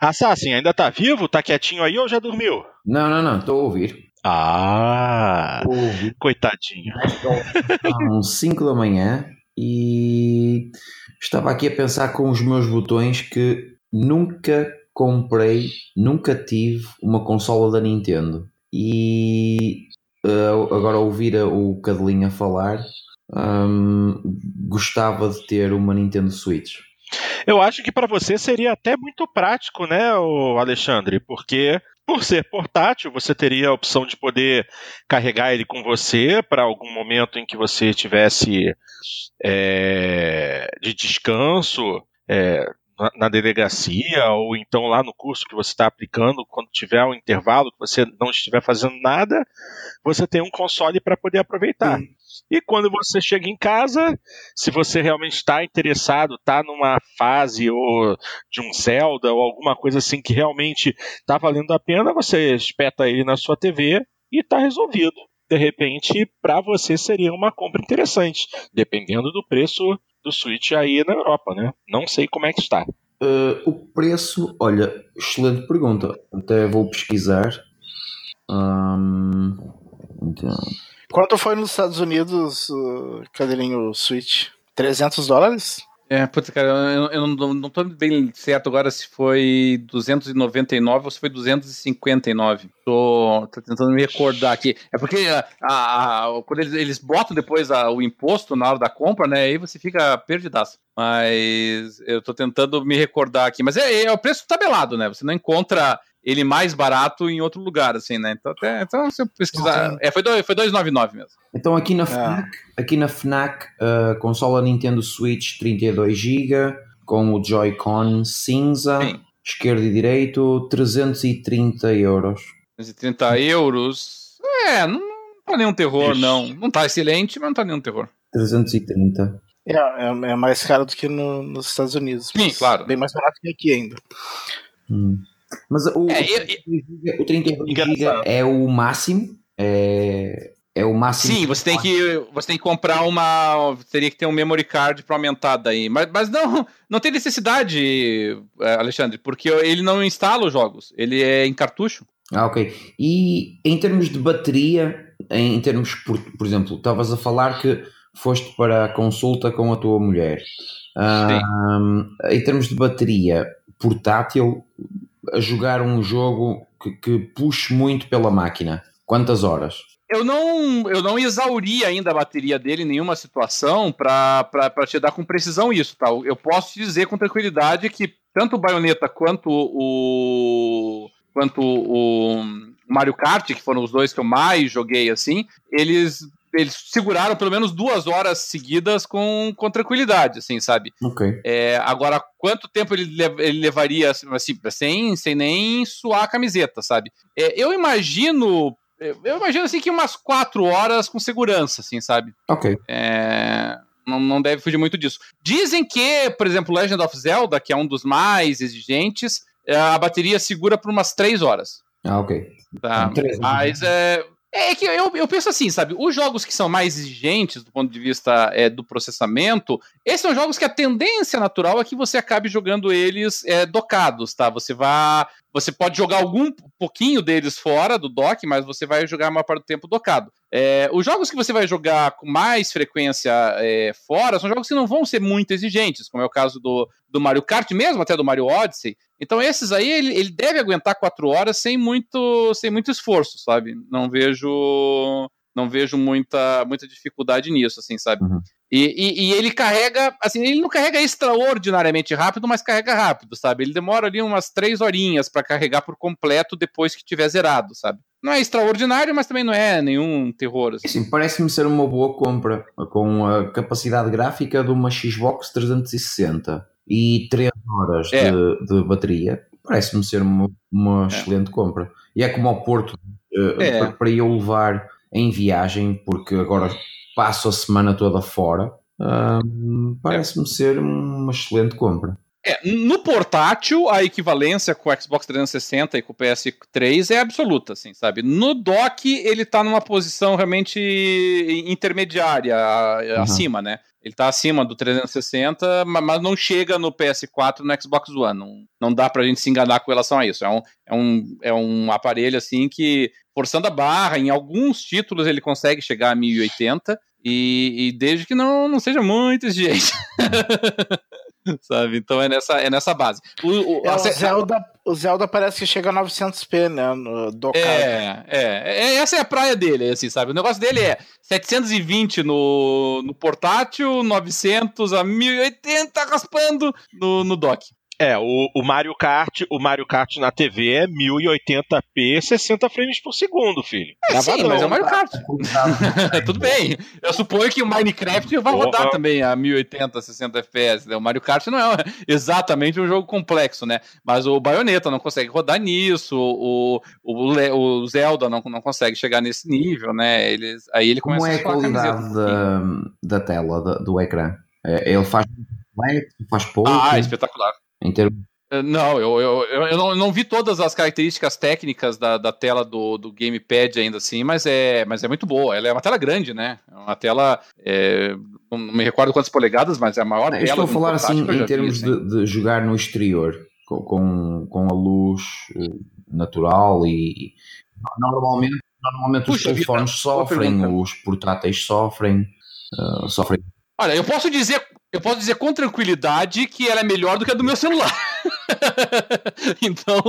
Assassin, ainda tá vivo? Tá quietinho aí ou já dormiu? Não, não, não. Tô a ouvir. Ah, coitadinho. São 5 da manhã e estava aqui a pensar com os meus botões que nunca comprei, nunca tive uma consola da Nintendo. E uh, agora ouvir o Cadelinha falar, um, gostava de ter uma Nintendo Switch. Eu acho que para você seria até muito prático, né, Alexandre? Porque por ser portátil, você teria a opção de poder carregar ele com você para algum momento em que você tivesse é, de descanso. É, na delegacia ou então lá no curso que você está aplicando, quando tiver um intervalo que você não estiver fazendo nada, você tem um console para poder aproveitar. E quando você chega em casa, se você realmente está interessado, está numa fase ou de um Zelda ou alguma coisa assim que realmente está valendo a pena, você espeta ele na sua TV e está resolvido. De repente, para você seria uma compra interessante, dependendo do preço do Switch aí na Europa, né? Não sei como é que está. Uh, o preço, olha, excelente pergunta. Até vou pesquisar. Um, então. Quanto foi nos Estados Unidos, uh, cadeirinho Switch? 300 dólares? É, putz, cara, eu, eu não, não tô bem certo agora se foi 299 ou se foi 259. Tô, tô tentando me recordar aqui. É porque a, a quando eles, eles botam depois a, o imposto na hora da compra, né? Aí você fica perdidaço. Mas eu tô tentando me recordar aqui. Mas é, é o preço tabelado, né? Você não encontra ele mais barato em outro lugar, assim, né? Então, até, então se eu pesquisar. É, foi, foi 299 mesmo. Então aqui na FNAC, é. aqui na FNAC, uh, consola Nintendo Switch 32 GB, com o Joy-Con cinza, Sim. esquerdo e direito, 330 euros. 330 euros? É, não, não tá nenhum terror, Ixi. não. Não tá excelente, mas não tá nenhum terror. 330. É, é, é mais caro do que no, nos Estados Unidos. Sim, claro. Bem mais barato que aqui ainda. Hum. Mas o, é, eu, o 32 GB é o máximo? É, é o máximo? Sim, você tem que você tem que comprar uma, teria que ter um memory card para aumentar daí. Mas, mas não, não tem necessidade, é, Alexandre, porque ele não instala os jogos, ele é em cartucho. Ah, ok. E em termos de bateria, em termos, por, por exemplo, estavas a falar que foste para a consulta com a tua mulher. Um, em termos de bateria portátil, a jogar um jogo que, que puxe muito pela máquina? Quantas horas? eu não, eu não exauri ainda a bateria dele em nenhuma situação para te dar com precisão isso, tá? Eu posso te dizer com tranquilidade que tanto o Bayonetta quanto o quanto o Mario Kart, que foram os dois que eu mais joguei assim, eles eles seguraram pelo menos duas horas seguidas com, com tranquilidade, assim, sabe? Ok. É, agora, quanto tempo ele, ele levaria, assim, sem, sem nem suar a camiseta, sabe? É, eu imagino eu imagino assim que umas quatro horas com segurança, assim, sabe? Ok. É, não, não deve fugir muito disso. Dizem que, por exemplo, Legend of Zelda, que é um dos mais exigentes, é, a bateria segura por umas três horas. Ah, ok. Tá? Mas é, é que eu, eu penso assim, sabe? Os jogos que são mais exigentes do ponto de vista é, do processamento, esses são jogos que a tendência natural é que você acabe jogando eles é, docados, tá? Você vai. Você pode jogar algum pouquinho deles fora do dock, mas você vai jogar a maior parte do tempo docado. É, os jogos que você vai jogar com mais frequência é, fora são jogos que não vão ser muito exigentes, como é o caso do, do Mario Kart, mesmo até do Mario Odyssey. Então esses aí ele, ele deve aguentar quatro horas sem muito, sem muito esforço, sabe? Não vejo não vejo muita, muita dificuldade nisso, assim, sabe? Uhum. E, e, e, ele carrega, assim, ele não carrega extraordinariamente rápido, mas carrega rápido, sabe? Ele demora ali umas três horinhas para carregar por completo depois que tiver zerado, sabe? Não é extraordinário, mas também não é nenhum terror. Assim. Sim, parece-me ser uma boa compra, com a capacidade gráfica de uma Xbox 360 e 3 horas é. de, de, bateria. Parece-me ser uma, uma é. excelente compra. E é como ao Porto, uh, é. para, para eu levar em viagem, porque agora passo a semana toda fora. parece-me ser uma excelente compra. É, no portátil, a equivalência com o Xbox 360 e com o PS3 é absoluta, assim, sabe? No dock, ele tá numa posição realmente intermediária, uhum. acima, né? Ele tá acima do 360, mas não chega no PS4 no Xbox One. Não, não dá pra gente se enganar com relação a isso. É um, é um, é um aparelho, assim, que, forçando a barra, em alguns títulos ele consegue chegar a 1080, e, e desde que não, não seja muito exigente. sabe? Então é nessa, é nessa base. O, o, é, o, Zelda, o Zelda parece que chega a 900p, né? No, do é, é, é, essa é a praia dele, assim, sabe? O negócio dele é 720 no, no portátil, 900 a 1080 raspando no, no dock. É, o, o, Mario Kart, o Mario Kart na TV é 1080p, 60 frames por segundo, filho. É, sim, mas é o Mario Kart. Tudo bem. Eu suponho que o Minecraft vai rodar também a 1080, 60 FPS. Né? O Mario Kart não é exatamente um jogo complexo, né? Mas o Bayonetta não consegue rodar nisso, o, o, o Zelda não, não consegue chegar nesse nível, né? Eles, aí ele começa Como é a qualidade da, da tela, do, do ecrã? É, ele faz faz pouco? Ah, espetacular. Em termos eh, não, eu, eu, eu, eu não, não, vi todas as características técnicas da, da tela do, do Gamepad ainda assim, mas é, mas é muito boa. Ela é uma tela grande, né? É uma tela. É, não me recordo quantas polegadas, mas é a maior é, Estou a falar assim em termos vi, assim. de, de, jogar no exterior, com, com, a luz eh, natural e. Normalmente, normalmente Puxa, os telefones sofrem, os portáteis sofrem. Uh, sofrem. Olha, eu posso dizer eu posso dizer com tranquilidade que ela é melhor do que a do meu celular. então,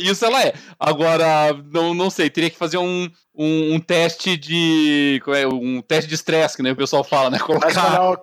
isso ela é. Agora, não, não sei, teria que fazer um, um, um teste de. É, um teste de estresse, que nem o pessoal fala, né? Colocar. Mas qual, é o,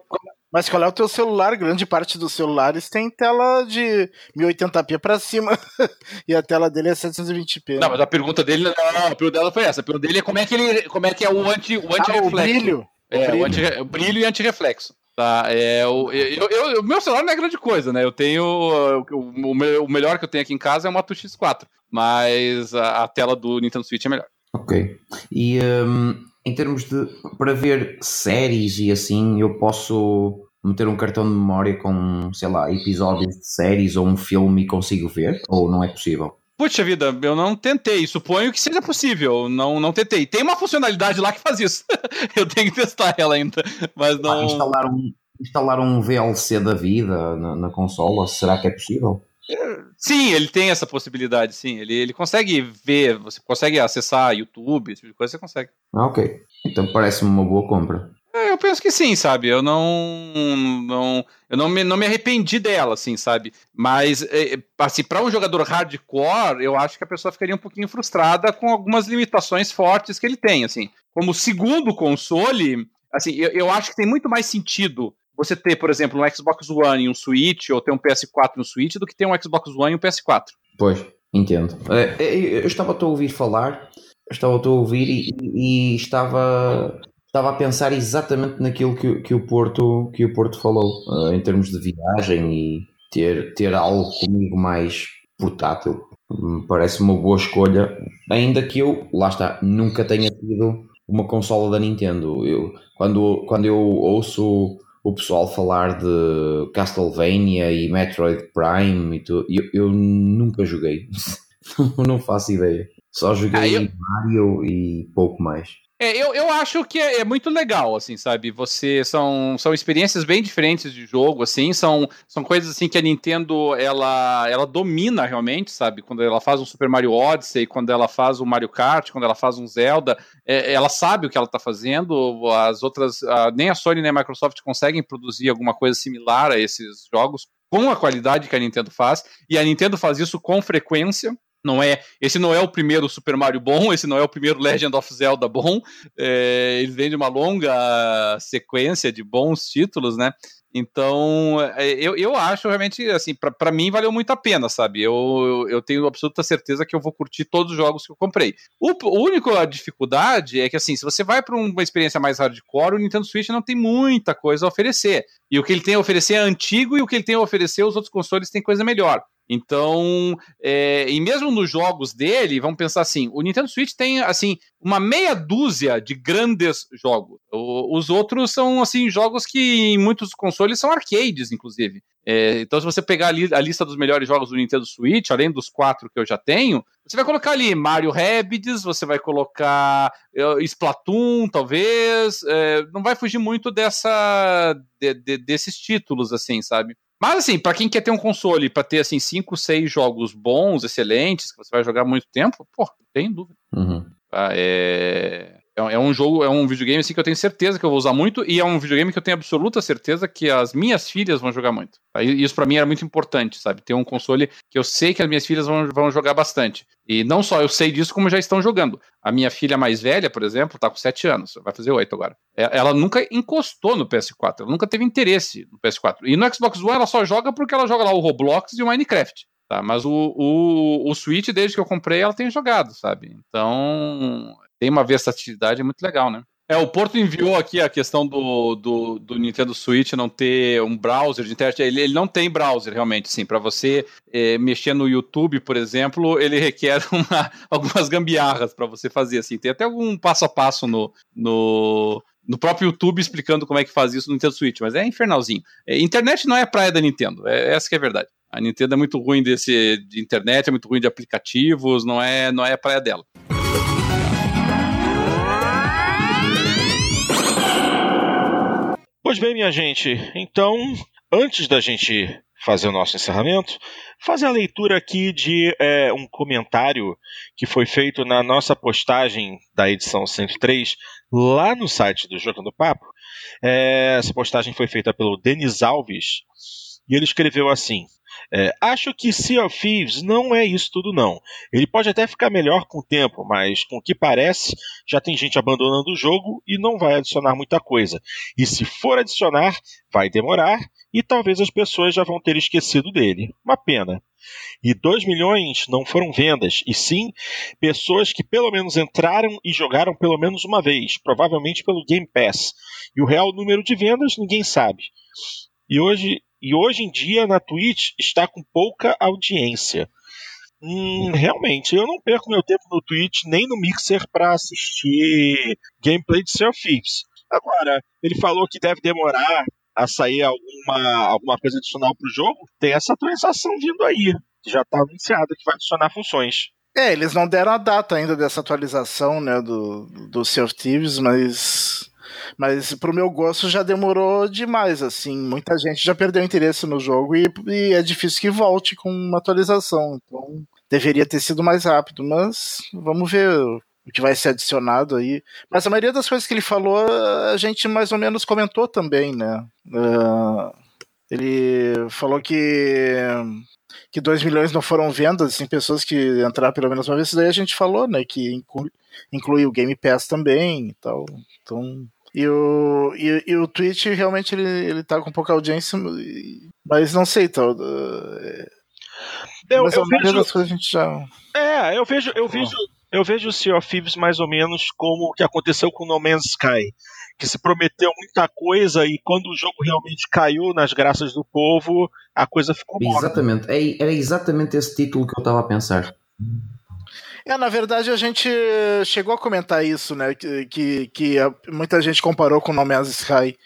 mas qual é o teu celular? Grande parte dos celulares tem tela de 1080p pra cima. e a tela dele é 720p. Não, mas a pergunta dele não, a pergunta dela foi essa. A pergunta dele é como é que ele. Como é que é o anti, o anti ah, o brilho. É, o, brilho. O, anti, o brilho e anti-reflexo. Tá, é, o, eu, eu, o meu celular não é grande coisa, né? Eu tenho. O, o, o melhor que eu tenho aqui em casa é uma Moto X4, mas a, a, tela do Nintendo Switch é melhor. Ok. E um, em termos de. Para ver séries e assim, eu posso meter um cartão de memória com, sei lá, episódios de séries ou um filme e consigo ver? Ou não é possível? Puxa vida, eu não tentei. Suponho que seja possível. Não, não tentei. Tem uma funcionalidade lá que faz isso. eu tenho que testar ela ainda. Mas não. Ah, instalar, um, instalar um VLC da vida na, na consola, será que é possível? Sim, ele tem essa possibilidade, sim. Ele, ele consegue ver, você consegue acessar YouTube, esse tipo de coisa, você consegue. Ah, ok. Então parece-me uma boa compra. É, eu penso que sim, sabe? Eu não, não, eu não me, não me arrependi dela, assim, sabe? Mas, é, assim, para um jogador hardcore, eu acho que a pessoa ficaria um pouquinho frustrada com algumas limitações fortes que ele tem, assim. Como segundo console, assim, eu, eu acho que tem muito mais sentido você ter, por exemplo, um Xbox One e um Switch, ou ter um PS4 e um Switch, do que ter um Xbox One e um PS4. Pois, entendo. É, é, eu estava a ouvir falar, estava a ouvir e, e estava estava a pensar exatamente naquilo que, que, o, Porto, que o Porto falou, uh, em termos de viagem e ter, ter algo comigo mais portátil. Me parece uma boa escolha, ainda que eu, lá está, nunca tenha tido uma consola da Nintendo. Eu, quando, quando eu ouço o pessoal falar de Castlevania e Metroid Prime e tudo, eu, eu nunca joguei. não faço ideia. Só joguei ah, eu... Mario e pouco mais. É, eu, eu acho que é, é, muito legal, assim, sabe? Você são, são experiências bem diferentes de jogo, assim, são, são coisas assim que a Nintendo ela, ela domina realmente, sabe? Quando ela faz um Super Mario Odyssey, quando ela faz um Mario Kart, quando ela faz um Zelda, é, ela sabe o que ela está fazendo. As outras, a, nem a Sony nem a Microsoft conseguem produzir alguma coisa similar a esses jogos com a qualidade que a Nintendo faz, e a Nintendo faz isso com frequência. Não é, esse não é o primeiro Super Mario bom, esse não é o primeiro Legend of Zelda bom. É, eles vêm de uma longa sequência de bons títulos, né? Então, é, eu, eu acho realmente, assim, para mim valeu muito a pena, sabe? Eu, eu tenho absoluta certeza que eu vou curtir todos os jogos que eu comprei. O, a única dificuldade é que, assim, se você vai para uma experiência mais hardcore, o Nintendo Switch não tem muita coisa a oferecer. E o que ele tem a oferecer é antigo e o que ele tem a oferecer, os outros consoles têm coisa melhor. Então, é, e mesmo nos jogos dele, vamos pensar assim, o Nintendo Switch tem assim uma meia dúzia de grandes jogos. O, os outros são assim jogos que em muitos consoles são arcades, inclusive. É, então, se você pegar ali a lista dos melhores jogos do Nintendo Switch, além dos quatro que eu já tenho, você vai colocar ali Mario Rabbids, você vai colocar uh, Splatoon, talvez. É, não vai fugir muito dessa, de, de, desses títulos, assim, sabe? Mas assim, para quem quer ter um console para ter assim cinco, seis jogos bons, excelentes, que você vai jogar muito tempo, pô, tem dúvida. Uhum. Ah, é... É um jogo, é um videogame assim que eu tenho certeza que eu vou usar muito e é um videogame que eu tenho absoluta certeza que as minhas filhas vão jogar muito. Isso para mim era muito importante, sabe? Ter um console que eu sei que as minhas filhas vão, vão jogar bastante. E não só eu sei disso, como já estão jogando. A minha filha mais velha, por exemplo, tá com 7 anos, vai fazer 8 agora. É, ela nunca encostou no PS4, ela nunca teve interesse no PS4. E no Xbox One ela só joga porque ela joga lá o Roblox e o Minecraft. Tá, mas o, o, o Switch, desde que eu comprei, ela tem jogado, sabe? Então, tem uma versatilidade muito legal, né? É, o Porto enviou aqui a questão do, do, do, Nintendo Switch não ter um browser de internet. Ele, ele não tem browser, realmente, sim. Para você é, mexer no YouTube, por exemplo, ele requer uma, algumas gambiarras para você fazer, assim. Tem até algum passo a passo no, no, no próprio YouTube explicando como é que faz isso no Nintendo Switch, mas é infernalzinho. É, internet não é praia da Nintendo, é, essa que é a verdade. A Nintendo é muito ruim desse de internet, é muito ruim de aplicativos, não é, não é a praia dela. Pois bem, minha gente, então, antes da gente fazer o nosso encerramento, fazer a leitura aqui de é, um comentário que foi feito na nossa postagem da edição 103 lá no site do Jogando Papo. É, essa postagem foi feita pelo Denis Alves e ele escreveu assim: é, acho que Sea of Thieves não é isso tudo, não. Ele pode até ficar melhor com o tempo, mas com o que parece, já tem gente abandonando o jogo e não vai adicionar muita coisa. E se for adicionar, vai demorar e talvez as pessoas já vão ter esquecido dele. Uma pena. E 2 milhões não foram vendas, e sim pessoas que pelo menos entraram e jogaram pelo menos uma vez, provavelmente pelo Game Pass. E o real número de vendas ninguém sabe. E hoje e hoje em dia na Twitch está com pouca audiência. Hum, realmente, eu não perco meu tempo no Twitch nem no Mixer para assistir gameplay de Sea Thieves. Agora, ele falou que deve demorar a sair alguma, alguma coisa adicional para o jogo. Tem essa atualização vindo aí, que já está anunciada que vai adicionar funções. É, eles não deram a data ainda dessa atualização, né, do, do Sea Thieves, mas mas pro meu gosto já demorou demais, assim. Muita gente já perdeu interesse no jogo e, e é difícil que volte com uma atualização. Então deveria ter sido mais rápido, mas vamos ver o que vai ser adicionado aí. Mas a maioria das coisas que ele falou, a gente mais ou menos comentou também, né? Uh, ele falou que que 2 milhões não foram vendas, assim, pessoas que entraram pelo menos uma vez, isso daí a gente falou, né, que inclui, inclui o Game Pass também e tal. Então, e o, e, e, o Twitch realmente ele, ele tá com pouca audiência, mas não sei, tal. Tá, eu, mas eu a vejo, das coisas a gente já. É, eu vejo, eu vejo, eu vejo o Sea of Thieves mais ou menos como o que aconteceu com No Man's Sky. Que se prometeu muita coisa e quando o jogo realmente caiu nas graças do povo, a coisa ficou morta. Exatamente, é, era exatamente esse título que eu estava a pensar. É, na verdade a gente chegou a comentar isso, né? Que, que, muita gente comparou com o No Man's Sky.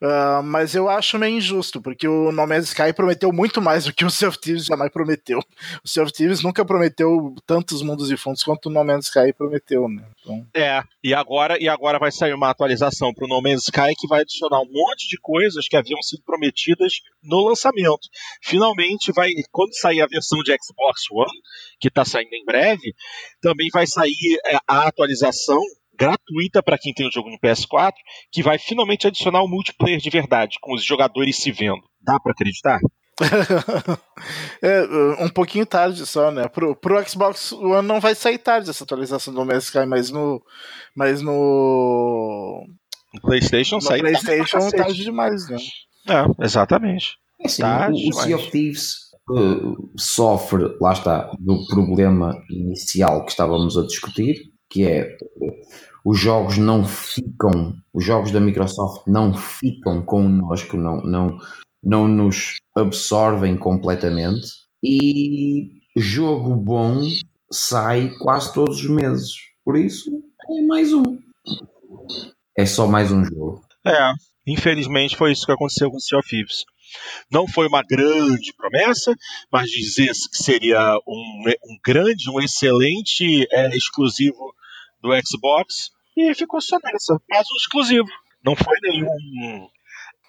Uh, mas eu acho meio injusto, porque o No Man's Sky prometeu muito mais do que o Sea of Thieves jamais prometeu. O Sea of Thieves nunca prometeu tantos mundos e fundos quanto o No Man's Sky prometeu, né? Então... É, e agora, e agora vai sair uma atualização para o No Man's Sky que vai adicionar um monte de coisas que haviam sido prometidas no lançamento. Finalmente vai, quando sair a versão de Xbox One, que está saindo em breve, também vai sair é, a atualização gratuita para quem tem o jogo no PS4, que vai finalmente adicionar o multiplayer de verdade, com os jogadores se vendo. Dá para acreditar? é, um pouquinho tarde só, né? Pro, pro Xbox One não vai sair tarde essa atualização do Man's Sky, mas no. Mas no. no PlayStation no sai PlayStation tarde, tarde demais, né? É, exatamente. É sim, o, o Sea of Thieves uh, sofre, lá está, do problema inicial que estávamos a discutir, que é os jogos não ficam, os jogos da Microsoft não ficam connosco, não, não, não nos absorvem completamente e jogo bom sai quase todos os meses. Por isso é mais um. É só mais um jogo. É, infelizmente foi isso que aconteceu com o Sea of Thieves. Não foi uma grande promessa, mas dizer que seria um, um grande, um excelente é, exclusivo do Xbox e ficou só nessa, mais um exclusivo. Não foi nenhum.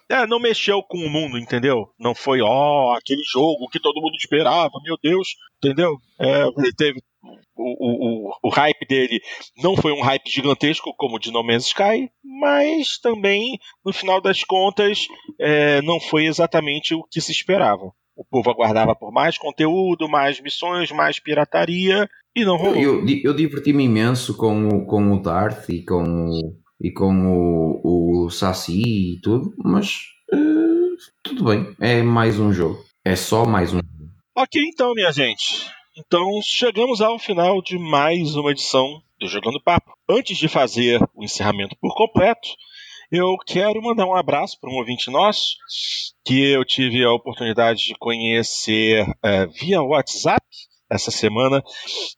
É, não mexeu com o mundo, entendeu? Não foi, ó, oh, aquele jogo que todo mundo esperava, meu Deus, entendeu? É, teve o, o, o, hype dele não foi um hype gigantesco como o de No Man's Sky, mas também, no final das contas, é, não foi exatamente o que se esperava. O povo aguardava por mais conteúdo, mais missões, mais pirataria, e não rolou. Eu, eu, eu diverti-me imenso com, o, com o Darth e com o, e com o, o Saci e tudo, mas uh, tudo bem, é mais um jogo. É só mais um jogo. Ok, então, minha gente. Então chegamos ao final de mais uma edição do Jogando Papo. Antes de fazer o encerramento por completo, eu quero mandar um abraço para um ouvinte nosso que eu tive a oportunidade de conhecer é, via WhatsApp essa semana,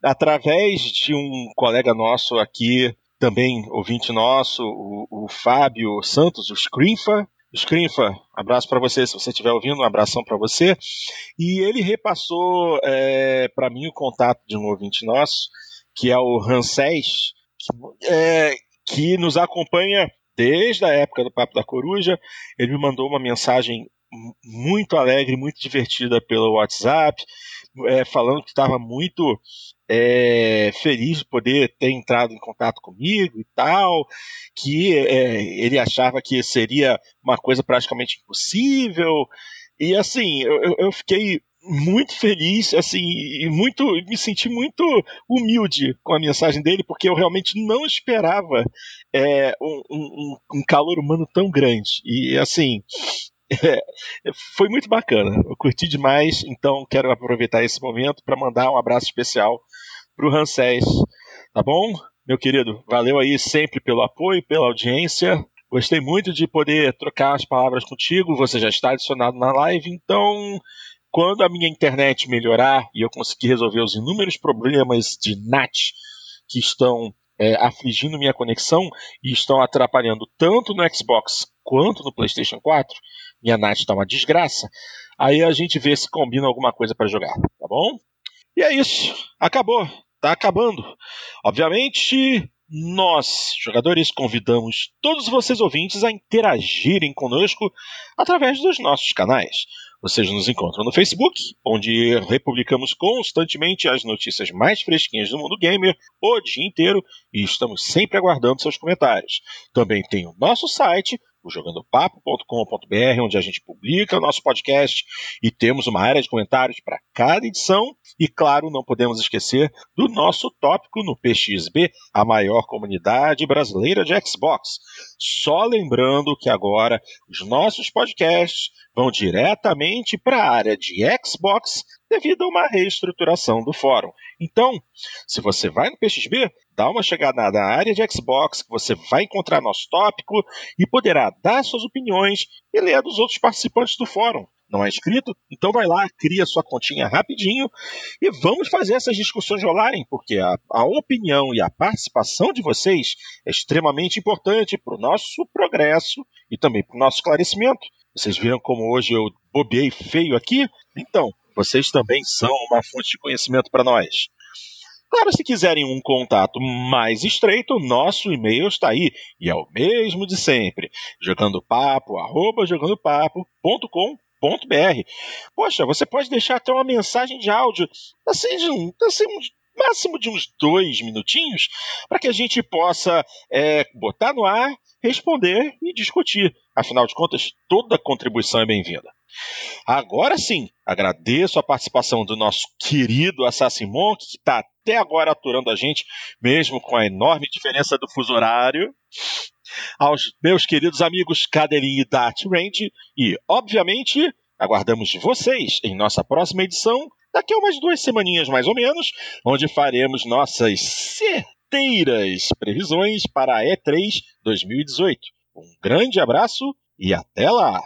através de um colega nosso aqui, também ouvinte nosso, o, o Fábio Santos, o Scrinfa, Scrinfa, abraço para você, se você estiver ouvindo, um abração para você. E ele repassou é, para mim o contato de um ouvinte nosso, que é o Rancés, que, é, que nos acompanha desde a época do Papo da Coruja. Ele me mandou uma mensagem muito alegre, muito divertida pelo WhatsApp, é, falando que estava muito é, feliz de poder ter entrado em contato comigo e tal, que é, ele achava que seria uma coisa praticamente impossível. E assim, eu, eu fiquei muito feliz, assim, e muito, me senti muito humilde com a mensagem dele, porque eu realmente não esperava é, um, um, um calor humano tão grande. E assim, é, foi muito bacana. Eu curti demais, então quero aproveitar esse momento para mandar um abraço especial para o Rancés. Tá bom? Meu querido, valeu aí sempre pelo apoio, pela audiência. Gostei muito de poder trocar as palavras contigo. Você já está adicionado na live, então quando a minha internet melhorar e eu conseguir resolver os inúmeros problemas de NAT que estão é, afligindo minha conexão e estão atrapalhando tanto no Xbox quanto no PlayStation 4, minha NAT está uma desgraça. Aí a gente vê se combina alguma coisa para jogar, tá bom? E é isso. Acabou. Tá acabando. Obviamente, nós, jogadores, convidamos todos vocês ouvintes a interagirem conosco através dos nossos canais. Vocês nos encontram no Facebook, onde republicamos constantemente as notícias mais fresquinhas do mundo gamer o dia inteiro e estamos sempre aguardando seus comentários. Também tem o nosso site, o jogandopapo.com.br, onde a gente publica o nosso podcast e temos uma área de comentários para cada edição. E claro, não podemos esquecer do nosso tópico no PXB, a maior comunidade brasileira de Xbox. Só lembrando que agora os nossos podcasts vão diretamente para a área de Xbox devido a uma reestruturação do fórum. Então, se você vai no PXB, dá uma chegada na área de Xbox, que você vai encontrar nosso tópico e poderá dar suas opiniões e ler dos outros participantes do fórum. Não é inscrito? Então vai lá, cria sua continha rapidinho e vamos fazer essas discussões rolarem, porque a, a opinião e a participação de vocês é extremamente importante para o nosso progresso e também para o nosso esclarecimento. Vocês viram como hoje eu bobeei feio aqui? Então, vocês também são uma fonte de conhecimento para nós. Claro, se quiserem um contato mais estreito, nosso e-mail está aí e é o mesmo de sempre: jogandopapo.com.br. Poxa, você pode deixar até uma mensagem de áudio, assim, de um, assim, máximo de uns dois minutinhos, para que a gente possa é, botar no ar, responder e discutir. Afinal de contas, toda contribuição é bem-vinda. Agora sim, agradeço a participação do nosso querido Assassin Monk, que está até agora aturando a gente, mesmo com a enorme diferença do fuso horário. Aos meus queridos amigos Cadelinho e Dart Range, e, obviamente, aguardamos vocês em nossa próxima edição, daqui a umas duas semaninhas mais ou menos, onde faremos nossas certeiras previsões para a E3 2018. Um grande abraço e até lá!